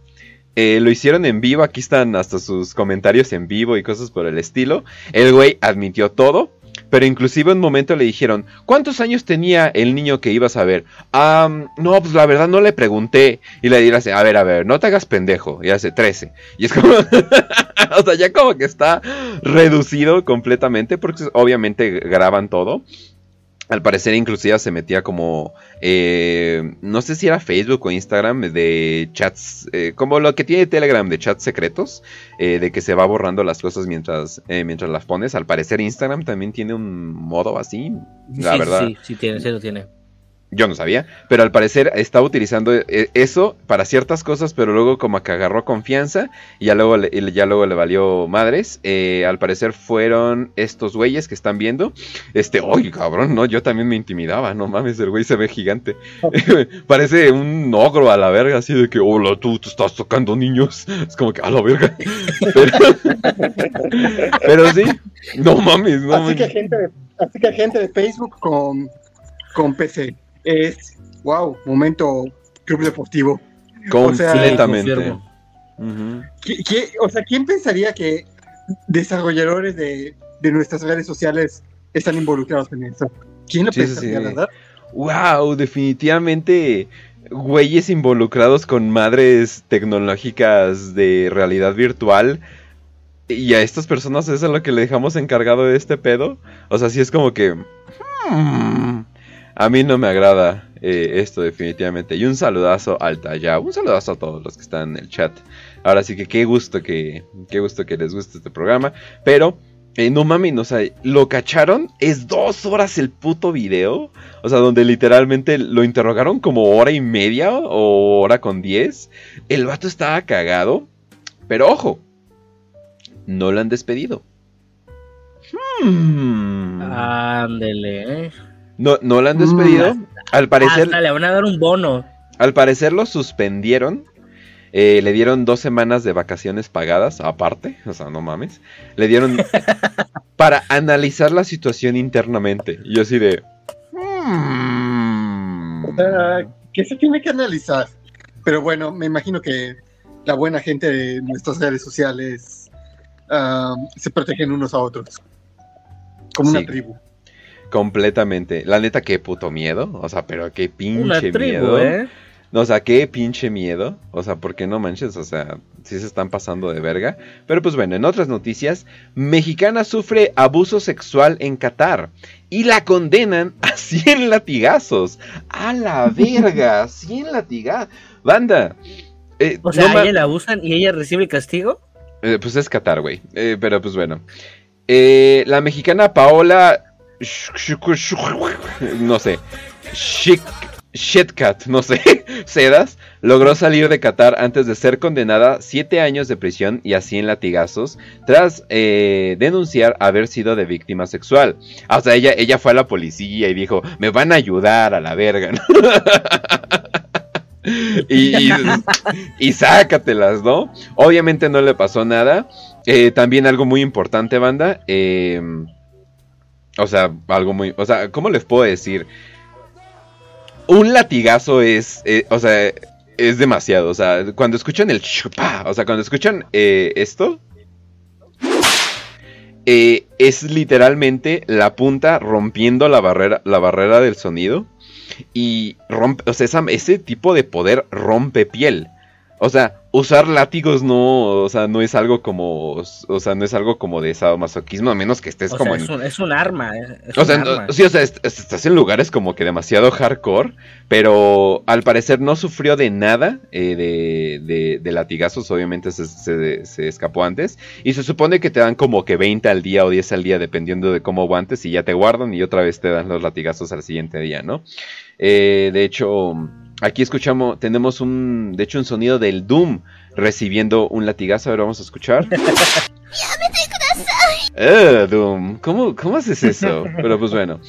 S1: Eh, lo hicieron en vivo. Aquí están hasta sus comentarios en vivo y cosas por el estilo. El güey admitió todo. Pero inclusive un momento le dijeron, ¿cuántos años tenía el niño que ibas a ver? Ah, no, pues la verdad no le pregunté. Y le dirás, a ver, a ver, no te hagas pendejo. Y hace 13. Y es como, *laughs* o sea, ya como que está reducido completamente porque obviamente graban todo. Al parecer inclusive se metía como, eh, no sé si era Facebook o Instagram de chats, eh, como lo que tiene Telegram de chats secretos, eh, de que se va borrando las cosas mientras, eh, mientras las pones. Al parecer Instagram también tiene un modo así, la
S2: sí,
S1: verdad.
S2: Sí, sí, tiene, sí lo tiene.
S1: Yo no sabía, pero al parecer estaba utilizando eh, eso para ciertas cosas, pero luego como que agarró confianza y ya luego le, ya luego le valió madres. Eh, al parecer fueron estos güeyes que están viendo. Este, oye, cabrón, no, yo también me intimidaba, no mames, el güey se ve gigante. *laughs* Parece un ogro a la verga, así de que, hola, tú te estás tocando niños. *laughs* Es como que, a la verga. *laughs* Pero, pero sí, no mames, no
S3: así,
S1: mames.
S3: que gente de, así que gente de Facebook con, con PC. Es, wow, momento club deportivo. O sea,
S1: Completamente.
S2: confirmo.
S1: Ujú.
S3: ¿Qui- qui- o sea, ¿quién pensaría que desarrolladores de, de nuestras redes sociales están involucrados en eso? ¿Quién lo
S1: sí,
S3: pensaría,
S1: sí.
S3: verdad?
S1: Wow, definitivamente güeyes involucrados con madres tecnológicas de realidad virtual. Y a estas personas es a lo que le dejamos encargado de este pedo. O sea, sí es como que... hmm, a mí no me agrada eh, esto definitivamente. Y un saludazo al Talla. Un saludazo a todos los que están en el chat. Ahora sí que qué gusto que, qué gusto que les guste este programa. Pero, eh, no mames, o sea, lo cacharon. Es dos horas el puto video. O sea, donde literalmente lo interrogaron como hora y media o hora con diez. El vato estaba cagado. Pero ojo, no lo han despedido. Hmm.
S2: Ándele, ¿eh?
S1: No, no lo han despedido. Al parecer,
S2: Hasta le van a dar un bono.
S1: al parecer lo suspendieron. Eh, le dieron dos semanas de vacaciones pagadas, aparte, o sea, no mames. Le dieron *laughs* para analizar la situación internamente. Y yo así de. "Hmm".
S3: ¿qué se tiene que analizar? Pero bueno, me imagino que la buena gente de nuestras redes sociales ah, se protegen unos a otros. Como una tribu.
S1: Completamente. La neta, qué puto miedo. O sea, pero qué pinche
S2: tribu,
S1: miedo.
S2: ¿eh?
S1: No, o sea, qué pinche miedo. O sea, porque no manches, o sea, sí se están pasando de verga. Pero pues bueno, en otras noticias, mexicana sufre abuso sexual en Qatar y la condenan a *laughs* 100 latigazos. A la verga, *laughs* 100 latigazos. Banda. eh,
S2: O sea,
S1: no
S2: a ella la abusan y ella recibe castigo.
S1: eh, pues es Qatar, güey. Eh, pero pues bueno. Eh, la mexicana Paola. No sé. Shik- Shitcat, no sé. *laughs* Sedas. Logró salir de Qatar antes de ser condenada a 7 años de prisión y a 100 latigazos. Tras eh, denunciar haber sido de víctima sexual. O sea, ella, ella fue a la policía y dijo: Me van a ayudar a la verga. ¿no? *laughs* y sácatelas, ¿no? Obviamente no le pasó nada. Eh, también algo muy importante, banda. eh, o sea, algo muy... O sea, ¿cómo les puedo decir? Un latigazo es... eh, o sea, es demasiado. O sea, cuando escuchan el... chupa, o sea, cuando escuchan eh, esto... eh, es literalmente la punta rompiendo la barrera, la barrera del sonido. Y rompe, o sea, ese tipo de poder rompe piel. O sea, usar látigos no, o sea, no es algo como, o sea, no es algo como de sadomasoquismo, a menos que estés
S2: O
S1: como
S2: sea,
S1: en...
S2: es, un, es un arma. es
S1: O
S2: un
S1: sea,
S2: arma.
S1: no- sí, o sea, est- est- estás en lugares como que demasiado hardcore, pero al parecer no sufrió de nada eh, de, de- de latigazos, obviamente se, se- se escapó antes, y se supone que te dan como que 20 al día o 10 al día, dependiendo de cómo aguantes, y ya te guardan y otra vez te dan los latigazos al siguiente día, ¿no? Eh, de hecho, aquí escuchamos, tenemos un, de hecho, un sonido del Doom recibiendo un latigazo, ahora vamos a escuchar. *laughs* *laughs* Eh, Doom, ¿cómo, ¿cómo haces eso? Pero pues bueno.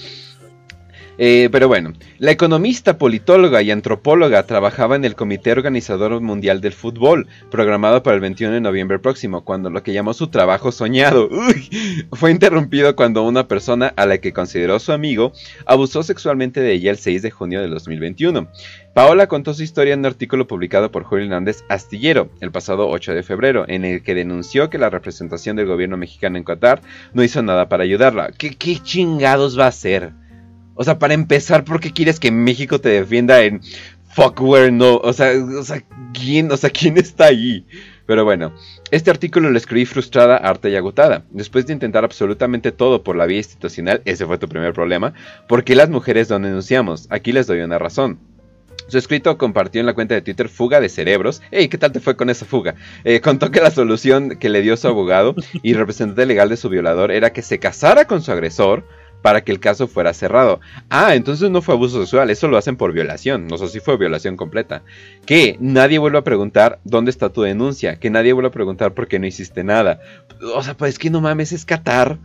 S1: Eh, pero bueno, la economista, politóloga y antropóloga trabajaba en el Comité Organizador Mundial del Fútbol, programado para el 21 de noviembre próximo, cuando lo que llamó su trabajo soñado uy, fue interrumpido cuando una persona a la que consideró su amigo abusó sexualmente de ella el 6 de junio de 2021. Paola contó su historia en un artículo publicado por Julio Hernández Astillero el pasado 8 de febrero, en el que denunció que la representación del gobierno mexicano en Qatar no hizo nada para ayudarla. ¿Qué, chingados va a hacer? O sea, para empezar, ¿por qué quieres que México te defienda en fuckware no? O sea, ¿quién, o sea, ¿quién está ahí? Pero bueno, este artículo lo escribí frustrada, harta y agotada. Después de intentar absolutamente todo por la vía institucional, ese fue tu primer problema, ¿por qué las mujeres no denunciamos? Aquí les doy una razón. Su escrito compartió en la cuenta de Twitter Fuga de Cerebros. Ey, ¿qué tal te fue con esa fuga? Eh, contó que la solución que le dio su abogado y representante legal de su violador era que se casara con su agresor para que el caso fuera cerrado. Ah, entonces no fue abuso sexual, eso lo hacen por violación. No sé si fue violación completa. Que nadie vuelva a preguntar dónde está tu denuncia. Que nadie vuelva a preguntar por qué no hiciste nada. O sea, pues es que no mames, es Qatar.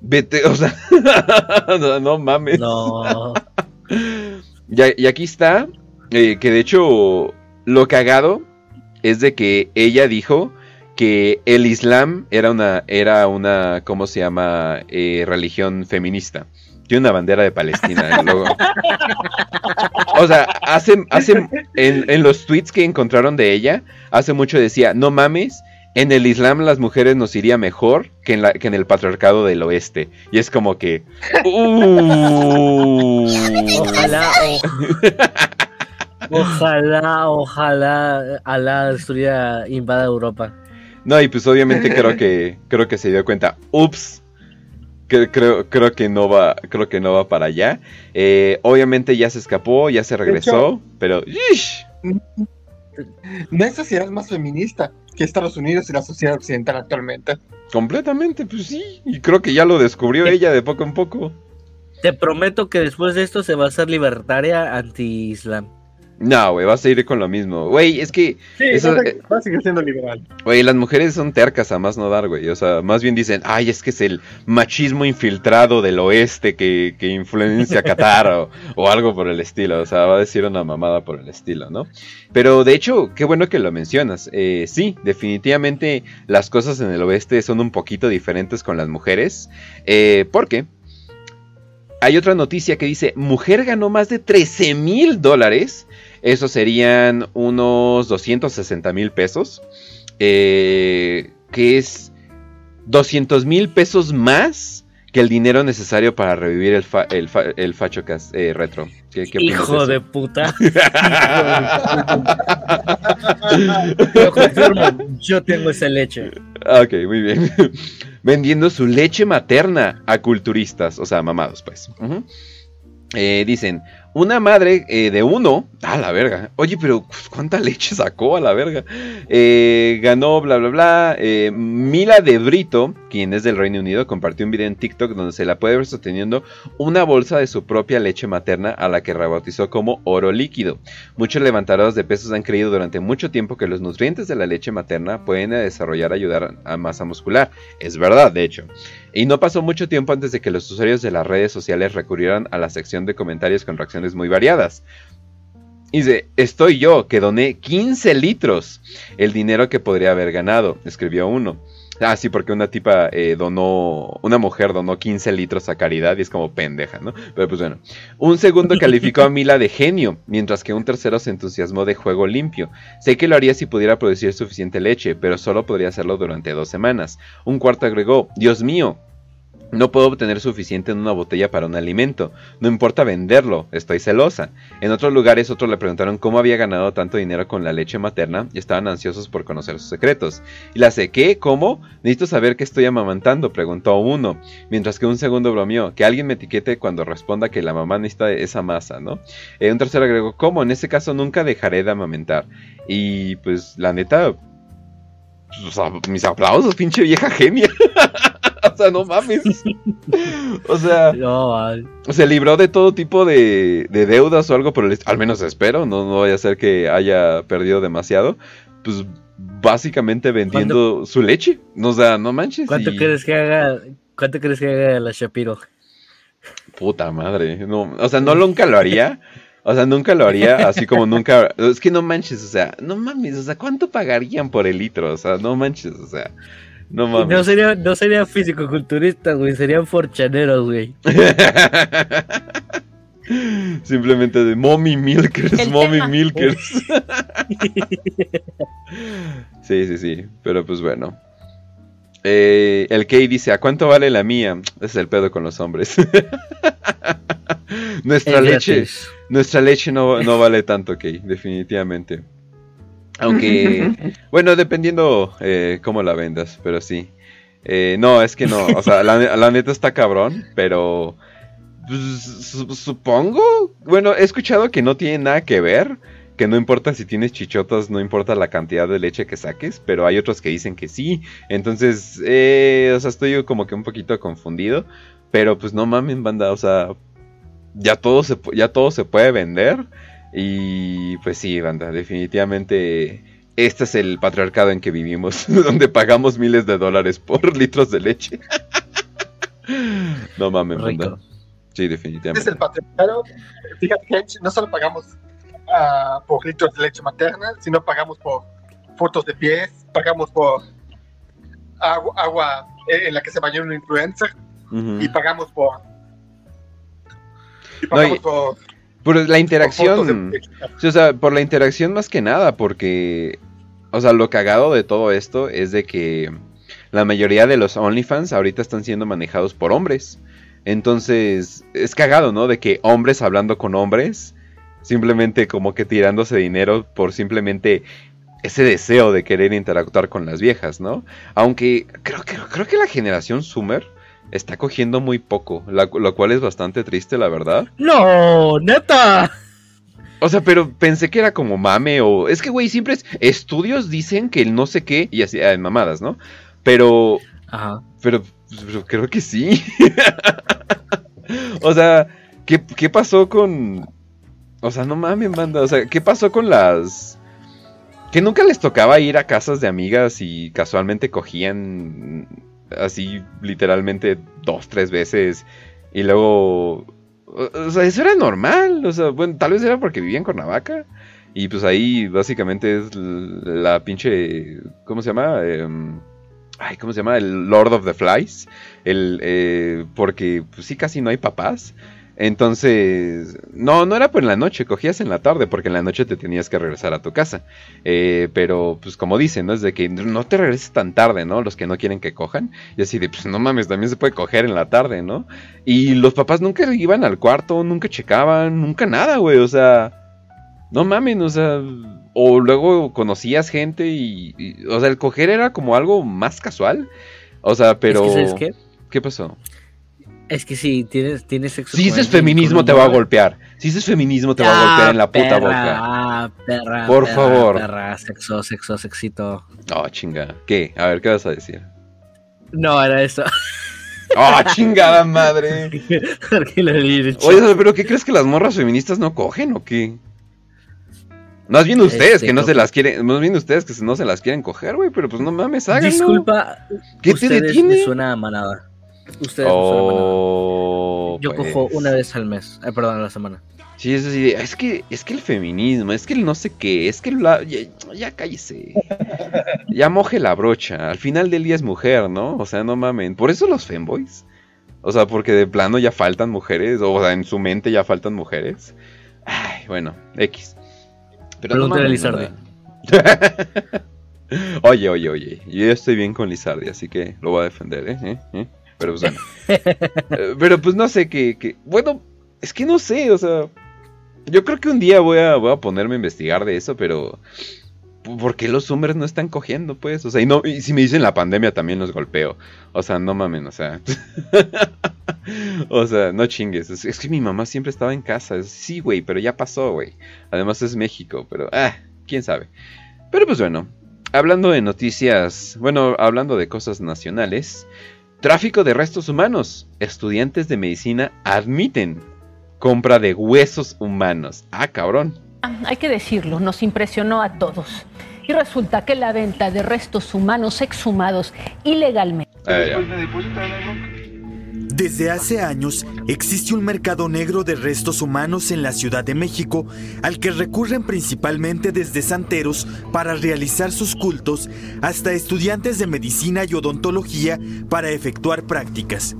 S1: Vete, o sea, *laughs* no, no mames.
S2: No. *laughs*
S1: Y aquí está, eh, que de hecho lo cagado es de que ella dijo que el Islam era una, era una, ¿cómo se llama? Eh, religión feminista. Tiene una bandera de Palestina en el logo. O sea, hace, hace en, en los tweets que encontraron de ella, hace mucho decía, no mames, en el Islam las mujeres nos iría mejor que en, la, que en el patriarcado del oeste. Y es como que... *laughs* uh.
S2: Ojalá, *laughs* ojalá, ojalá Alá destruya, invada Europa.
S1: No, y pues obviamente creo que *laughs* creo que se dio cuenta. Ups. Que- creo, creo que no va, creo que no va para allá. Eh, obviamente ya se escapó, ya se regresó, pero ¡ish!
S3: No hay sociedad más feminista que Estados Unidos y la sociedad occidental actualmente.
S1: completamente, pues sí. Y creo que ya lo descubrió ella de poco en poco.
S2: Te prometo que después de esto se va a hacer libertaria anti-islam.
S1: No, güey, vas a ir con lo mismo. Güey, es que.
S3: Sí,
S1: eso-
S3: va, a- a seguir siendo liberal.
S1: Güey, las mujeres son tercas a más no dar, güey. O sea, más bien dicen, ay, es que es el machismo infiltrado del oeste que, que influencia a Qatar o, o algo por el estilo. O sea, va a decir una mamada por el estilo, ¿no? Pero de hecho, qué bueno que lo mencionas. Eh, sí, definitivamente las cosas en el oeste son un poquito diferentes con las mujeres. Eh, porque hay otra noticia que dice, mujer ganó más de 13 mil dólares. Eso serían unos 260 mil pesos. eh, que es 200 mil pesos más que el dinero necesario para revivir el, fa- el, fa- el Facho Cast, eh, retro. ¿Qué, qué opinas
S2: Hijo
S1: eso?
S2: de puta. *laughs* Yo confirmo, yo tengo esa leche.
S1: Ah, Ok, muy bien. *laughs* Vendiendo su leche materna a culturistas, o sea, mamados, pues. Eh, dicen, una madre eh, de uno, a la verga. Oye, pero pues, ¿cuánta leche sacó a la verga? Eh, ganó, bla, bla, bla. Eh, Mila de Brito, quien es del Reino Unido, compartió un video en TikTok donde se la puede ver sosteniendo una bolsa de su propia leche materna a la que rebautizó como oro líquido. Muchos levantadoras de pesos han creído durante mucho tiempo que los nutrientes de la leche materna pueden desarrollar ayudar a masa muscular. Es verdad, de hecho. Y no pasó mucho tiempo antes de que los usuarios de las redes sociales recurrieran a la sección de comentarios con reacciones muy variadas. Dice, estoy yo, que doné 15 litros, el dinero que podría haber ganado, escribió uno. Ah, sí, porque una tipa eh, donó, una mujer donó 15 litros a caridad y es como pendeja, ¿no? Pero pues bueno. Un segundo *laughs* calificó a Mila de genio, mientras que un tercero se entusiasmó de juego limpio. Sé que lo haría si pudiera producir suficiente leche, pero solo podría hacerlo durante dos semanas. Un cuarto agregó, Dios mío, no puedo obtener suficiente en una botella para un alimento. No importa venderlo, estoy celosa. En otros lugares otros le preguntaron cómo había ganado tanto dinero con la leche materna y estaban ansiosos por conocer sus secretos. Y la sé, ¿qué? ¿Cómo? Necesito saber qué estoy amamantando, preguntó uno. Mientras que un segundo bromeó, que alguien me etiquete cuando responda que la mamá necesita esa masa, ¿no? Eh, un tercero agregó, ¿cómo? En ese caso nunca dejaré de amamentar. Y pues la neta... sea, mis aplausos, pinche vieja genia. *laughs* *laughs* o sea, no mames. O sea,
S2: No,
S1: se libró de todo tipo de, de deudas o algo por el Al menos espero, no, no vaya a ser que haya perdido demasiado. Pues básicamente vendiendo su leche. O sea, no manches.
S2: ¿Cuánto
S1: y-
S2: crees que haga? ¿Cuánto crees que haga la Shapiro?
S1: Puta madre. No, o sea, no nunca lo haría. O sea, nunca lo haría, así como nunca. Es que no manches, o sea, no mames, o sea, ¿cuánto pagarían por el litro? O sea, no manches, o sea, no mames.
S2: No sería, no sería físico-culturistas, güey, serían forchaneros, güey. *laughs*
S1: Simplemente de mommy milkers,
S10: El
S1: mommy
S10: tema.
S1: milkers. *laughs* sí, sí, sí, pero pues bueno. Eh, el Kay dice, ¿a cuánto vale la mía? Ese es el pedo con los hombres. *laughs* Nuestra
S2: Es
S1: leche, nuestra leche no, no vale tanto, Kay, definitivamente. Aunque, *laughs* bueno, dependiendo eh, cómo la vendas, pero sí. Eh, no, es que no, o sea, la, la neta está cabrón, pero pues, su- supongo. Bueno, he escuchado que no tiene nada que ver, que no importa si tienes chichotas, no importa la cantidad de leche que saques, pero hay otros que dicen que sí. Entonces, eh, o sea, estoy como que un poquito confundido, pero pues no mamen, banda, o sea, ya todo se, ya todo se puede vender. Y pues sí, banda, definitivamente este es el patriarcado en que vivimos, *laughs* donde pagamos miles de dólares por *laughs* litros de leche. *laughs* no mames, banda.
S2: Rico.
S1: Sí,
S3: es
S1: definitivamente.
S3: el patriarcado. Fíjate que no solo pagamos ah, por litros de leche materna, sino pagamos por fotos de pies, pagamos por agua, agua en la que se bañó un influencer y pagamos por. Y
S1: No,
S3: pagamos
S1: y-
S3: por,
S1: Por la interacción. Sí, o sea, por la interacción más que nada, porque, o sea, lo cagado de todo esto es de que la mayoría de los OnlyFans ahorita están siendo manejados por hombres. Entonces, es cagado, ¿no? De que hombres hablando con hombres, simplemente como que tirándose dinero por simplemente ese deseo de querer interactuar con las viejas, ¿no? Aunque creo que, creo que la generación Summer está cogiendo muy poco, la- lo cual es bastante triste, la verdad.
S2: No, neta.
S1: O sea, pero pensé que era como mame o... Es que, güey, siempre es... Estudios dicen que el no sé qué y así, ah, mamadas, ¿no? Pero...
S2: Ajá.
S1: Pero, pero creo que sí. *laughs* o sea, ¿qué, qué pasó con... O sea, no mames, banda. O sea, ¿qué pasó con las. Que nunca les tocaba ir a casas de amigas y casualmente cogían así literalmente dos, tres veces y luego... O sea, eso era normal. O sea, bueno, tal vez era porque vivía en Cuernavaca. Y pues ahí básicamente es la pinche... ¿Cómo se llama? Em, ay, ¿cómo se llama? El Lord of the Flies. El, eh, porque pues sí, casi no hay papás. Entonces, no, no era por en la noche, cogías en la tarde, porque en la noche te tenías que regresar a tu casa. Eh, pero, pues como dicen, ¿no? Es de que no te regreses tan tarde, ¿no? Los que no quieren que cojan. Y así de, pues no mames, también se puede coger en la tarde, ¿no? Y los papás nunca iban al cuarto, nunca checaban, nunca nada, güey. O sea, no mames, o sea... O luego conocías gente y, y- O sea, el coger era como algo más casual. O sea, pero...
S2: Es que, ¿sabes qué?
S1: ¿Qué pasó?
S2: Es que si tienes, tienes sexo.
S1: Si dices feminismo te va a golpear. Si dices feminismo te va a
S2: Ah,
S1: golpear en la puta boca.
S2: Ah, perra.
S1: Por
S2: perra,
S1: favor.
S2: Perra, sexo, sexo, sexito.
S1: Oh, chinga. ¿Qué? A ver, ¿qué vas a decir?
S2: No, era eso.
S1: ¡Oh, chingada madre! *laughs* Oye, pero ¿qué crees que las morras feministas no cogen o qué? Más bien ustedes
S2: Este,
S1: que no se las quieren, más bien ustedes que no se las quieren coger, güey, pero pues no mames, háganlo.
S2: Disculpa.
S1: ¿Qué te
S2: ustedes
S1: detiene?
S2: Me suena a manada. Ustedes.
S1: Oh,
S2: Yo
S1: pues.
S2: cojo una vez al mes. Ay, perdón, a la semana.
S1: Sí, es así, de, es que, es que el feminismo, es que el no sé qué, es que la, ya, ya cállese. *laughs* Ya moje la brocha. Al final del día es mujer, ¿no? O sea, no mamen. Por eso los femboys. O sea, porque de plano ya faltan mujeres. O sea, en su mente ya faltan mujeres. Ay, bueno, X. Pero no
S2: a *laughs*
S1: oye, oye, oye. Yo estoy bien con Lizardi, así que lo voy a defender, ¿eh? ¿Eh? ¿Eh? Pero pues bueno. Eh, Pero pues no sé qué. qué- Bueno, es que no sé, o sea. Yo creo que un día voy a, voy a ponerme a investigar de eso, pero. ¿Por qué los hombres no están cogiendo, pues? O sea, y, no, y si me dicen la pandemia también los golpeo. O sea, no mamen, o sea. *laughs* o sea, no chingues. Es, es que mi mamá siempre estaba en casa. Sí, güey, pero ya pasó, güey. Además es México, pero. Ah, quién sabe. Pero pues bueno. Hablando de noticias. Bueno, hablando de cosas nacionales. Tráfico de restos humanos. Estudiantes de medicina admiten compra de huesos humanos. Ah, cabrón.
S10: Hay que decirlo, nos impresionó a todos. Y resulta que la venta de restos humanos exhumados ilegalmente.
S1: Ah, ya.
S11: Desde hace años existe un mercado negro de restos humanos en la Ciudad de México al que recurren principalmente desde santeros para realizar sus cultos hasta estudiantes de medicina y odontología para efectuar prácticas.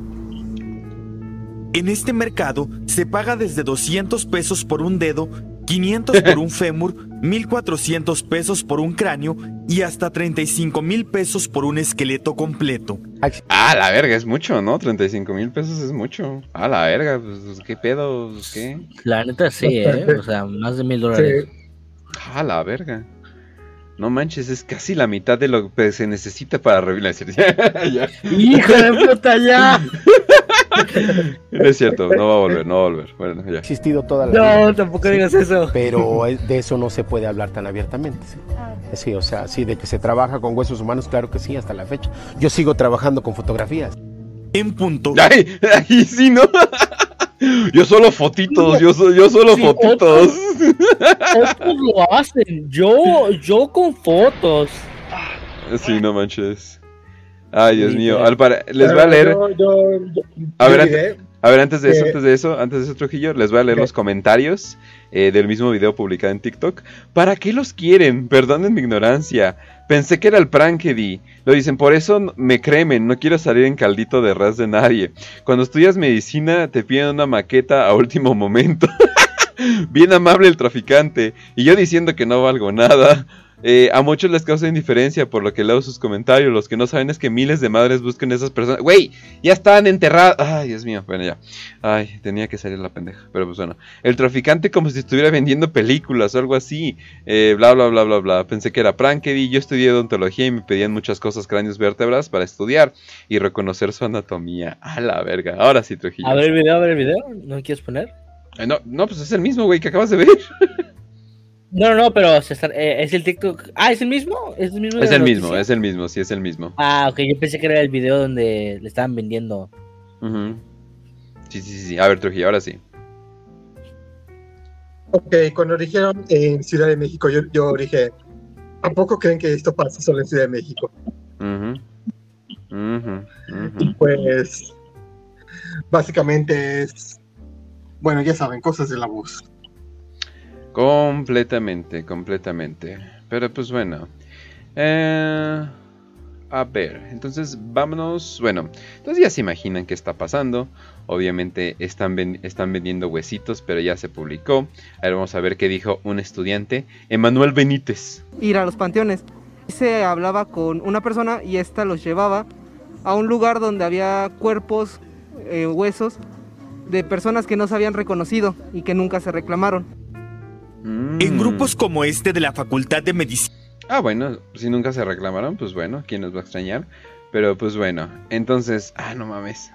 S11: En este mercado se paga desde 200 pesos por un dedo, 500 por un fémur, 1400 pesos por un cráneo y hasta 35 mil pesos por un esqueleto completo.
S1: Ah, la verga, es mucho, ¿no? 35 mil pesos es mucho. Ah, la verga, pues, pues, ¿qué pedo? Pues, ¿Qué?
S2: La neta sí, ¿eh? O sea, más de mil dólares.
S1: Ah, la verga. No manches, es casi la mitad de lo que se necesita para revivir. *laughs* Ya.
S2: ¡Hijo de puta, ya! *laughs*
S1: No es cierto, no va a volver, no va a volver. Bueno, ya.
S12: existido toda la
S2: No,
S12: vida.
S2: tampoco digas eso.
S12: Pero de eso no se puede hablar tan abiertamente. Sí. Sí, o sea, sí, de que se trabaja con huesos humanos, claro que sí, hasta la fecha. Yo sigo trabajando con fotografías.
S11: En punto. *laughs*
S1: Ay, ay, sí, ¿no? Yo solo fotitos, yo, so- yo solo
S2: Sí,
S1: fotitos.
S2: Otros lo hacen. Yo, yo con fotos.
S1: Sí, no manches. Ay, Dios mío. Al para- Les voy a leer.
S3: yo- yo- yo-
S1: A ver,
S3: diré
S1: a ver, antes de eso, antes de eso, antes de eso, Trujillo, les voy a leer los comentarios eh, del mismo video publicado en TikTok. ¿Para qué los quieren? Perdonen mi ignorancia. Pensé que era el prank que di. Lo dicen, por eso me cremen, no quiero salir en caldito de ras de nadie. Cuando estudias medicina te piden una maqueta a último momento. *laughs* Bien amable el traficante. Y yo diciendo que no valgo nada. Eh, a muchos les causa indiferencia por lo que leo sus comentarios. Los que no saben es que miles de madres buscan a esas personas. Güey, ya estaban enterradas. Ay, Dios mío. Bueno, ya. Ay, tenía que salir la pendeja. Pero pues bueno. El traficante como si estuviera vendiendo películas o algo así. Eh, bla, bla, bla, bla, bla. Pensé que era Prankedy. Yo estudié odontología y me pedían muchas cosas, cráneos, vértebras para estudiar y reconocer su anatomía. A la verga. Ahora sí, Trujillo.
S2: A ver el video, a ver el video. ¿No quieres poner?
S1: Eh, no, no, pues es el mismo, güey, que acabas de ver. *laughs*
S2: No, no, no, pero se está- eh, es el TikTok. Ah, ¿es el mismo? ¿Es el mismo?
S1: Es el mismo,
S2: noticia?
S1: es el mismo, sí, es el mismo.
S2: Ah, ok, yo pensé que era el video donde le estaban vendiendo.
S1: Sí, sí, sí, sí. A ver, Trujillo, ahora sí.
S3: Ok, cuando dijeron en Ciudad de México, yo, yo dije, ¿a poco creen que esto pasa solo en Ciudad de México? Pues, básicamente es, bueno, ya saben, cosas de la voz.
S1: Completamente, completamente. Pero pues bueno. Eh, a ver, entonces vámonos. Bueno, entonces ya se imaginan qué está pasando. Obviamente están, ven- están vendiendo huesitos, pero ya se publicó. A ver, vamos a ver qué dijo un estudiante. Emanuel Benítez.
S13: ir a los panteones. Se hablaba con una persona y esta los llevaba a un lugar donde había cuerpos, eh, huesos de personas que no se habían reconocido y que nunca se reclamaron.
S11: En grupos como este de la Facultad de Medicina.
S1: Ah, bueno, si nunca se reclamaron, pues bueno, ¿quién nos va a extrañar? Pero pues bueno, entonces, ah, no mames.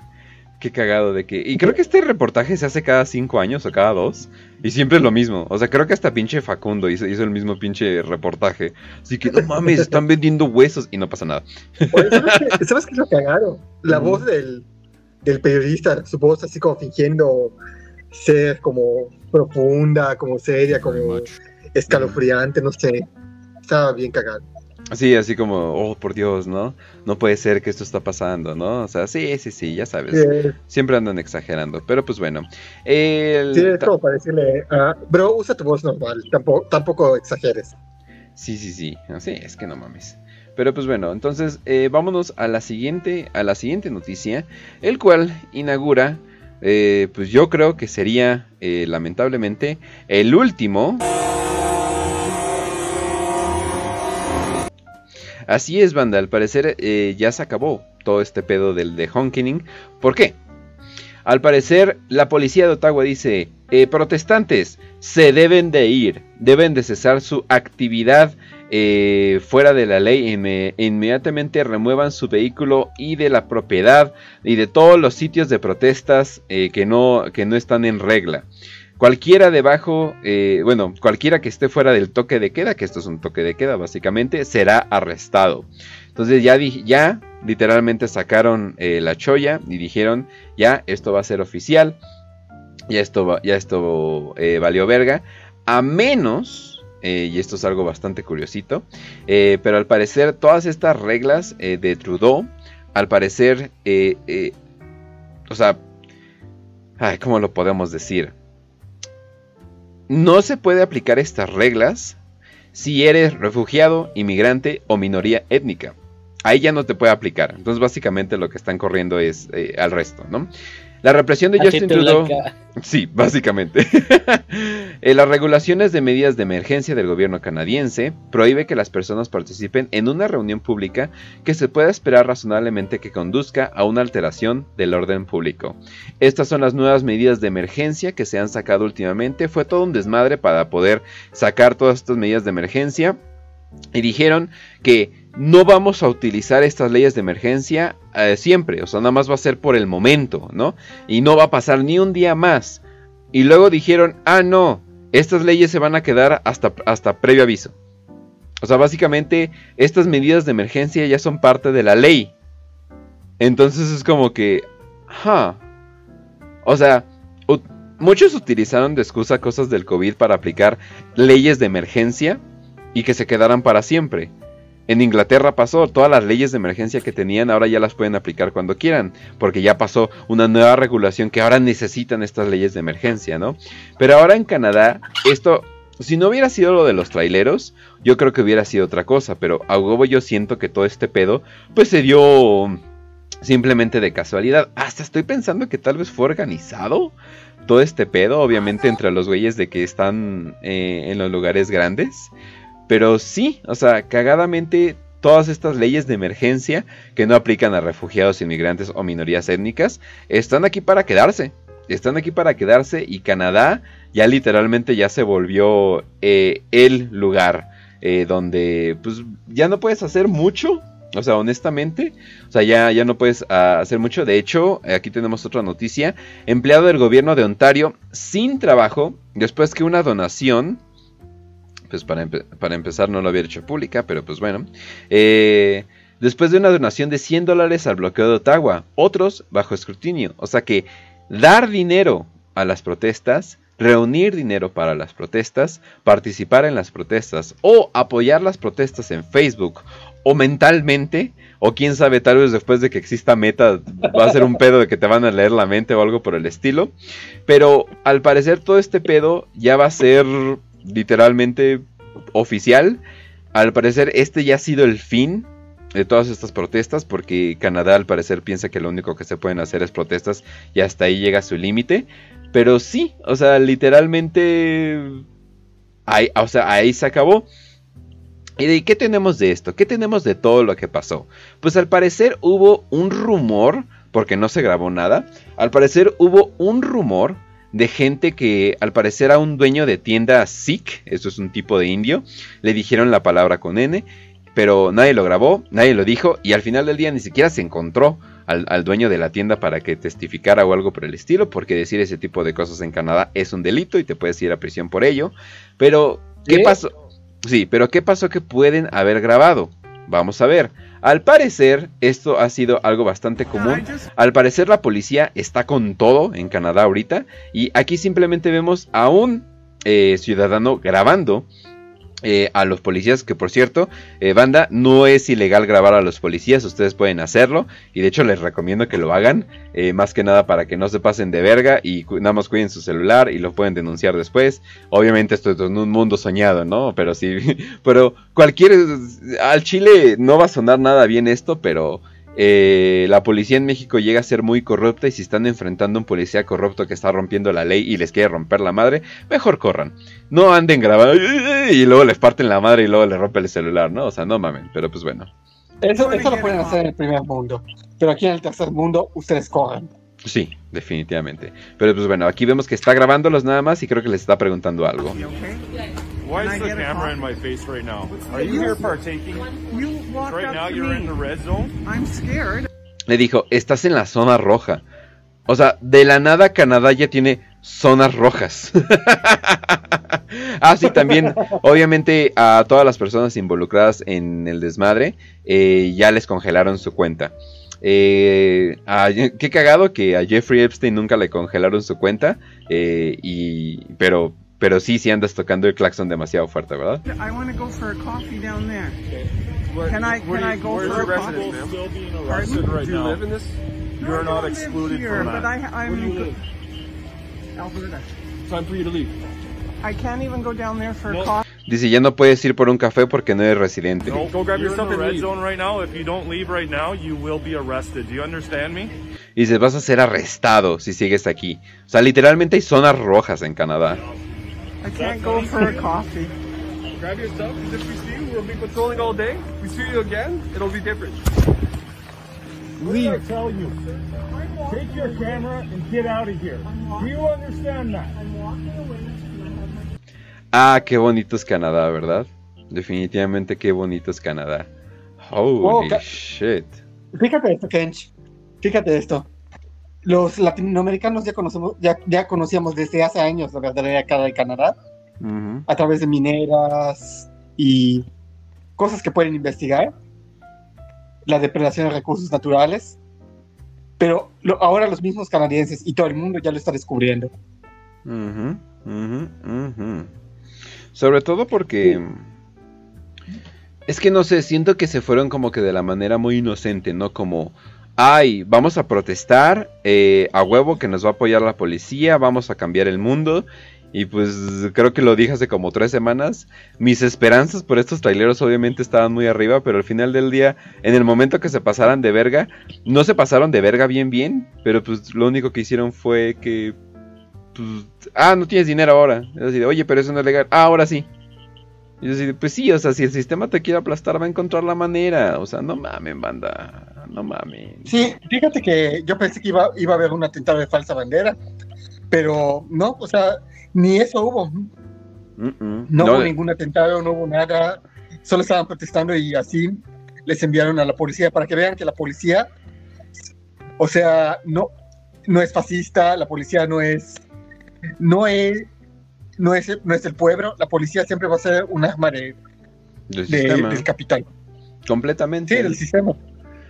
S1: Qué cagado de que... Y creo que este reportaje se hace cada cinco años o cada dos. Y siempre es lo mismo. O sea, creo que hasta pinche Facundo hizo, hizo el mismo pinche reportaje. Así que, no mames, están vendiendo huesos y no pasa nada.
S3: Oye, ¿sabes, qué, *laughs* ¿Sabes qué es lo cagado? La voz del, del periodista, su voz así como fingiendo ser como profunda, como seria, como escalofriante, no sé. Estaba bien cagado.
S1: Sí, así como, oh, por Dios, ¿no? No puede ser que esto está pasando, ¿no? O sea, sí, sí, sí, ya sabes.
S3: Sí.
S1: Siempre andan exagerando. Pero pues bueno. El-
S3: Sí, es como para decirle, ah, bro, usa tu voz normal, tampoco, tampoco exageres.
S1: Sí, sí, sí. Sí, es que no mames. Pero pues bueno, entonces eh, vámonos a la siguiente, a la siguiente noticia, el cual inaugura, eh, pues yo creo que sería, eh, lamentablemente, el último. Así es, banda. Al parecer eh, ya se acabó todo este pedo del de honkening. ¿Por qué? Al parecer, la policía de Ottawa dice, protestantes se deben de ir, deben de cesar su actividad eh, fuera de la ley, inme- inmediatamente remuevan su vehículo y de la propiedad y de todos los sitios de protestas eh, que, no, que no están en regla. Cualquiera debajo, eh, bueno, cualquiera que esté fuera del toque de queda, que esto es un toque de queda básicamente, será arrestado. Entonces ya, ya literalmente sacaron eh, la cholla y dijeron, ya, esto va a ser oficial, ya esto, ya esto eh, valió verga, a menos, eh, y esto es algo bastante curiosito, eh, pero al parecer todas estas reglas eh, de Trudeau, al parecer, o sea, ay, ¿cómo lo podemos decir? No se puede aplicar estas reglas si eres refugiado, inmigrante o minoría étnica. Ahí ya no te puede aplicar. Entonces básicamente lo que están corriendo es al resto, ¿no? La represión de Justin Trudeau... *laughs* Sí, básicamente. *laughs* Eh, las regulaciones de medidas de emergencia del gobierno canadiense prohíbe que las personas participen en una reunión pública que se pueda esperar razonablemente que conduzca a una alteración del orden público. Estas son las nuevas medidas de emergencia que se han sacado últimamente. Fue todo un desmadre para poder sacar todas estas medidas de emergencia. Y dijeron que no vamos a utilizar estas leyes de emergencia eh, siempre, o sea, nada más va a ser por el momento, ¿no? Y no va a pasar ni un día más. Y luego dijeron, ah, no, estas leyes se van a quedar hasta, hasta previo aviso. O sea, básicamente estas medidas de emergencia ya son parte de la ley. Entonces es como que, ja. O sea, muchos utilizaron de excusa cosas del COVID para aplicar leyes de emergencia y que se quedaran para siempre. En Inglaterra pasó, todas las leyes de emergencia que tenían ahora ya las pueden aplicar cuando quieran, porque ya pasó una nueva regulación que ahora necesitan estas leyes de emergencia, ¿no? Pero ahora en Canadá, esto, si no hubiera sido lo de los traileros, yo creo que hubiera sido otra cosa, pero a huevo yo siento que todo este pedo, pues se dio simplemente de casualidad. Hasta estoy pensando que tal vez fue organizado todo este pedo, obviamente entre los güeyes de que están eh, en los lugares grandes. Pero sí, o sea, cagadamente todas estas leyes de emergencia que no aplican a refugiados, inmigrantes o minorías étnicas están aquí para quedarse. Están aquí para quedarse y Canadá ya literalmente ya se volvió eh, el lugar eh, donde pues ya no puedes hacer mucho. O sea, honestamente, o sea, ya, ya no puedes ah, hacer mucho. De hecho, aquí tenemos otra noticia. Empleado del gobierno de Ontario sin trabajo después que una donación pues para, para empezar no lo había hecho pública, pero pues bueno. Eh, después de una donación de 100 dólares al bloqueo de Ottawa, otros bajo escrutinio. O sea que dar dinero a las protestas reunir dinero para las protestas, participar en las protestas o apoyar las protestas en Facebook o mentalmente, o quién sabe, tal vez después de que exista meta va a ser un pedo de que te van a leer la mente o algo por el estilo. Pero al parecer todo este pedo ya va a ser literalmente oficial. Al parecer este ya ha sido el fin de todas estas protestas porque Canadá al parecer piensa que lo único que se pueden hacer es protestas y hasta ahí llega su límite. Pero sí, o sea, literalmente... Ahí, o sea, ahí se acabó. ¿Y de qué tenemos de esto? ¿Qué tenemos de todo lo que pasó? Pues al parecer hubo un rumor, porque no se grabó nada, al parecer hubo un rumor de gente que al parecer a un dueño de tienda Sikh, eso es un tipo de indio, le dijeron la palabra con N, pero nadie lo grabó, nadie lo dijo y al final del día ni siquiera se encontró al, al, dueño de la tienda para que testificara o algo por el estilo, porque decir ese tipo de cosas en Canadá es un delito y te puedes ir a prisión por ello. Pero, ¿qué
S3: ¿Qué?
S1: pasó? Sí, pero ¿qué pasó que pueden haber grabado? Vamos a ver. Al parecer, esto ha sido algo bastante común. Al parecer, la policía está con todo en Canadá ahorita. Y aquí simplemente vemos a un eh, ciudadano grabando eh, a los policías, que por cierto, eh, banda, no es ilegal grabar a los policías, ustedes pueden hacerlo y de hecho les recomiendo que lo hagan, eh, más que nada para que no se pasen de verga y nada más cuiden su celular y lo pueden denunciar después. Obviamente esto es un mundo soñado, ¿no? Pero sí, *laughs* pero cualquier, al Chile no va a sonar nada bien esto, pero... eh, la policía en México llega a ser muy corrupta y si están enfrentando a un policía corrupto que está rompiendo la ley y les quiere romper la madre, mejor corran. No anden grabando y luego les parten la madre y luego les rompe el celular, ¿no? O sea, no mamen, pero pues bueno.
S3: Eso, eso lo pueden hacer en el primer mundo. Pero aquí en el tercer mundo, ustedes corran.
S1: Sí, definitivamente. Pero pues bueno, aquí vemos que está grabándolos nada más y creo que les está preguntando algo.
S14: Why is the camera in my face right now? Are you here partaking? right now you're in the red zone?
S15: I'm scared.
S1: Le dijo, estás en la zona roja. O sea, de la nada Canadá ya tiene zonas rojas. *laughs* ah, sí, también, obviamente a todas las personas involucradas en el desmadre eh, ya les congelaron su cuenta. Eh, a- qué cagado que a Jeffrey Epstein nunca le congelaron su cuenta. eh, y, pero, pero sí, sí andas tocando el claxon demasiado fuerte, ¿verdad?
S15: I want to go for a coffee down there. Can I can I go for a
S14: your
S15: coffee?
S14: residence, ma'am? Still being
S15: Pardon?
S14: arrested right
S15: Do you
S14: now.
S15: live in this?
S14: You're
S15: No,
S14: not excluded
S15: here,
S14: from
S15: but
S14: that.
S15: I, I'm
S14: Where do you live?
S15: Alberta.
S14: Time for you to leave.
S15: I can't even go down there for
S14: No.
S15: a coffee.
S1: Dice, ya no puedes ir por un café porque no eres residente.
S14: No, go grab
S15: You're
S14: yourself
S15: in
S14: in
S15: the
S14: the
S15: red
S14: red zone right now. If you don't leave right now, you will be arrested. Do you understand me?
S1: Y dices, vas a ser arrestado si sigues aquí. O sea, literalmente hay zonas rojas en Canadá.
S15: I can't go for a coffee.
S14: Grab your stuff, 'cause if we see you, we'll be patrolling all day. We see you again, it'll be different.
S16: Leave. I tell you. Take your camera and get out of here. Do you understand that?
S1: Ah, qué bonito es Canadá, ¿verdad? Definitivamente qué bonito es Canadá. Holy
S3: Oh, ca-
S1: shit.
S3: Fíjate esto, Kench. Fíjate esto. Los latinoamericanos ya conocemos, ya, ya conocíamos desde hace años la verdadera cara de Canadá a través de mineras y cosas que pueden investigar, la depredación de recursos naturales, pero lo- ahora los mismos canadienses y todo el mundo ya lo está descubriendo.
S1: Sobre todo porque... Es que no sé, siento que se fueron como que de la manera muy inocente, ¿no? Como, ay, vamos a protestar, eh, a huevo que nos va a apoyar la policía, vamos a cambiar el mundo. Y pues creo que lo dije hace como tres semanas. Mis esperanzas por estos traileros obviamente estaban muy arriba, pero al final del día, en el momento que se pasaran de verga, no se pasaron de verga bien bien, pero pues lo único que hicieron fue que pues, ah, no tienes dinero ahora. Es así de, oye, pero eso no es legal. Ah, ahora sí. Y yo así pues sí, o sea, si el sistema te quiere aplastar, va a encontrar la manera. O sea, no mamen, banda. No mamen.
S3: Sí, fíjate que yo pensé que iba, iba a haber un atentado de falsa bandera, pero no, o sea, ni eso hubo. No,
S1: No,
S3: hubo
S1: de-
S3: ningún atentado, no hubo nada. Solo estaban protestando y así les enviaron a la policía para que vean que la policía, o sea, no, no es fascista, la policía no es, no es, no es, no es el pueblo, la policía siempre va a ser un arma de,
S1: del
S3: de-
S1: sistema.
S3: del capital.
S1: Completamente.
S3: Sí, del sistema.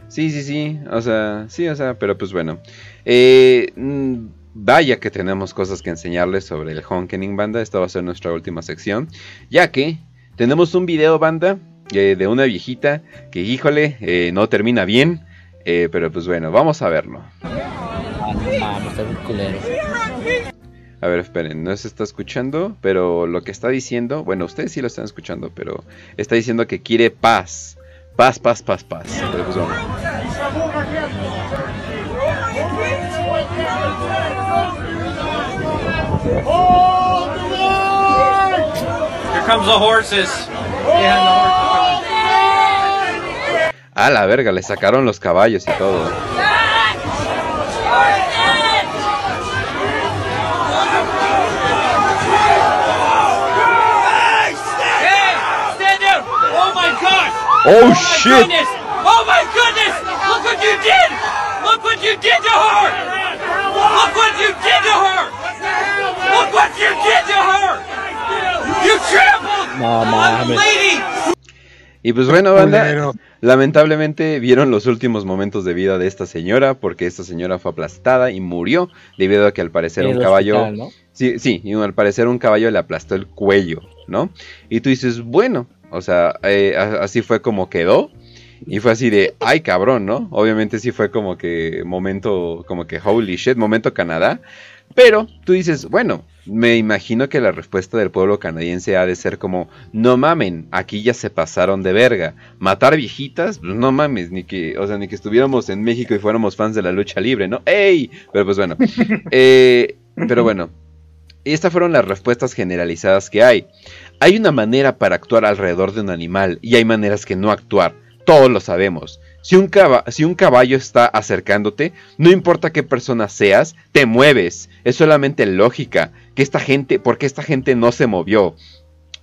S1: Sí, sí, sí. O sea, sí, o sea, pero pues bueno. Eh, mm, vaya que tenemos cosas que enseñarles sobre el Honkening Banda. Esta va a ser nuestra última sección, ya que tenemos un video banda eh, de una viejita que, híjole, eh, no termina bien, eh, pero pues bueno, vamos a verlo. A ver, esperen, no se está escuchando, pero lo que está diciendo, bueno, ustedes sí lo están escuchando, pero está diciendo que quiere paz. Paz, paz, paz, paz. Pero pues bueno.
S17: Here comes the horses.
S1: A la verga, le sacaron los caballos y todo.
S17: Hey, stand down! Oh my
S1: Oh,
S17: my
S1: shit.
S17: Goodness. Oh my goodness! Look what you did! Look what you did to her! Look what you did to her! Look what you did to her! You trampled
S2: No
S17: on
S2: mames.
S17: lady!
S1: Y pues bueno, banda, lamentablemente vieron los últimos momentos de vida de esta señora, porque esta señora fue aplastada y murió debido a que al parecer un caballo...
S2: hospital, ¿no?
S1: Sí, sí, y al parecer un caballo le aplastó el cuello, ¿no? Y tú dices, bueno, o sea, eh, así fue como quedó. Y fue así de, ay cabrón, ¿no? Obviamente sí fue como que momento, como que holy shit, momento Canadá. Pero tú dices, bueno, me imagino que la respuesta del pueblo canadiense ha de ser como, no mamen, aquí ya se pasaron de verga. Matar viejitas, pues no mames, ni que, o sea, ni que estuviéramos en México y fuéramos fans de la lucha libre, ¿no? ¡Ey! Pero pues bueno. *laughs* Eh, pero bueno, estas fueron las respuestas generalizadas que hay. Hay una manera para actuar alrededor de un animal y hay maneras que no actuar. Todos lo sabemos. Si un, caballo está acercándote, no importa qué persona seas, te mueves. Es solamente lógica. Que esta gente, porque esta gente no se movió.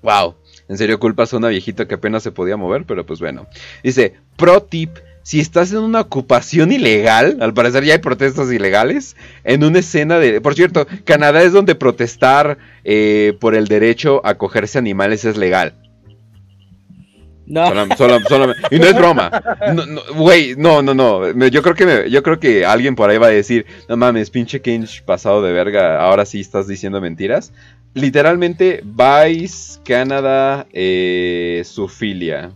S1: Wow. En serio culpas a una viejita que apenas se podía mover, pero pues bueno. Dice, pro tip, si estás en una ocupación ilegal, al parecer ya hay protestas ilegales, en una escena de... Por cierto, Canadá es donde protestar eh, por el derecho a cogerse animales es legal.
S2: No.
S1: Solam- solam- solam- y no es *laughs* broma. No, no, Güey, no, no, no. Yo creo que me- yo creo que alguien por ahí va a decir, no mames, pinche Kench pasado de verga, ahora sí estás diciendo mentiras. Literalmente, Vice, Canadá, eh, su filia.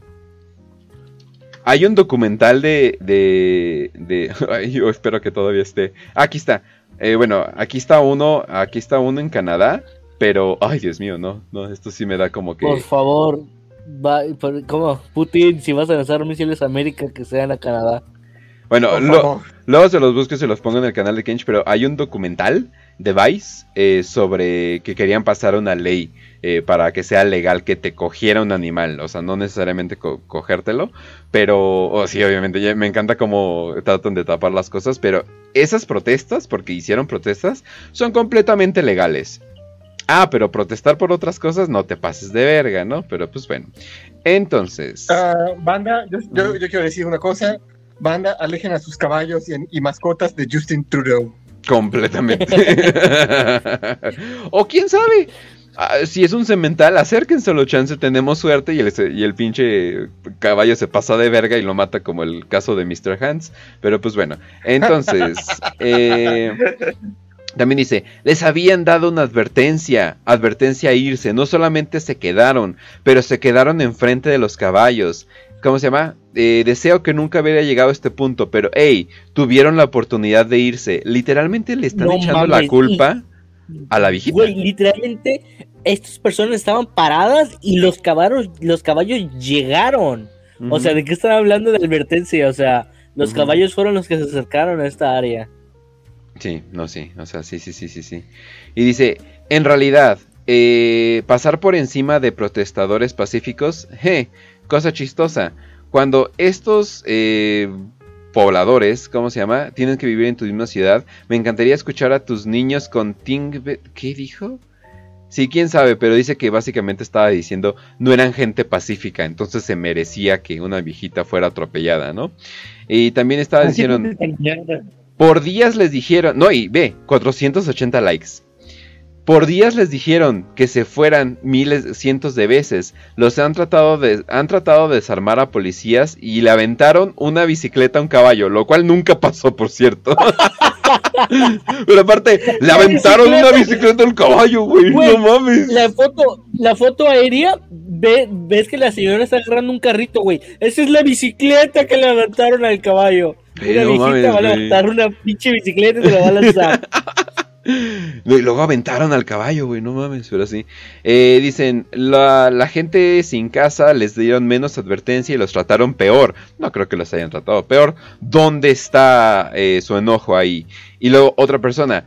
S1: Hay un documental de, de, de- *laughs* ay, yo espero que todavía esté. Aquí está. Eh, bueno, aquí está uno, aquí está uno en Canadá, pero, ay, Dios mío, no, no, esto sí me da como que.
S2: Por favor, va, por- ¿cómo? Putin, si vas a lanzar misiles a América, que sean a Canadá.
S1: Bueno, lo- luego se los busco y se los pongo en el canal de Kench, pero hay un documental de Vice eh, sobre que querían pasar una ley eh, para que sea legal que te cogiera un animal, o sea, no necesariamente co- cogértelo, pero, oh, sí, obviamente, ya me encanta cómo tratan de tapar las cosas, pero esas protestas, porque hicieron protestas, son completamente legales. Ah, pero protestar por otras cosas no te pases de verga, ¿no? Pero pues bueno. Entonces...
S3: Ah, banda, yo, yo- yo quiero decir una cosa. Banda, alejen a sus caballos y, y mascotas de Justin Trudeau.
S1: Completamente. *laughs* o quién sabe. Ah, si es un cemental, acérquenselo, chance, tenemos suerte y el, y el pinche caballo se pasa de verga y lo mata como el caso de Mr. Hans. Pero pues bueno, entonces... *laughs* eh, también dice, les habían dado una advertencia, advertencia a irse, no solamente se quedaron, pero se quedaron enfrente de los caballos. ¿Cómo se llama? Eh, deseo que nunca hubiera llegado a este punto, pero hey, tuvieron la oportunidad de irse. Literalmente le están
S2: No
S1: echando la culpa a la viejita.
S2: Güey, literalmente, estas personas estaban paradas y los caballos, los caballos llegaron. O sea. ¿de qué están hablando de advertencia? O sea, los caballos fueron los que se acercaron a esta área.
S1: Sí, no, sí, o sea, sí, sí, sí, sí, sí. Y dice, en realidad, eh, pasar por encima de protestadores pacíficos, *laughs* je, cosa chistosa. Cuando estos eh, pobladores, ¿cómo se llama? Tienen que vivir en tu misma ciudad, me encantaría escuchar a tus niños con Ting... ¿Qué dijo? Sí, quién sabe, pero dice que básicamente estaba diciendo no eran gente pacífica, entonces se merecía que una viejita fuera atropellada, ¿no? Y también estaba diciendo... Por días les dijeron, no, y ve, 480 likes. Por días les dijeron que se fueran miles, cientos de veces. Los han tratado de, han tratado de desarmar a policías y le aventaron una bicicleta a un caballo, lo cual nunca *laughs* pasó, por cierto. *laughs* Pero aparte, le aventaron una bicicleta al caballo, güey. No mames.
S2: La foto, la foto aérea, ve- ves que la señora está agarrando un carrito, güey. Esa es la bicicleta que le aventaron al caballo.
S1: Pero
S2: una
S1: no
S2: viejita
S1: mames,
S2: va a levantar una pinche bicicleta y se la va a lanzar. *laughs*
S1: Y luego aventaron al caballo, güey, no mames, pero sí. Eh, dicen, la, gente sin casa les dieron menos advertencia y los trataron peor. No creo que los hayan tratado peor. ¿Dónde está eh, su enojo ahí? Y luego otra persona,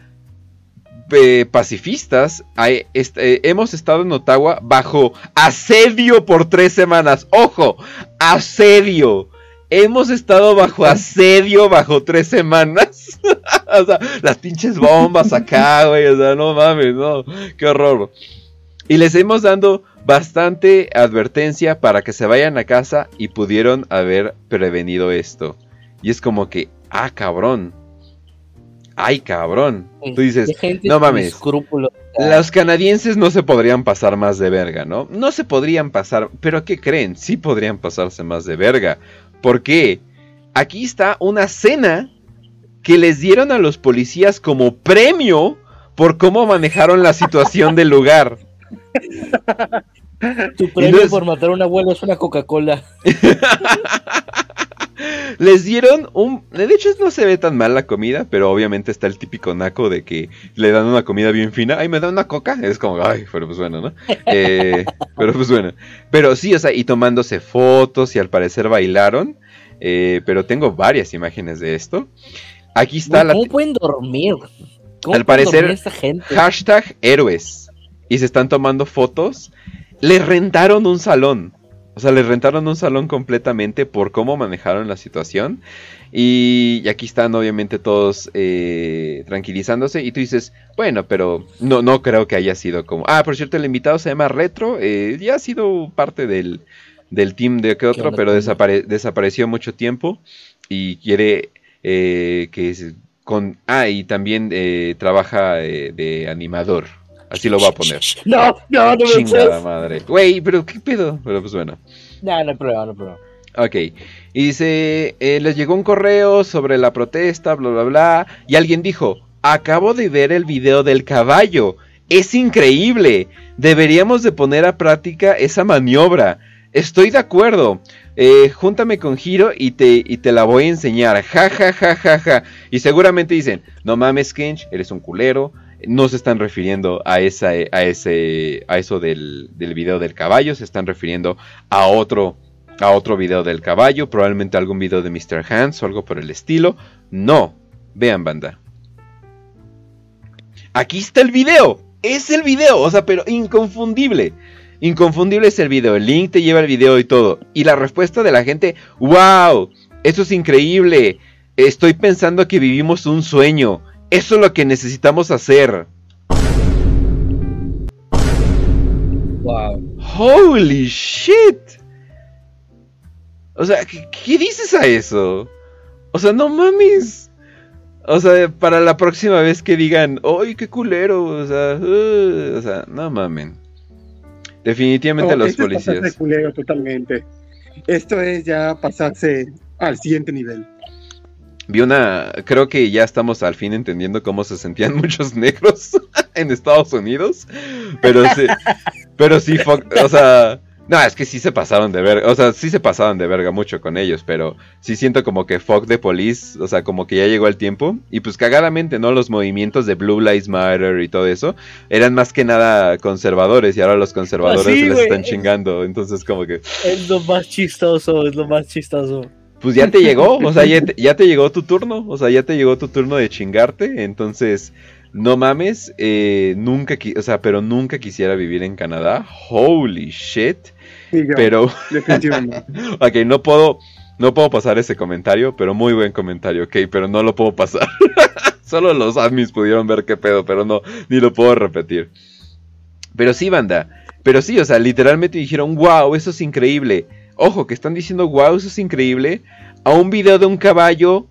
S1: pacifistas, hay- est- eh, hemos estado en Ottawa bajo asedio por tres semanas. Ojo, asedio. Hemos estado bajo asedio bajo tres semanas. *laughs* *laughs* o sea, las pinches bombas acá, güey. O sea, no mames, no. Qué horror. Y les hemos dando bastante advertencia para que se vayan a casa y pudieron haber prevenido esto. Y es como que, ah, cabrón. Ay, cabrón. Tú dices, no mames. Los canadienses no se podrían pasar más de verga, ¿no? No se podrían pasar, pero ¿qué creen? Sí podrían pasarse más de verga. ¿Por qué? Aquí está una cena que les dieron a los policías como premio por cómo manejaron la situación del lugar.
S2: Tu premio por matar a un abuelo es una Coca-Cola. *laughs*
S1: Les dieron un... De hecho no se ve tan mal la comida, pero obviamente está el típico naco de que le dan una comida bien fina. Ay, me dan una coca. Es como, ay, pero pues bueno, ¿no? Eh, *laughs* pero pues bueno. Pero sí, o sea, y tomándose fotos y al parecer bailaron. Eh, pero tengo varias imágenes de esto. Aquí está
S2: Güey,
S1: la...
S2: ¿Cómo pueden dormir? ¿Cómo
S1: Al parecer,
S2: esta gente?
S1: hashtag héroes. Y se están tomando fotos. Les rentaron un salón. O sea, les rentaron un salón completamente por cómo manejaron la situación. Y, y aquí están obviamente todos eh, tranquilizándose. Y tú dices, bueno, pero no, no creo que haya sido como... Ah, por cierto, el invitado se llama Retro. eh, ya ha sido parte del, del team de que otro, pero desapare- desapareció mucho tiempo. Y quiere eh, que... se- Con, ah, y también eh, trabaja eh, de animador. Así lo voy a poner. *laughs*
S2: No, no, no me
S1: Chingada madre. Güey, pero qué pedo. Pero pues bueno.
S2: No, no hay problema, no hay problema.
S1: Ok. Y dice, eh, les llegó un correo sobre la protesta, bla, bla, bla. Y alguien dijo, acabo de ver el video del caballo. Es increíble. Deberíamos de poner a práctica esa maniobra. Estoy de acuerdo. Eh, júntame con Giro y te, y te la voy a enseñar. Ja, ja, ja, ja, ja. Y seguramente dicen, no mames, Kench, eres un culero. No se están refiriendo a, esa, a, ese, a eso del, del video del caballo. Se están refiriendo a otro a otro video del caballo, probablemente algún video de Mr. Hands o algo por el estilo. No, vean banda. Aquí está el video, es el video, o sea, pero inconfundible. Inconfundible es el video, el link te lleva el video y todo. Y la respuesta de la gente, wow, eso es increíble. Estoy pensando que vivimos un sueño. Eso es lo que necesitamos hacer.
S2: Wow.
S1: Holy shit. O sea, ¿qué, qué dices a eso? O sea, no mames. O sea, para la próxima vez que digan, ¡ay, qué culero! O sea, uh", o sea no mamen. Definitivamente
S3: No,
S1: los
S3: es de
S1: policías.
S3: culero totalmente. Esto es ya pasarse al siguiente nivel.
S1: Vi una. Creo que ya estamos al fin entendiendo cómo se sentían *laughs* muchos negros *laughs* en Estados Unidos. Pero sí. pero sí, o sea. No, es que sí se pasaron de verga. O sea, sí se pasaron de verga mucho con ellos. Pero sí siento como que fuck de police. O sea, como que ya llegó el tiempo. Y pues cagadamente, ¿no? Los movimientos de Blue Lives Matter y todo eso. Eran más que nada conservadores. Y ahora los conservadores
S2: Ah, sí,
S1: se les
S2: güey.
S1: están chingando. Entonces, como que.
S2: Es lo más chistoso, es lo más chistoso.
S1: Pues ya te llegó, o sea, ya te, *laughs* ya te llegó tu turno, o sea, ya te llegó tu turno de chingarte, entonces, no mames, eh, nunca, o sea, pero nunca quisiera vivir en Canadá, holy shit,
S3: Sí, yo,
S1: pero,
S3: definitivamente. *laughs*
S1: ok, no puedo, no puedo pasar ese comentario, pero muy buen comentario, ok, pero no lo puedo pasar, *laughs* solo los admins pudieron ver qué pedo, pero no, ni lo puedo repetir, pero sí, banda, pero sí, o sea, literalmente dijeron, wow, eso es increíble, ojo, que están diciendo, wow, eso es increíble, a un video de un caballo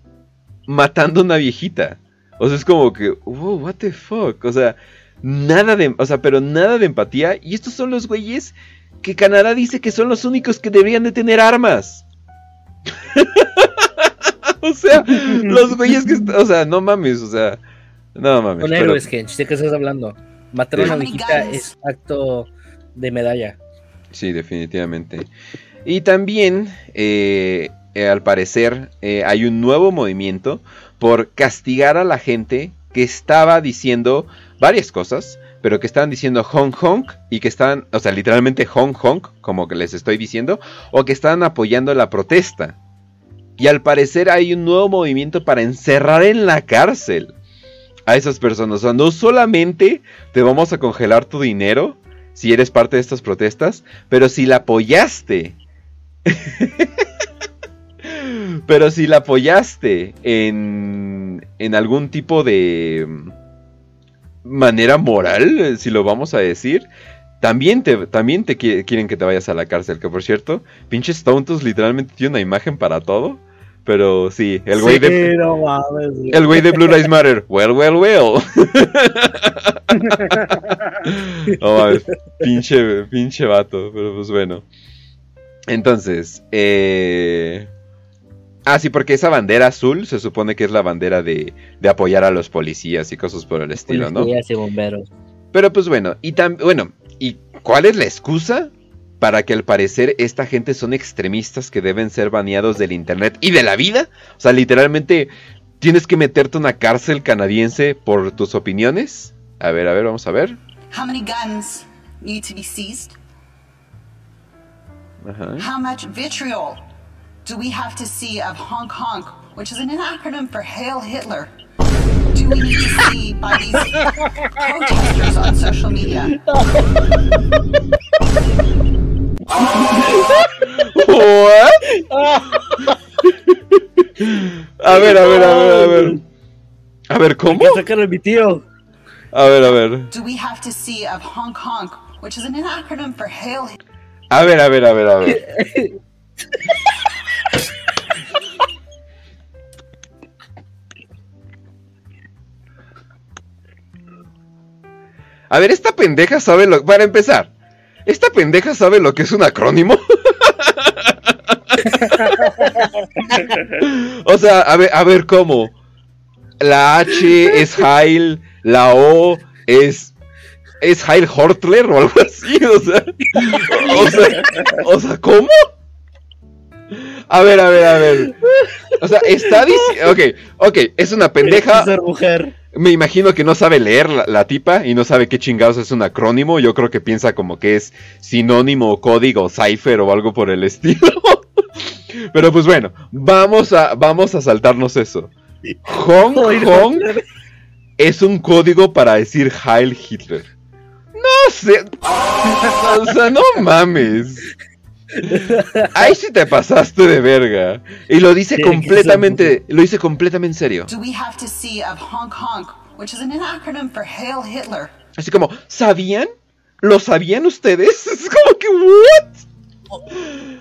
S1: matando a una viejita. O sea, es como que, wow, what the fuck. O sea, nada de, o sea, pero nada de empatía. Y estos son los güeyes que Canadá dice que son los únicos que deberían de tener armas. *laughs* o sea, los güeyes que, o sea, no mames, o sea, No mames.
S2: Son
S1: pero-
S2: héroes, Kench. ¿De qué estás hablando? Matar a
S1: Sí.
S2: una viejita es acto de medalla.
S1: Sí, definitivamente. Y también, eh, eh, al parecer, eh, hay un nuevo movimiento por castigar a la gente que estaba diciendo varias cosas, pero que estaban diciendo Hong Kong y que estaban, o sea, literalmente Hong Kong, como que les estoy diciendo, o que estaban apoyando la protesta. Y al parecer hay un nuevo movimiento para encerrar en la cárcel a esas personas. O sea, no solamente te vamos a congelar tu dinero si eres parte de estas protestas, pero si la apoyaste. *laughs* pero si la apoyaste en, en algún tipo de manera moral, eh, si lo vamos a decir, también te, también te qui- quieren que te vayas a la cárcel. Que por cierto, pinches tontos literalmente tiene una imagen para todo. Pero sí, el güey
S2: Sí,
S1: de.
S2: no mames, güey.
S1: El güey de Blue Lives Matter. Well, well, well. *laughs* No mames, pinche, pinche vato. Pero pues bueno. Entonces, eh... Ah, sí, porque esa bandera azul se supone que es la bandera de, de apoyar a los policías y cosas por el estilo, ¿no?
S2: Policías y bomberos.
S1: Pero pues bueno, y tam- bueno, ¿y cuál es la excusa? Para que al parecer esta gente son extremistas que deben ser baneados del internet y de la vida. O sea, literalmente tienes que meterte a una cárcel canadiense por tus opiniones. A ver, a ver, vamos a ver.
S18: How many guns need to be seized?
S1: Ajá.
S18: How much vitriol do we have to see of Hong Kong, which is an acronym for Hail Hitler? Do we need to see by these protesters on social media? what? *laughs*
S1: A ver, a ver, a ver, a ver. A ver, ¿cómo?
S2: sacar a mi tío.
S1: A ver, a ver.
S18: Do we have to see of Hong Kong, which is an acronym for Hail Hitler?
S1: A ver, a ver, a ver, a ver. *laughs* A ver, esta pendeja sabe lo... Para empezar, ¿esta pendeja sabe lo que es un acrónimo? *laughs* o sea, a ver, a ver cómo. La H es Heil, la O es... ¿Es Heil Hortler o algo así? O sea, o sea, o sea, ¿cómo? A ver, a ver, a ver. O sea, está diciendo... Ok, ok, es una pendeja.
S2: Esa mujer.
S1: Me imagino que no sabe leer la, la tipa y no sabe qué chingados es un acrónimo. Yo creo que piensa como que es sinónimo, o código, cipher o algo por el *laughs* estilo. Pero pues bueno, vamos a, vamos a saltarnos eso. Hong Kong es un código para decir Heil Hitler. No sé. O sea, no mames. Ahí sí te pasaste de verga. Y lo dice completamente, lo dice completamente en serio.
S18: Do we have to see of Hong Kong, which is an acronym for Hail Hitler?
S1: Así como, ¿sabían? ¿Lo sabían ustedes? *laughs* Es como que, ¿what?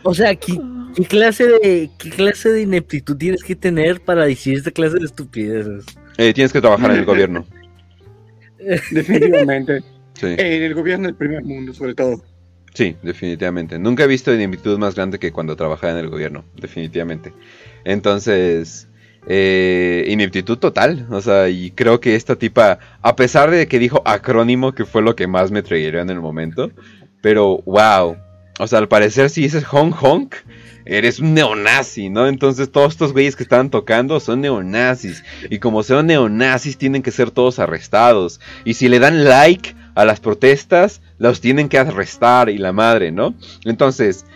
S2: O sea, ¿qué, qué clase de qué clase de ineptitud tienes que tener para decir esta clase de estupideces?
S1: Eh, tienes que trabajar en el gobierno. *laughs*
S19: Definitivamente.
S1: Sí.
S19: En el gobierno del primer mundo, sobre todo.
S1: Sí, definitivamente. Nunca he visto ineptitud más grande que cuando trabajaba en el gobierno, definitivamente. Entonces, eh, ineptitud total. O sea, y creo que esta tipa, a pesar de que dijo acrónimo, que fue lo que más me triggeró en el momento, pero wow. O sea, al parecer si dices Hong Kong, eres un neonazi, ¿no? Entonces todos estos güeyes que estaban tocando son neonazis. Y como son neonazis, tienen que ser todos arrestados. Y si le dan like a las protestas, los tienen que arrestar y la madre, ¿no? Entonces,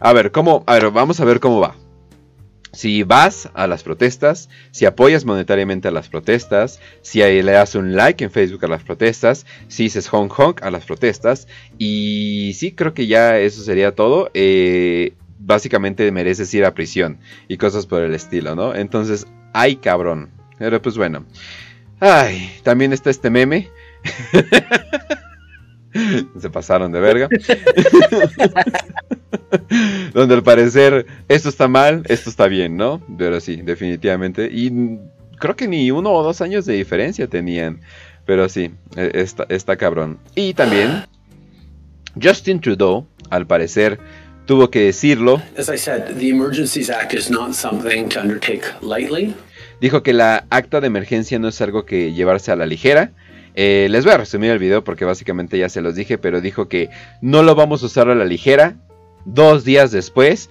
S1: a ver, ¿cómo? A ver, vamos a ver cómo va. Si vas a las protestas, si apoyas monetariamente a las protestas, si le das un like en Facebook a las protestas, si dices Hong Kong a las protestas, y sí, creo que ya eso sería todo. Eh, básicamente mereces ir a prisión y cosas por el estilo, ¿no? Entonces, ay cabrón. Pero pues bueno. Ay, también está este meme. *laughs* Se pasaron de verga. *laughs* Donde al parecer esto está mal, esto está bien, ¿no? Pero sí, definitivamente. Y creo que ni uno o dos años de diferencia tenían. Pero sí, e- está, está cabrón. Y también Justin Trudeau, al parecer, tuvo que decirlo.
S7: As I said, the Emergencies Act is not something to undertake lightly.
S1: Dijo que la acta de emergencia no es algo que llevarse a la ligera. Eh, les voy a resumir el video porque básicamente ya se los dije, pero dijo que no lo vamos a usar a la ligera. Dos días después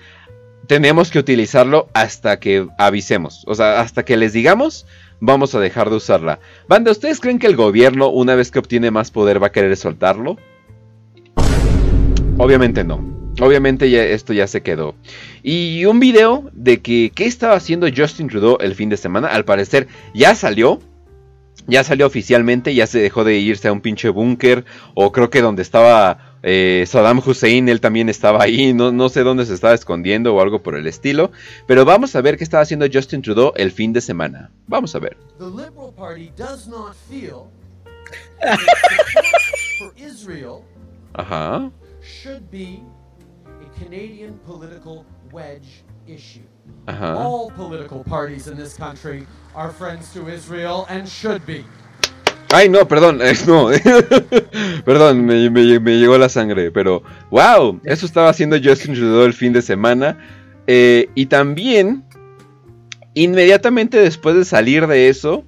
S1: tenemos que utilizarlo hasta que avisemos. O sea, hasta que les digamos, vamos a dejar de usarla. Banda, ¿ustedes creen que el gobierno, una vez que obtiene más poder, va a querer soltarlo? Obviamente no. Obviamente ya, esto ya se quedó. Y un video de que qué estaba haciendo Justin Trudeau el fin de semana. Al parecer ya salió. Ya salió oficialmente. Ya se dejó de irse a un pinche búnker. O creo que donde estaba eh, Saddam Hussein. Él también estaba ahí. No, no sé dónde se estaba escondiendo o algo por el estilo. Pero vamos a ver qué estaba haciendo Justin Trudeau el fin de semana. Vamos a ver.
S20: The Liberal Party does not feel that for Israel
S1: Ajá.
S20: should be a Canadian political wedge issue.
S1: Ajá.
S20: All political parties in this country are friends to Israel and should be.
S1: Ay, no, perdón, *laughs* eh, no. perdón, me, me- me llegó la sangre, pero wow, eso estaba haciendo Justin Trudeau el fin de semana. Eh, y también, inmediatamente después de salir de eso,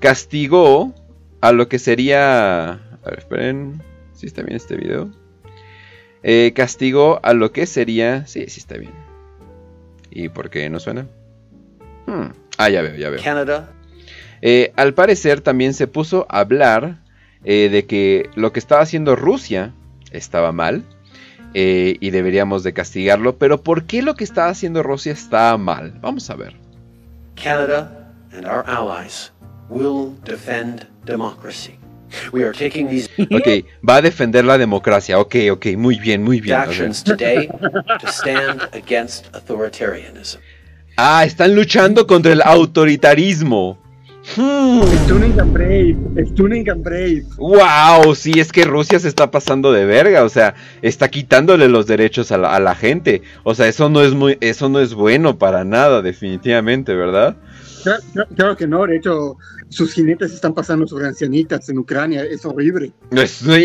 S1: castigó a lo que sería... A ver, esperen, si está bien este video. Eh, castigó a lo que sería... Sí, sí está bien. ¿Y por qué no suena? Hmm, Ah, ya veo, ya veo. Eh, al parecer también se puso a hablar eh, de que lo que estaba haciendo Rusia estaba mal eh, y deberíamos de castigarlo. Pero ¿por qué lo que estaba haciendo Rusia estaba mal? Vamos a ver.
S21: Canada and our allies will defend democracy. We are taking these *laughs*
S1: Ok, va a defender la democracia. Ok, ok, muy bien, muy bien. A ver.
S21: actions today to stand against authoritarianism.
S1: Ah, están luchando contra el autoritarismo. Hmm.
S19: Stunning and Brave, Stunning and Brave.
S1: Wow, sí, es que Rusia se está pasando de verga, o sea, está quitándole los derechos a la, a la gente. O sea, eso no es muy, eso no es bueno para nada, definitivamente, ¿verdad?
S19: Claro, claro- claro que no, de hecho, sus jinetes están pasando sobre ancianitas en Ucrania, es horrible.
S1: No,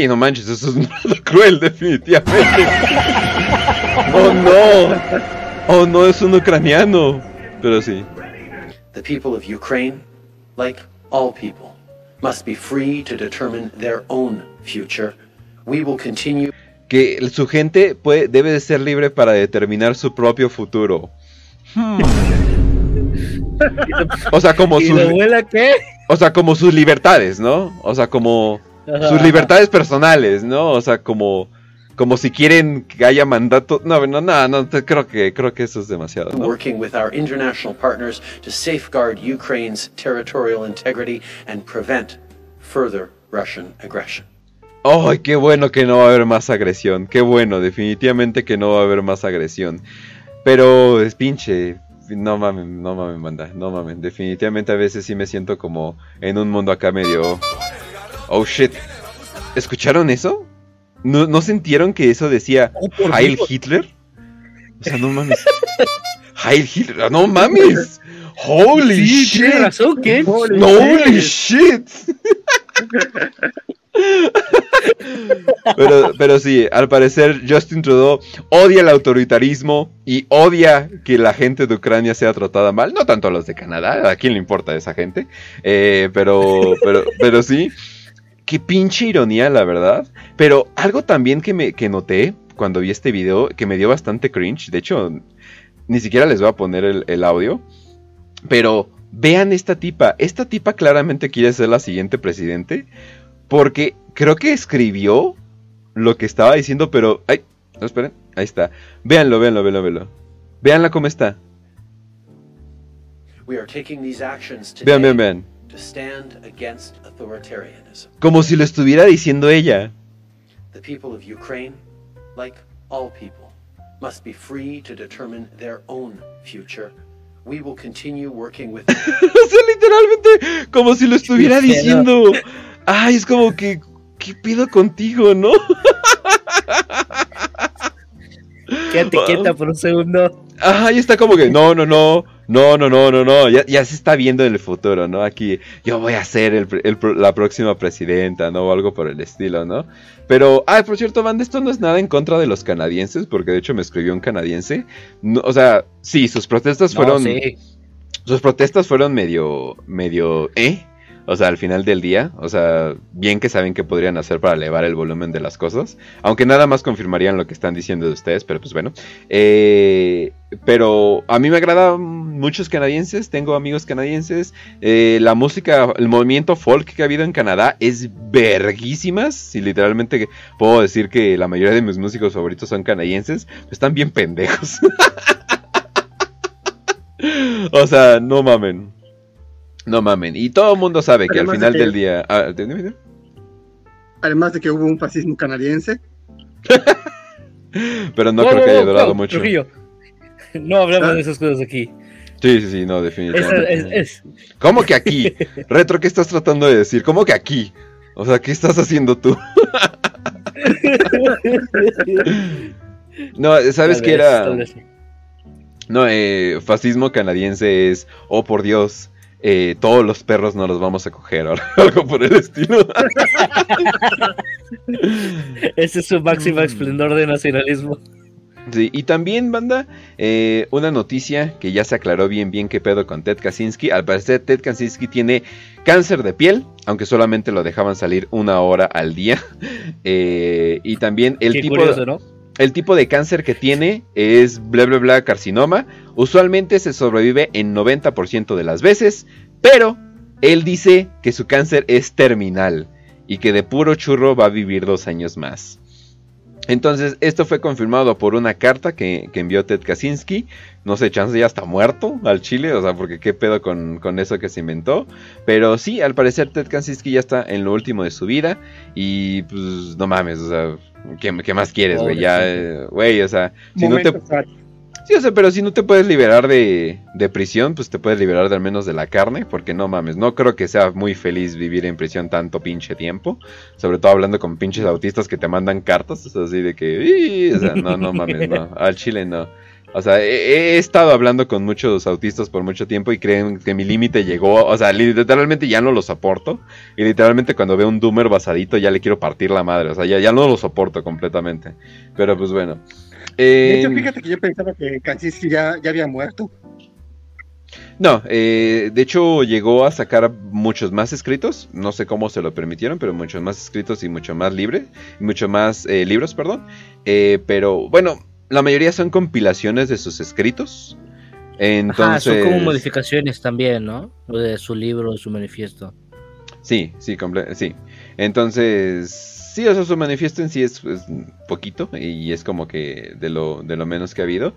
S1: no manches, eso es *laughs* muy cruel, definitivamente. Oh no, oh no, es un ucraniano. Pero sí.
S21: The people of Ukraine, like all people, must be free to determine their own future. We will continue
S1: Que su gente puede, debe de ser libre para determinar su propio futuro. Hmm. O sea, como *laughs*
S2: ¿Y
S1: sus,
S2: qué?
S1: o sea, como sus libertades, ¿no? O sea, como sus libertades personales, ¿no? O sea, como como si quieren que haya mandato. No, no, no, no, creo que creo que eso es demasiado, ¿no?
S21: working with our international partners to safeguard Ukraine's territorial integrity and prevent further Russian aggression.
S1: ¡Ay, qué bueno que no va a haber más agresión! ¡Qué bueno! Definitivamente que no va a haber más agresión. Pero es pinche. No mames, no mames, manda. No mames. Definitivamente a veces sí me siento como en un mundo acá medio. Oh shit. ¿Escucharon eso? ¿No, ¿no sintieron que eso decía
S2: por
S1: Heil
S2: Dios.
S1: Hitler? O sea, no mames. *laughs* Heil Hitler. ¡No mames! ¡Holy
S2: Sí,
S1: shit!
S2: razón,
S1: Holy shit. *laughs* Pero, pero sí, al parecer Justin Trudeau odia el autoritarismo y odia que la gente de Ucrania sea tratada mal. No tanto a los de Canadá, ¿a quién le importa esa gente? Eh, pero, pero, pero sí, qué pinche ironía, la verdad. Pero algo también que, me, que noté cuando vi este video, que me dio bastante cringe, de hecho, ni siquiera les voy a poner el, el audio, pero vean esta tipa, esta tipa claramente quiere ser la siguiente presidente, porque creo que escribió lo que estaba diciendo, pero... Ay, no, esperen, ahí está. Véanlo, véanlo, véanlo, véanlo. Véanla cómo está.
S21: We are taking these actions
S1: Vean, vean, vean.
S21: To stand against authoritarianism.
S1: Como si lo estuviera diciendo ella.
S21: The people of Ukraine, like all people, must be free to determine their own future. We will continue working with *laughs*
S1: o sea, literalmente, como si lo estuviera diciendo. Ay, es como que, ¿qué pido contigo, no?
S2: Quédate quieta por un segundo.
S1: Ajá, y está como que, no, no, no, no, no, no, no, no, ya, ya se está viendo en el futuro, ¿no? Aquí, yo voy a ser el el la próxima presidenta, ¿no? O algo por el estilo, ¿no? Pero, ay, por cierto, Van, esto no es nada en contra de los canadienses, porque de hecho me escribió un canadiense. No, o sea, sí, sus protestas
S2: No,
S1: fueron...
S2: sí.
S1: sus protestas fueron medio, medio, ¿eh? O sea, al final del día, o sea, bien que saben qué podrían hacer para elevar el volumen de las cosas, aunque nada más confirmarían lo que están diciendo de ustedes, pero pues bueno. Eh, pero a mí me agradan muchos canadienses, tengo amigos canadienses, eh, la música, el movimiento folk que ha habido en Canadá es verguísimas, si literalmente puedo decir que la mayoría de mis músicos favoritos son canadienses, están bien pendejos. *laughs* o sea, no mamen. No mamen. Y todo el mundo sabe que
S19: Además
S1: al
S19: de
S1: final
S19: que-
S1: del día. Ah.
S19: Además de que hubo un fascismo canadiense. *laughs*
S1: Pero no creo que haya durado mucho.
S2: Trujillo. No hablamos de esas cosas aquí.
S1: Sí, sí, sí, no, definitivamente.
S2: es- es-
S1: ¿Cómo que aquí? *laughs* Retro, ¿qué estás tratando de decir? ¿Cómo que aquí? O sea, ¿qué estás haciendo tú? *laughs* no, ¿sabes qué era? No, eh, fascismo canadiense es, oh por Dios, eh, todos los perros no los vamos a coger, o *laughs* algo por el estilo. *laughs*
S2: Ese es su
S1: Mm.
S2: máximo esplendor de nacionalismo.
S1: Sí, y también, banda, eh, una noticia que ya se aclaró bien bien qué pedo con Ted Kaczynski. Al parecer, Ted Kaczynski tiene cáncer de piel, aunque solamente lo dejaban salir una hora al día. *laughs* Eh, y también el
S2: Qué
S1: tipo,
S2: curioso, ¿no?
S1: el tipo de cáncer que tiene es bla bla bla carcinoma. Usualmente se sobrevive en 90% de las veces, pero él dice que su cáncer es terminal y que de puro churro va a vivir dos años más. Entonces, esto fue confirmado por una carta que, que envió Ted Kaczynski. No sé, chance ya está muerto al Chile, o sea, porque qué pedo con, con eso que se inventó. Pero sí, al parecer Ted Kaczynski ya está en lo último de su vida. Y pues, no mames, o sea, ¿qué, qué más quieres, güey? Ya, eh, güey, o sea, si no te.
S19: Sad.
S1: Sí, o sea, pero si no te puedes liberar de, de prisión, pues te puedes liberar de al menos de la carne, porque no mames, no creo que sea muy feliz vivir en prisión tanto pinche tiempo, sobre todo hablando con pinches autistas que te mandan cartas, o sea, así de que, "Ih", o sea, no, no mames, no, *laughs* al chile no. O sea, he, he estado hablando con muchos autistas por mucho tiempo y creen que mi límite llegó, o sea, literalmente ya no lo soporto, y literalmente cuando veo un doomer basadito ya le quiero partir la madre, o sea, ya, ya no lo soporto completamente, pero pues bueno.
S19: De hecho, fíjate que yo pensaba que Kaczynski ya, ya había muerto.
S1: No, eh, de hecho llegó a sacar muchos más escritos, no sé cómo se lo permitieron, pero muchos más escritos y mucho más libre, mucho más eh, libros, perdón. Eh, pero bueno, la mayoría son compilaciones de sus escritos. Entonces,
S2: Ajá, son como modificaciones también, ¿no? De su libro, de su manifiesto.
S1: Sí, sí, sí. Entonces, sí, o sea, su manifiesto en sí es, es poquito y es como que de lo, de lo menos que ha habido.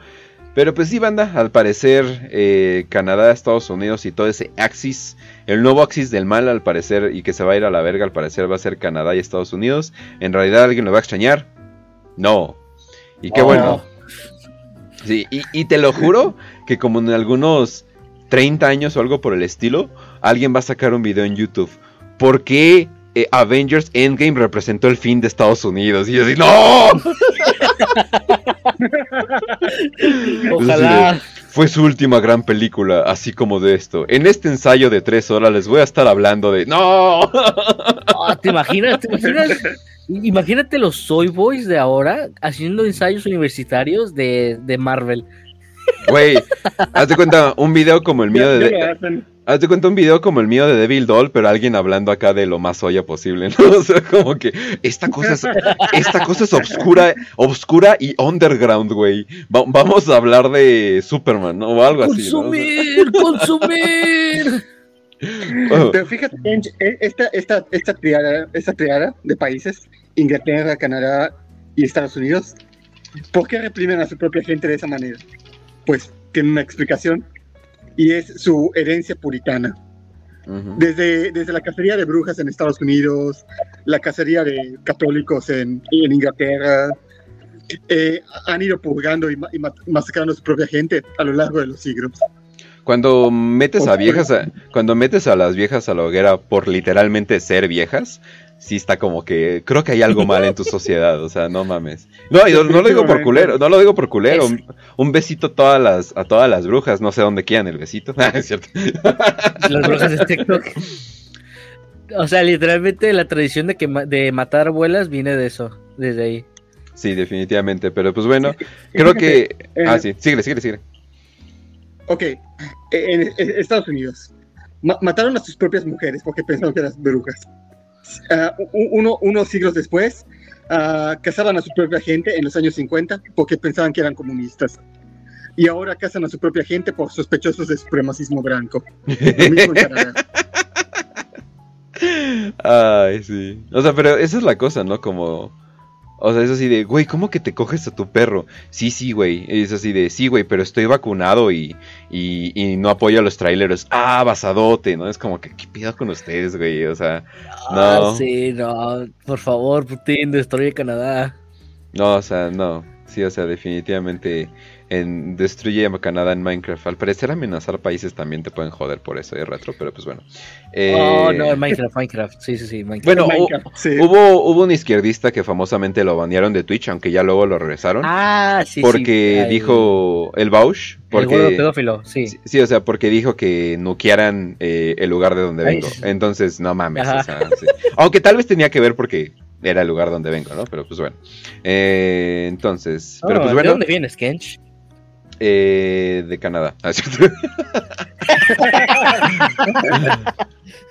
S1: Pero pues sí, banda, al parecer eh, Canadá, Estados Unidos y todo ese axis, el nuevo axis del mal al parecer y que se va a ir a la verga al parecer va a ser Canadá y Estados Unidos. ¿En realidad alguien lo va a extrañar? No. Y qué
S2: Oh.
S1: bueno. Sí, y, y te lo juro que como en algunos 30 años o algo por el estilo, alguien va a sacar un video en YouTube. ¿Por qué eh, Avengers Endgame representó el fin de Estados Unidos? Y yo así, ¡No! *laughs*
S2: Ojalá.
S1: Fue su última gran película, así como de esto. En este ensayo de tres horas les voy a estar hablando de... ¡No!
S2: Ah, ¿Te imaginas? ¿Te imaginas? Imagínate los Soy Boys de ahora haciendo ensayos universitarios de, de Marvel.
S1: Güey, hazte cuenta un video como el mío de... Hazte cuenta un video como el mío de Devil Doll, pero alguien hablando acá de lo más olla posible, ¿no? *laughs* O sea, como que esta cosa es, esta cosa es obscura, obscura y underground, güey. Va- vamos a hablar de Superman, ¿no? O algo así, ¿no? O sea,
S2: ¡Consumir! ¡Consumir! *laughs*
S19: Pero fíjate, eh, esta, esta, esta, triada, esta triada de países, Inglaterra, Canadá y Estados Unidos, ¿por qué reprimen a su propia gente de esa manera? Pues tiene una explicación y es su herencia puritana. Desde, desde la cacería de brujas en Estados Unidos, la cacería de católicos en, en Inglaterra, eh, han ido purgando y, ma- y ma- masacrando a su propia gente a lo largo de los siglos.
S1: Cuando metes a viejas a, cuando metes a las viejas a la hoguera por literalmente ser viejas, sí está como que creo que hay algo mal en tu *laughs* sociedad, o sea, no mames. No, y no, no lo digo por culero, no lo digo por culero. Un, un besito a todas las a todas las brujas, no sé dónde quieran el besito. *laughs* Ah, es cierto.
S2: Las brujas de TikTok. O sea, literalmente la tradición de que de matar abuelas viene de eso, desde ahí.
S1: Sí, definitivamente, pero pues bueno, creo que
S19: eh,
S1: ah sí, síguele, síguele, síguele.
S19: Ok, En, en Estados Unidos. Ma- mataron a sus propias mujeres porque pensaban que eran brujas. Ah, uno, unos siglos después, ah, cazaban a su propia gente en los años 50 porque pensaban que eran comunistas. Y ahora cazan a su propia gente por sospechosos de supremacismo blanco. *laughs*
S1: Ay, sí. O sea, pero esa es la cosa, ¿no? Como. O sea, es así de, güey, ¿cómo que te coges a tu perro? Sí, sí, güey. Es así de, sí, güey, pero estoy vacunado y, y, y no apoyo a los trailers. Ah, basadote, ¿no? Es como que, ¿qué pido con ustedes, güey? O sea,
S2: Ah,
S1: no.
S2: sí, no. Por favor, Putin, destruye Canadá.
S1: No, o sea, no. Sí, o sea, definitivamente en destruye a Canadá en Minecraft. Al parecer amenazar países también te pueden joder por eso, es retro, pero pues bueno. Eh,
S2: Oh, no, en Minecraft, Minecraft. Sí, sí, sí, Minecraft.
S1: Bueno, hu- hubo, hubo un izquierdista que famosamente lo banearon de Twitch, aunque ya luego lo regresaron.
S2: Ah, sí, sí.
S1: porque
S2: el-
S1: dijo el Bausch.
S2: El
S1: Porque,
S2: gordo pedófilo, sí.
S1: Sí, o sea, porque dijo que nuquearan eh, el lugar de donde
S2: Ay.
S1: vengo. Entonces, no mames.
S2: Ajá.
S1: o sea, sí. Aunque tal vez tenía que ver porque era el lugar donde vengo, ¿no? Pero pues bueno. Eh, entonces, pero pues
S2: ¿De
S1: bueno.
S2: dónde vienes, Kench?
S1: Eh, de Canadá. *laughs* Ah.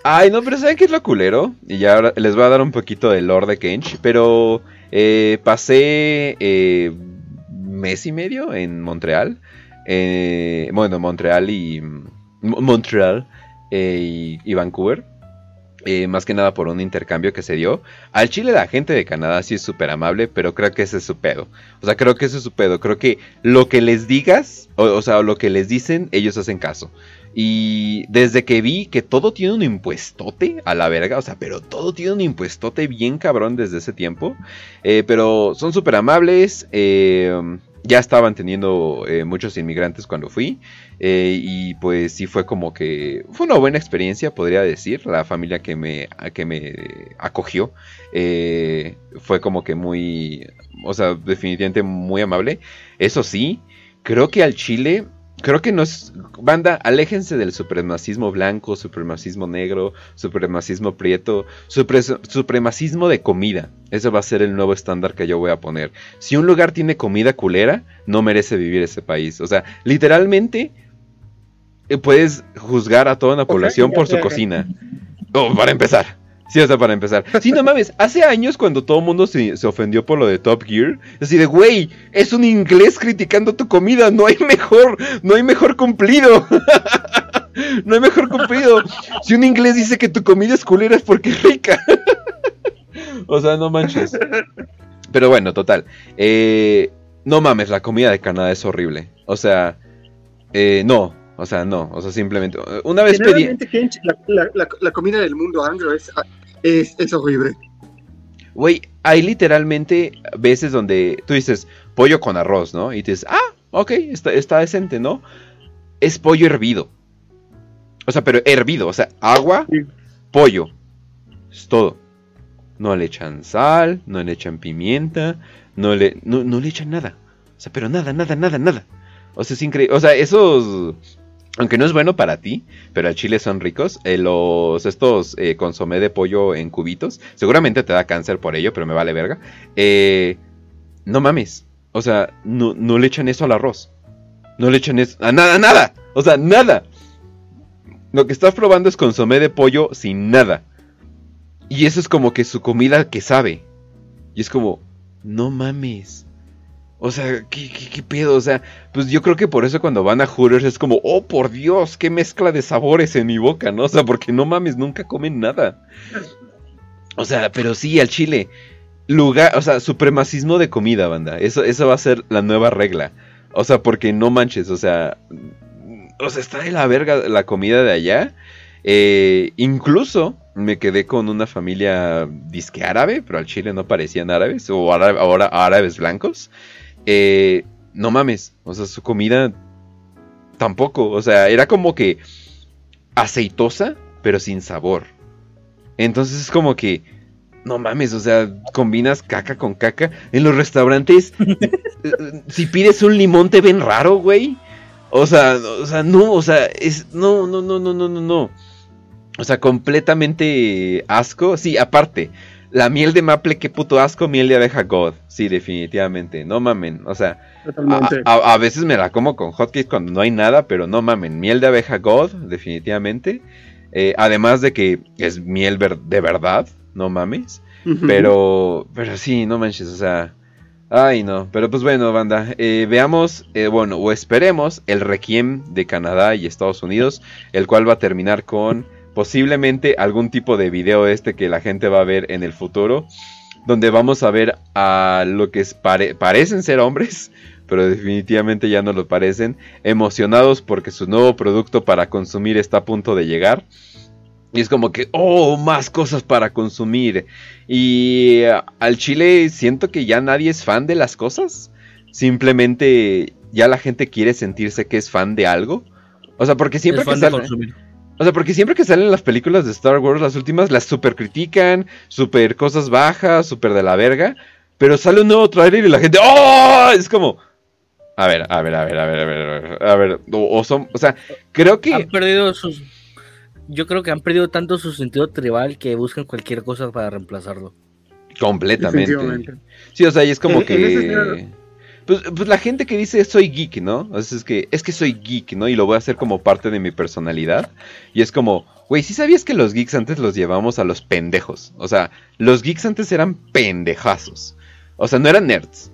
S1: Ay, no, pero ¿saben qué es lo culero? Y ya ahora les voy a dar un poquito de lore de Kench, pero eh, pasé eh, mes y medio en Montreal. Eh, bueno, Montreal y... Mo- Montreal eh, y Vancouver. Eh, más que nada por un intercambio que se dio. Al Chile la gente de Canadá sí es súper amable, pero creo que ese es su pedo. O sea, creo que ese es su pedo. Creo que lo que les digas, o, sea, lo que les dicen, ellos hacen caso. Y desde que vi que todo tiene un impuestote a la verga, o sea, pero todo tiene un impuestote bien cabrón desde ese tiempo. eh, pero son súper amables. eh, ya estaban teniendo muchos inmigrantes cuando fui. Eh, y pues sí fue como que fue una buena experiencia, podría decir. La familia que me, que me acogió eh, fue como que muy, o sea, definitivamente muy amable. Eso sí, creo que al Chile, creo que no es, banda, aléjense del supremacismo blanco, supremacismo negro, supremacismo prieto, supre- supremacismo de comida. Ese va a ser el nuevo estándar que yo voy a poner. Si un lugar tiene comida culera, no merece vivir ese país. O sea, literalmente puedes juzgar a toda una población por su cocina. Oh, para empezar. Sí, o sea, para empezar. Sí, no mames, hace años cuando todo el mundo se, se ofendió por lo de Top Gear, así de, güey, es un inglés criticando tu comida, no hay mejor, no hay mejor cumplido. *laughs* no hay mejor cumplido. Si un inglés dice que tu comida es culera es porque es rica. *laughs* o sea, no manches. Pero bueno, total. Eh, no mames, la comida de Canadá es horrible. O sea, eh, no. O sea, no. O sea, simplemente. Una vez pedí.
S19: La, la- la- la comida del mundo anglo es, es, es horrible.
S1: Güey, hay literalmente veces donde tú dices pollo con arroz, ¿no? Y dices, ah, ok, está, está decente, ¿no? Es pollo hervido. O sea, pero hervido, o sea, agua, pollo. Es todo. No le echan sal, no le echan pimienta, no le, no, no le echan nada. O sea, pero nada, nada, nada, nada. O sea, es increíble. O sea, esos. Aunque no es bueno para ti, pero al chile son ricos. eh, los estos eh, consomé de pollo en cubitos. Seguramente te da cáncer por ello, pero me vale verga. Eh, no mames. O sea, no, no le echan eso al arroz. No le echan eso. A nada, nada. O sea, nada. Lo que estás probando es consomé de pollo sin nada. Y eso es como que su comida que sabe. Y es como, no mames. O sea, ¿qué, qué, qué pedo? O sea, pues yo creo que por eso cuando van a Hooters es como, oh por Dios, qué mezcla de sabores en mi boca, ¿no? O sea, porque no mames, nunca comen nada. O sea, pero sí, al chile. Lugar, o sea, supremacismo de comida, banda. Eso, eso va a ser la nueva regla. O sea, porque no manches, o sea. O sea, está de la verga la comida de allá. Eh, incluso me quedé con una familia disque árabe, pero al chile no parecían árabes, o ahora árabes blancos. Eh, no mames, o sea, su comida tampoco, o sea, era como que aceitosa, pero sin sabor. Entonces es como que, no mames, o sea, combinas caca con caca. En los restaurantes, *laughs* eh, si pides un limón te ven raro, güey. O sea, o sea, no, o sea, es, no, no, no, no, no, no, no. O sea, completamente asco. Sí, aparte, la miel de maple, qué puto asco, miel de abeja God. Sí, definitivamente, no mamen. O sea, a, a- a veces me la como con hotcakes cuando no hay nada, pero no mamen. Miel de abeja God, definitivamente. Eh, además de que es miel ver- de verdad, no mames. Pero, pero sí, no manches, o sea. Ay, no. Pero pues bueno, banda. eh, veamos, eh, bueno, o esperemos el Requiem de Canadá y Estados Unidos, el cual va a terminar con posiblemente algún tipo de video este que la gente va a ver en el futuro, donde vamos a ver a lo que es pare- parecen ser hombres, *laughs* pero definitivamente ya no lo parecen, emocionados porque su nuevo producto para consumir está a punto de llegar. Y es como que, oh, más cosas para consumir. Y eh, al chile siento que ya nadie es fan de las cosas. Simplemente ya la gente quiere sentirse que es fan de algo. O sea, porque siempre
S2: Es
S1: que sale... O sea, porque siempre que salen las películas de Star Wars, las últimas, las super critican, super cosas bajas, super de la verga. Pero sale un nuevo trailer y la gente, ¡oh! Es como, a ver, a ver, a ver, a ver, a ver, a ver, a ver, o, o son, o sea, creo que,
S2: Han perdido sus. Yo creo que han perdido tanto su sentido tribal que buscan cualquier cosa para reemplazarlo.
S1: completamente. Sí, o sea, y es como
S19: En- en ese
S1: que...
S19: sentido-
S1: Pues, pues la gente que dice soy geek, ¿no? O sea, es que, es que soy geek, ¿no? Y lo voy a hacer como parte de mi personalidad. Y es como, güey, ¿sí sabías que los geeks antes los llevamos a los pendejos? O sea, los geeks antes eran pendejazos. O sea, no eran nerds.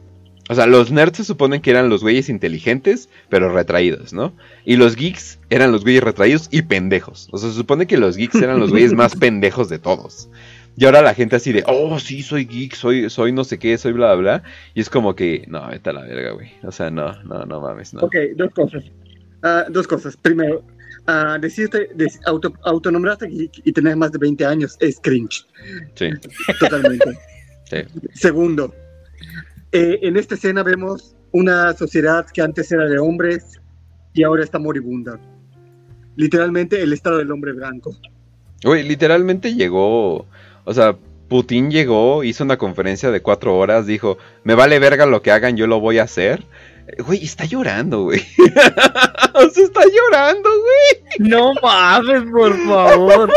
S1: O sea, los nerds se suponen que eran los güeyes inteligentes, pero retraídos, ¿no? Y los geeks eran los güeyes retraídos y pendejos. O sea, se supone que los geeks eran los güeyes más *laughs* pendejos de todos. Y ahora la gente así de, oh, sí, soy geek, soy, soy no sé qué, soy bla, bla, bla. Y es como que, no, vete a la verga, güey. O sea, no, no, no mames, no.
S19: Ok, dos cosas. Ah, dos cosas. Primero, ah, decirte, dec- auto, autonombrarte geek y tener más de 20 años es cringe.
S1: Sí,
S19: Totalmente. *laughs*
S1: sí.
S19: Segundo, eh, en esta escena vemos una sociedad que antes era de hombres y ahora está moribunda. Literalmente el estado del hombre blanco.
S1: Güey, literalmente llegó, o sea, Putin llegó, hizo una conferencia de cuatro horas, dijo, me vale verga lo que hagan, yo lo voy a hacer. Eh, Güey, está llorando, güey. *laughs* o sea, está llorando, güey.
S2: No mames, por favor.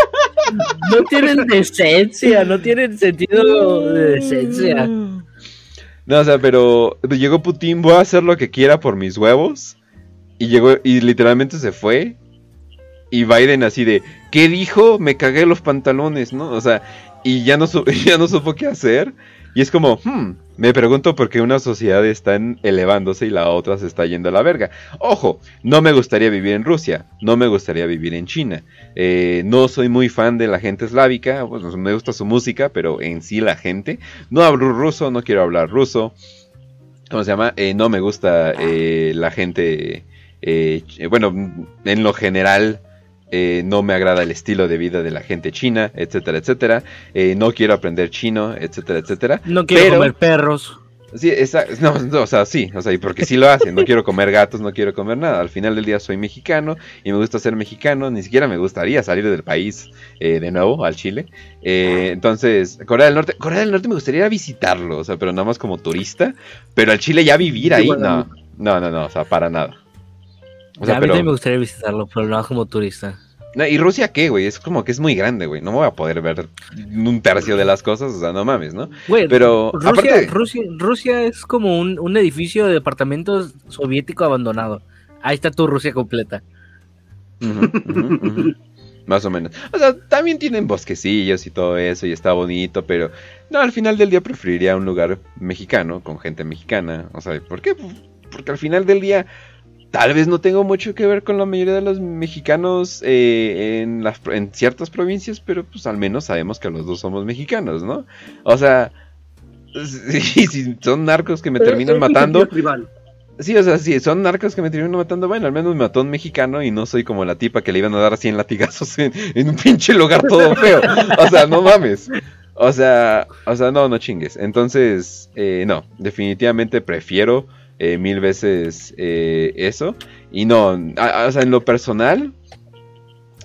S2: No tienen decencia, no tienen sentido de decencia.
S1: No, o sea, pero llegó Putin, voy a hacer lo que quiera por mis huevos. Y llegó, y literalmente se fue. Y Biden así de, ¿qué dijo? Me cagué los pantalones, ¿no? O sea, y ya no, *laughs* ya no supo qué hacer. Y es como, hmm, me pregunto por qué una sociedad está elevándose y la otra se está yendo a la verga. Ojo, no me gustaría vivir en Rusia, no me gustaría vivir en China. Eh, no soy muy fan de la gente eslávica, pues, me gusta su música, pero en sí la gente. No hablo ruso, no quiero hablar ruso. ¿Cómo se llama? Eh, no me gusta eh, la gente. bueno, en lo general. Eh, no me agrada el estilo de vida de la gente china, etcétera, etcétera. Eh, no quiero aprender chino, etcétera, etcétera.
S2: No quiero
S1: Pero-
S2: comer perros.
S1: Sí, esa- no, no, o sea, sí, o sea, y porque sí lo hacen, no quiero comer gatos, no quiero comer nada. Al final del día soy mexicano y me gusta ser mexicano, ni siquiera me gustaría salir del país eh, de nuevo al Chile. Eh, entonces, Corea del Norte, Corea del Norte me gustaría ir a visitarlo, o sea, pero nada más como turista, pero al Chile ya vivir ahí, no, no, no, no, o sea, para nada. O sea,
S2: a mí
S1: pero-
S2: también me gustaría visitarlo, pero no como turista.
S1: no, ¿Y Rusia qué, güey? Es como que es muy grande, güey. No me voy a poder ver un tercio de las cosas, o sea, no mames, ¿no?
S2: Güey,
S1: pero
S2: Rusia,
S1: aparte,
S2: Rusia, Rusia es como un, un edificio de departamentos soviético abandonado. Ahí está tu Rusia completa.
S1: Más o menos. O sea, también tienen bosquecillos y todo eso y está bonito, pero no, al final del día preferiría un lugar mexicano, con gente mexicana. O sea, ¿por qué? Porque al final del día tal vez no tengo mucho que ver con la mayoría de los mexicanos eh, en, las, pro- en ciertas provincias, pero pues al menos sabemos que los dos somos mexicanos, ¿no? O sea, *laughs* si, si son narcos que me
S19: Pero
S1: terminan matando... Sí, o sea, sí, son narcos que me terminan matando. Bueno, al menos me mató un mexicano y no soy como la tipa que le iban a dar 100 latigazos en, en un pinche lugar todo feo. O sea, no mames. O sea, o sea, no, no chingues. Entonces, eh, no, definitivamente prefiero eh, mil veces eh, eso. Y no, o sea, en lo personal,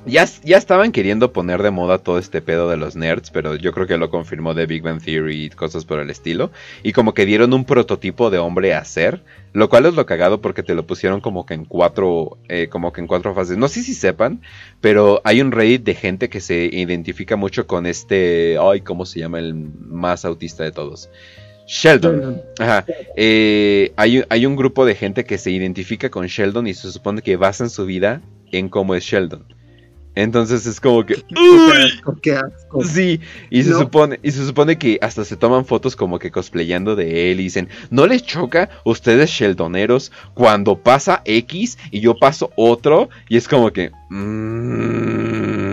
S1: ya, ya estaban queriendo poner de moda todo este pedo de los nerds, pero yo creo que lo confirmó de Big Bang Theory y cosas por el estilo. Y como que dieron un prototipo de hombre a hacer, lo cual es lo cagado porque te lo pusieron como que en cuatro, eh, como que en cuatro fases. No sé si sepan, pero hay un Reddit de gente que se identifica mucho con este, ay, ¿cómo se llama el más autista de todos? Sheldon. Ajá. Eh, hay, hay un grupo de gente que se identifica con Sheldon y se supone que basan su vida en cómo es Sheldon. Entonces es como que. *laughs* ¡Uy!
S19: Qué asco.
S1: Sí, y se
S19: No.
S1: supone, y se supone que hasta se toman fotos como que cosplayando de él y dicen, ¿no les choca ustedes Sheldoneros cuando pasa X y yo paso otro? Y es como que. mm,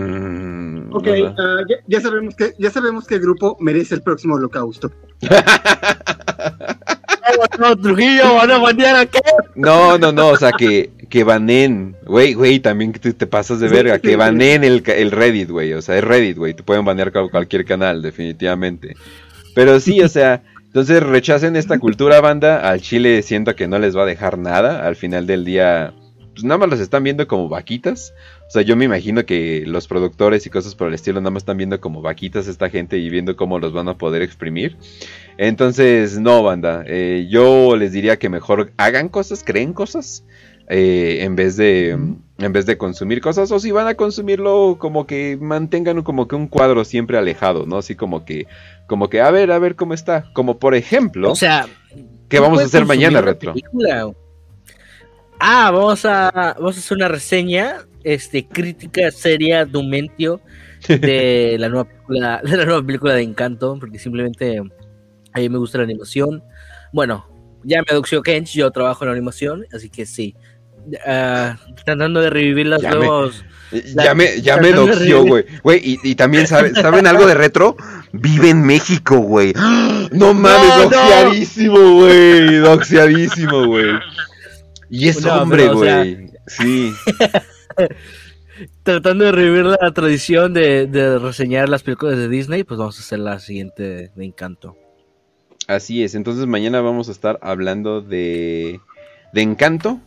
S19: Ok, ah, ya, ya sabemos que ya sabemos que el grupo merece el próximo holocausto. *laughs*
S2: No, Trujillo, van a banear a qué?
S1: No, no, no, o sea, que, que banen, güey, güey, también que te, te pasas de verga, que banen el, el Reddit, güey, o sea, es Reddit, güey, te pueden banear cual- cualquier canal, definitivamente. Pero sí, o sea, entonces rechacen esta cultura, banda, al Chile siento que no les va a dejar nada, al final del día, pues nada más los están viendo como vaquitas, o sea, yo me imagino que los productores y cosas por el estilo nada más están viendo como vaquitas esta gente y viendo cómo los van a poder exprimir. Entonces, no, banda. eh, yo les diría que mejor hagan cosas, creen cosas. eh, en vez de en vez de consumir cosas o si van a consumirlo como que mantengan como que un cuadro siempre alejado no así como que como que a ver a ver cómo está como por ejemplo
S2: O sea,
S1: ¿qué vamos a hacer mañana retro
S2: película. Ah, vamos a, vamos a hacer una reseña, este, crítica seria, Dumentio, de *laughs* la nueva película, de la nueva película de Encanto, porque simplemente a mí me gusta la animación. Bueno, ya me adució Kench, yo trabajo en la animación, así que sí. Ah, tratando de revivir los
S1: Ya me- ya me ya me doxió güey. Güey y, y también saben saben algo de retro vive en México güey. No mames
S2: No, no.
S1: doxiadísimo güey doxiadísimo güey. Y es
S2: No,
S1: hombre
S2: pero, o sea-
S1: güey. Sí *laughs* *laughs*
S2: Tratando de revivir la tradición de, reseñar las películas de Disney, pues vamos a hacer la siguiente de Encanto.
S1: Así es, entonces mañana vamos a estar hablando de, de Encanto.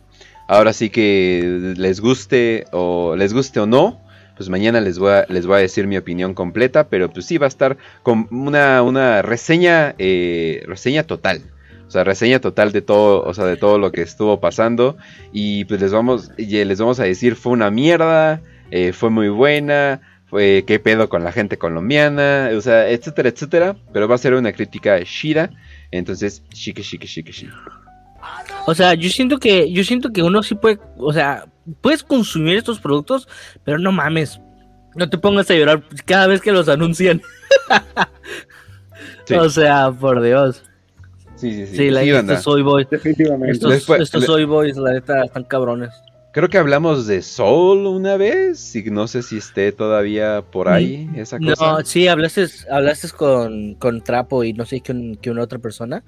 S1: Ahora sí que les guste o les guste o no, pues mañana les voy a, les voy a decir mi opinión completa, pero pues sí va a estar con una, una reseña, eh, reseña total. O sea, reseña total de todo, o sea, de todo lo que estuvo pasando. Y pues les vamos, y les vamos a decir, fue una mierda, eh, fue muy buena, fue qué pedo con la gente colombiana, o sea, etcétera, etcétera. Pero va a ser una crítica shida. Entonces, chique, chique, chique, chique.
S2: O sea, yo siento que, yo siento que uno sí puede, o sea, puedes consumir estos productos, pero no mames, no te pongas a llorar cada vez que los anuncian. *laughs*
S1: Sí.
S2: O sea, por Dios.
S1: Sí, sí, sí.
S2: Sí, la
S1: Sí,
S2: estos
S1: banda.
S2: soy boys.
S19: Definitivamente.
S2: Estos,
S1: Después-
S2: estos
S1: le-
S2: soy boys, la neta, están cabrones.
S1: Creo que hablamos de Soul una vez. Y no sé si esté todavía por ahí esa cosa.
S2: No, sí, hablaste, hablaste con, con Trapo y no sé quién, quién otra persona.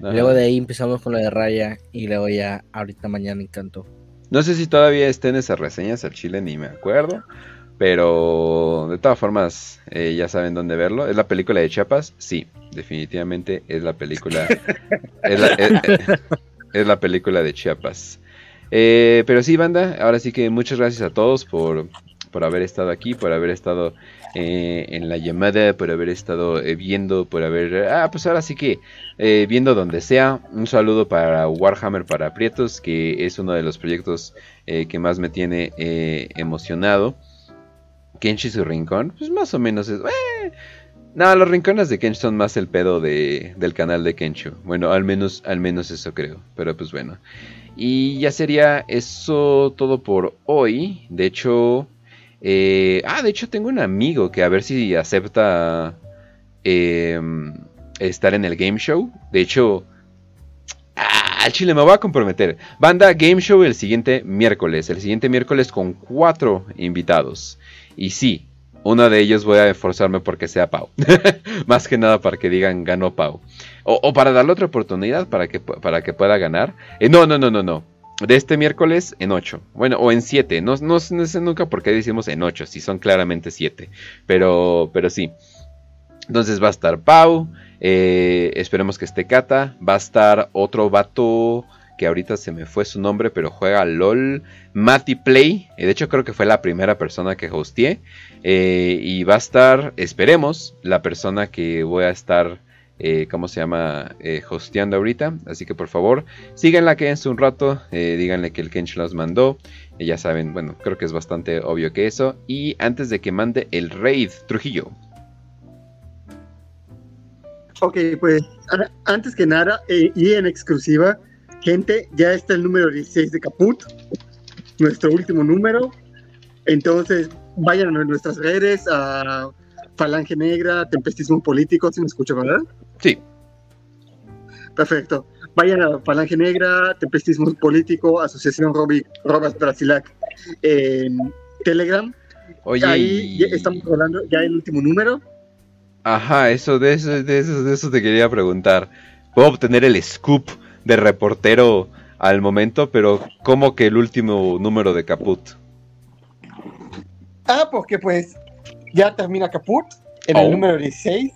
S1: Ajá.
S2: Luego de ahí empezamos con la de Raya y luego ya ahorita mañana Encanto.
S1: No sé si todavía estén esas reseñas al chile, ni me acuerdo. Pero de todas formas, eh, ya saben dónde verlo. ¿Es la película de Chiapas? Sí, definitivamente es la película. es, la, película de Chiapas. Eh, pero sí, banda, ahora sí que muchas gracias a todos por, por haber estado aquí, por haber estado eh, en la llamada, por haber estado eh, viendo, por haber... Ah, pues ahora sí que eh, viendo donde sea. Un saludo para Warhammer para Prietos, que es uno de los proyectos eh, que más me tiene emocionado. Kenshi su rincón, pues más o menos es... eh, No, los rincones de Kenshi son más el pedo de, del canal de Kenshu. Bueno, al menos, al menos eso creo. Pero pues bueno. Y ya sería eso todo por hoy. De hecho... eh, ah, de hecho tengo un amigo que a ver si acepta em, estar en el game show. De hecho... Ah, chile me voy a comprometer. Banda Game Show el siguiente miércoles. El siguiente miércoles con cuatro invitados. Y sí, uno de ellos voy a esforzarme porque sea Pau. *laughs* Más que nada para que digan ganó Pau. O, para darle otra oportunidad para que, para que pueda ganar. Eh, no, no, no, no, no. De este miércoles en 8. Bueno, o en 7. No, no, no sé nunca por qué decimos en 8. Si son claramente 7. Pero, pero sí. Entonces va a estar Pau. eh, esperemos que esté Cata. Va a estar otro vato que ahorita se me fue su nombre, pero juega LOL, Matty Play. Eh, de hecho, creo que fue la primera persona que hosteé. Eh, y va a estar, esperemos, la persona que voy a estar, eh, ¿cómo se llama? Eh, hosteando ahorita. Así que por favor, síganla, quédense un rato, díganle que el Kench los mandó. Ya saben, bueno, creo que es bastante obvio que eso. Y antes de que mande el raid, Trujillo.
S19: Ok, pues antes que nada, y en exclusiva, gente, ya está el número 16 de Caput, nuestro último número. Entonces, vayan a nuestras redes, a Falange Negra, Tempestismo Político, si me escucha, ¿verdad?
S1: Sí.
S19: Perfecto. Vayan a Falange Negra, Tempestismo Político, Asociación Robi, Robas Brasilac en Telegram.
S1: Oye,
S19: Ahí ya estamos hablando ya el último número.
S1: Ajá, eso de eso, de eso, de eso te quería preguntar. Puedo obtener el scoop de reportero al momento, pero ¿cómo que el último número de Caput?
S3: Ah, porque pues ya termina Caput en
S1: Oh.
S3: el número 16,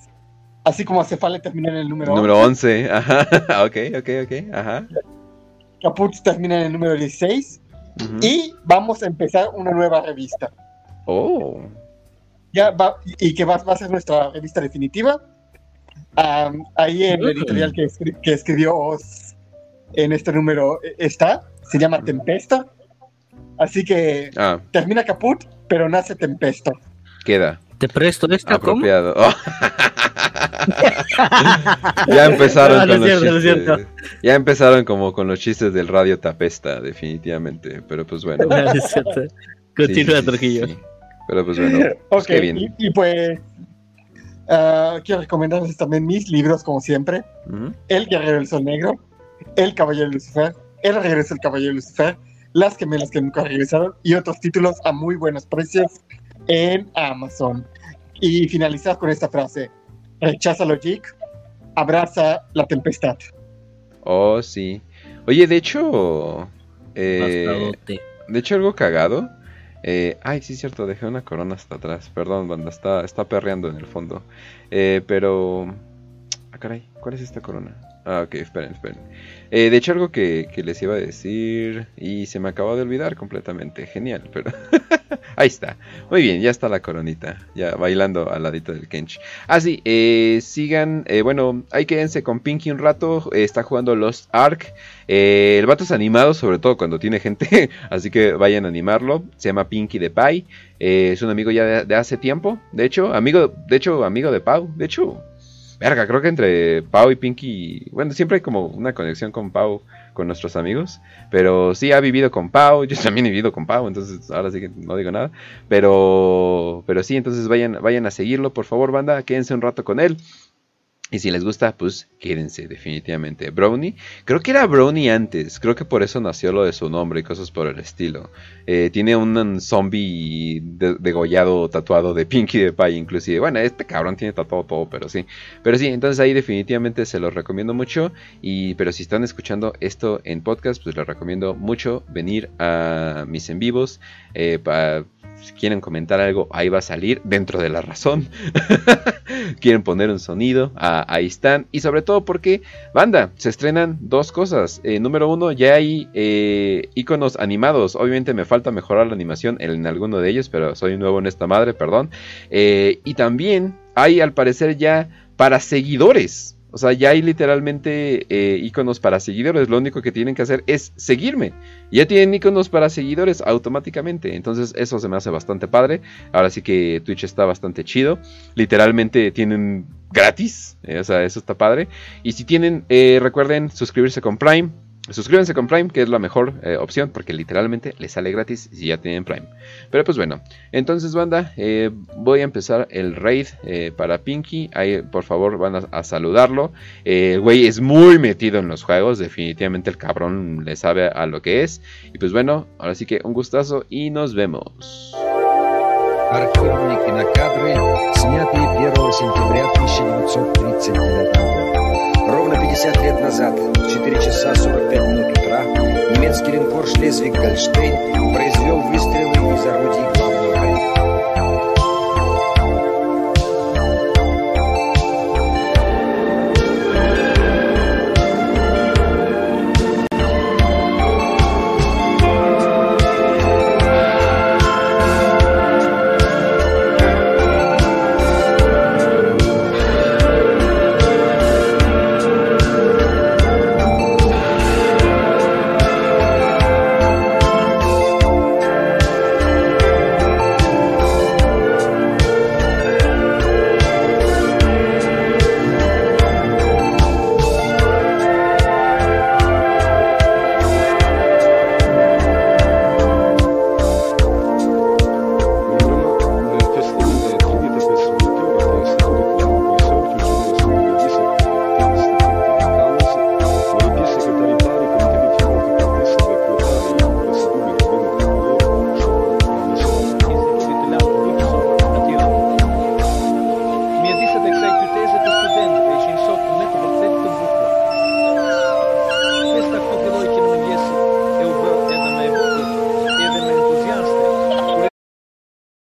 S3: así como Cefale termina en el número,
S1: Número
S3: 11.
S1: 11, ajá, *laughs* ok, ok, ok, ajá.
S3: Caput termina en el número 16
S1: Ujú.
S3: y vamos a empezar una nueva revista.
S1: Oh,
S3: Ya va, y que va, va a ser nuestra revista definitiva. Am, ahí en el editorial que, escri- que escribió Oz en este número eh, está, se llama Tempesta. Así que
S1: ah,
S3: termina Caput, pero nace Tempesta.
S1: queda.
S2: Te presto esta, ¿cómo?
S1: Apropiado. Oh. *laughs* ya *laughs* empezaron
S2: No, no
S1: con los
S2: no
S1: chistes. Ya empezaron como con los chistes del radio tapesta, definitivamente. Pero pues bueno.
S2: No, *laughs* es cierto. Continúa, Trujillo.
S1: Pero pues bueno. pues bien.
S3: y, y pues ah, quiero recomendarles también mis libros, como siempre. El Guerrero del Sol Negro, El Caballero de Lucifer, El Regreso del Caballero de Lucifer, Las Gemelas que nunca regresaron y otros títulos a muy buenos precios en Amazon. Y finalizar con esta frase: Rechaza lo geek, abraza la tempestad.
S1: Oh, sí. Oye, de hecho. eh, de hecho, algo cagado. eh, ay, sí, es cierto, dejé una corona hasta atrás. Perdón, banda, está, está perreando en el fondo. Eh, pero. Ah, caray, ¿cuál es esta corona? Ah, ok, esperen, esperen. Eh, de hecho, algo que, que les iba a decir y se me acabó de olvidar completamente. Genial, pero. *laughs* Ahí está. Muy bien, ya está la coronita. Ya bailando al ladito del Kench. Ah, sí, eh, sigan. eh, bueno, ahí quédense con Pinky un rato. eh, está jugando Lost Ark. El vato es animado, sobre todo cuando tiene gente. *laughs* así que vayan a animarlo. Se llama Pinky the Pie. es un amigo ya de, de hace tiempo. De hecho, amigo, de hecho, amigo de Pau. De hecho, verga, creo que entre Pau y Pinky. Bueno, siempre hay como una conexión con Pau. Con nuestros amigos, pero sí ha vivido con Pau, yo también he vivido con Pau, entonces ahora sí que no digo nada, pero, pero sí, entonces vayan, vayan a seguirlo, por favor, banda, quédense un rato con él. Y si les gusta, pues quédense, definitivamente. Brownie, creo que era Brownie antes, creo que por eso nació lo de su nombre y cosas por el estilo. Eh, tiene un zombie de- degollado, tatuado de Pinky de Pie, inclusive. Bueno, este cabrón tiene tatuado todo, pero sí. Pero sí, entonces ahí definitivamente se los recomiendo mucho. Y, pero si están escuchando esto en podcast, pues les recomiendo mucho venir a mis en vivos. Eh, pa- si quieren comentar algo, ahí va a salir dentro de la razón. *laughs* quieren poner un sonido, ah, ahí están. Y sobre todo porque, banda, se estrenan dos cosas. Eh, número uno, ya hay eh, iconos animados. Obviamente me falta mejorar la animación en alguno de ellos, pero soy nuevo en esta madre, perdón. Eh, y también hay al parecer ya para seguidores. O sea, ya hay literalmente eh, iconos para seguidores. Lo único que tienen que hacer es seguirme. Ya tienen iconos para seguidores automáticamente. Entonces eso se me hace bastante padre. Ahora sí que Twitch está bastante chido. Literalmente tienen gratis. eh, o sea, eso está padre. Y si tienen, eh, recuerden suscribirse con Prime. Suscríbanse con Prime, que es la mejor eh, opción, porque literalmente les sale gratis si ya tienen Prime. Pero pues bueno, entonces banda, eh, voy a empezar el raid eh, para Pinky. Ahí por favor van a, saludarlo. El güey es muy metido en los juegos, definitivamente el cabrón le sabe a lo que es. Y pues bueno, ahora sí que un gustazo y nos vemos.
S22: Ровно 50 лет назад, в 4 часа 45 минут утра, немецкий линкор «Шлезвиг Гольштейн» произвел выстрелы из орудий главного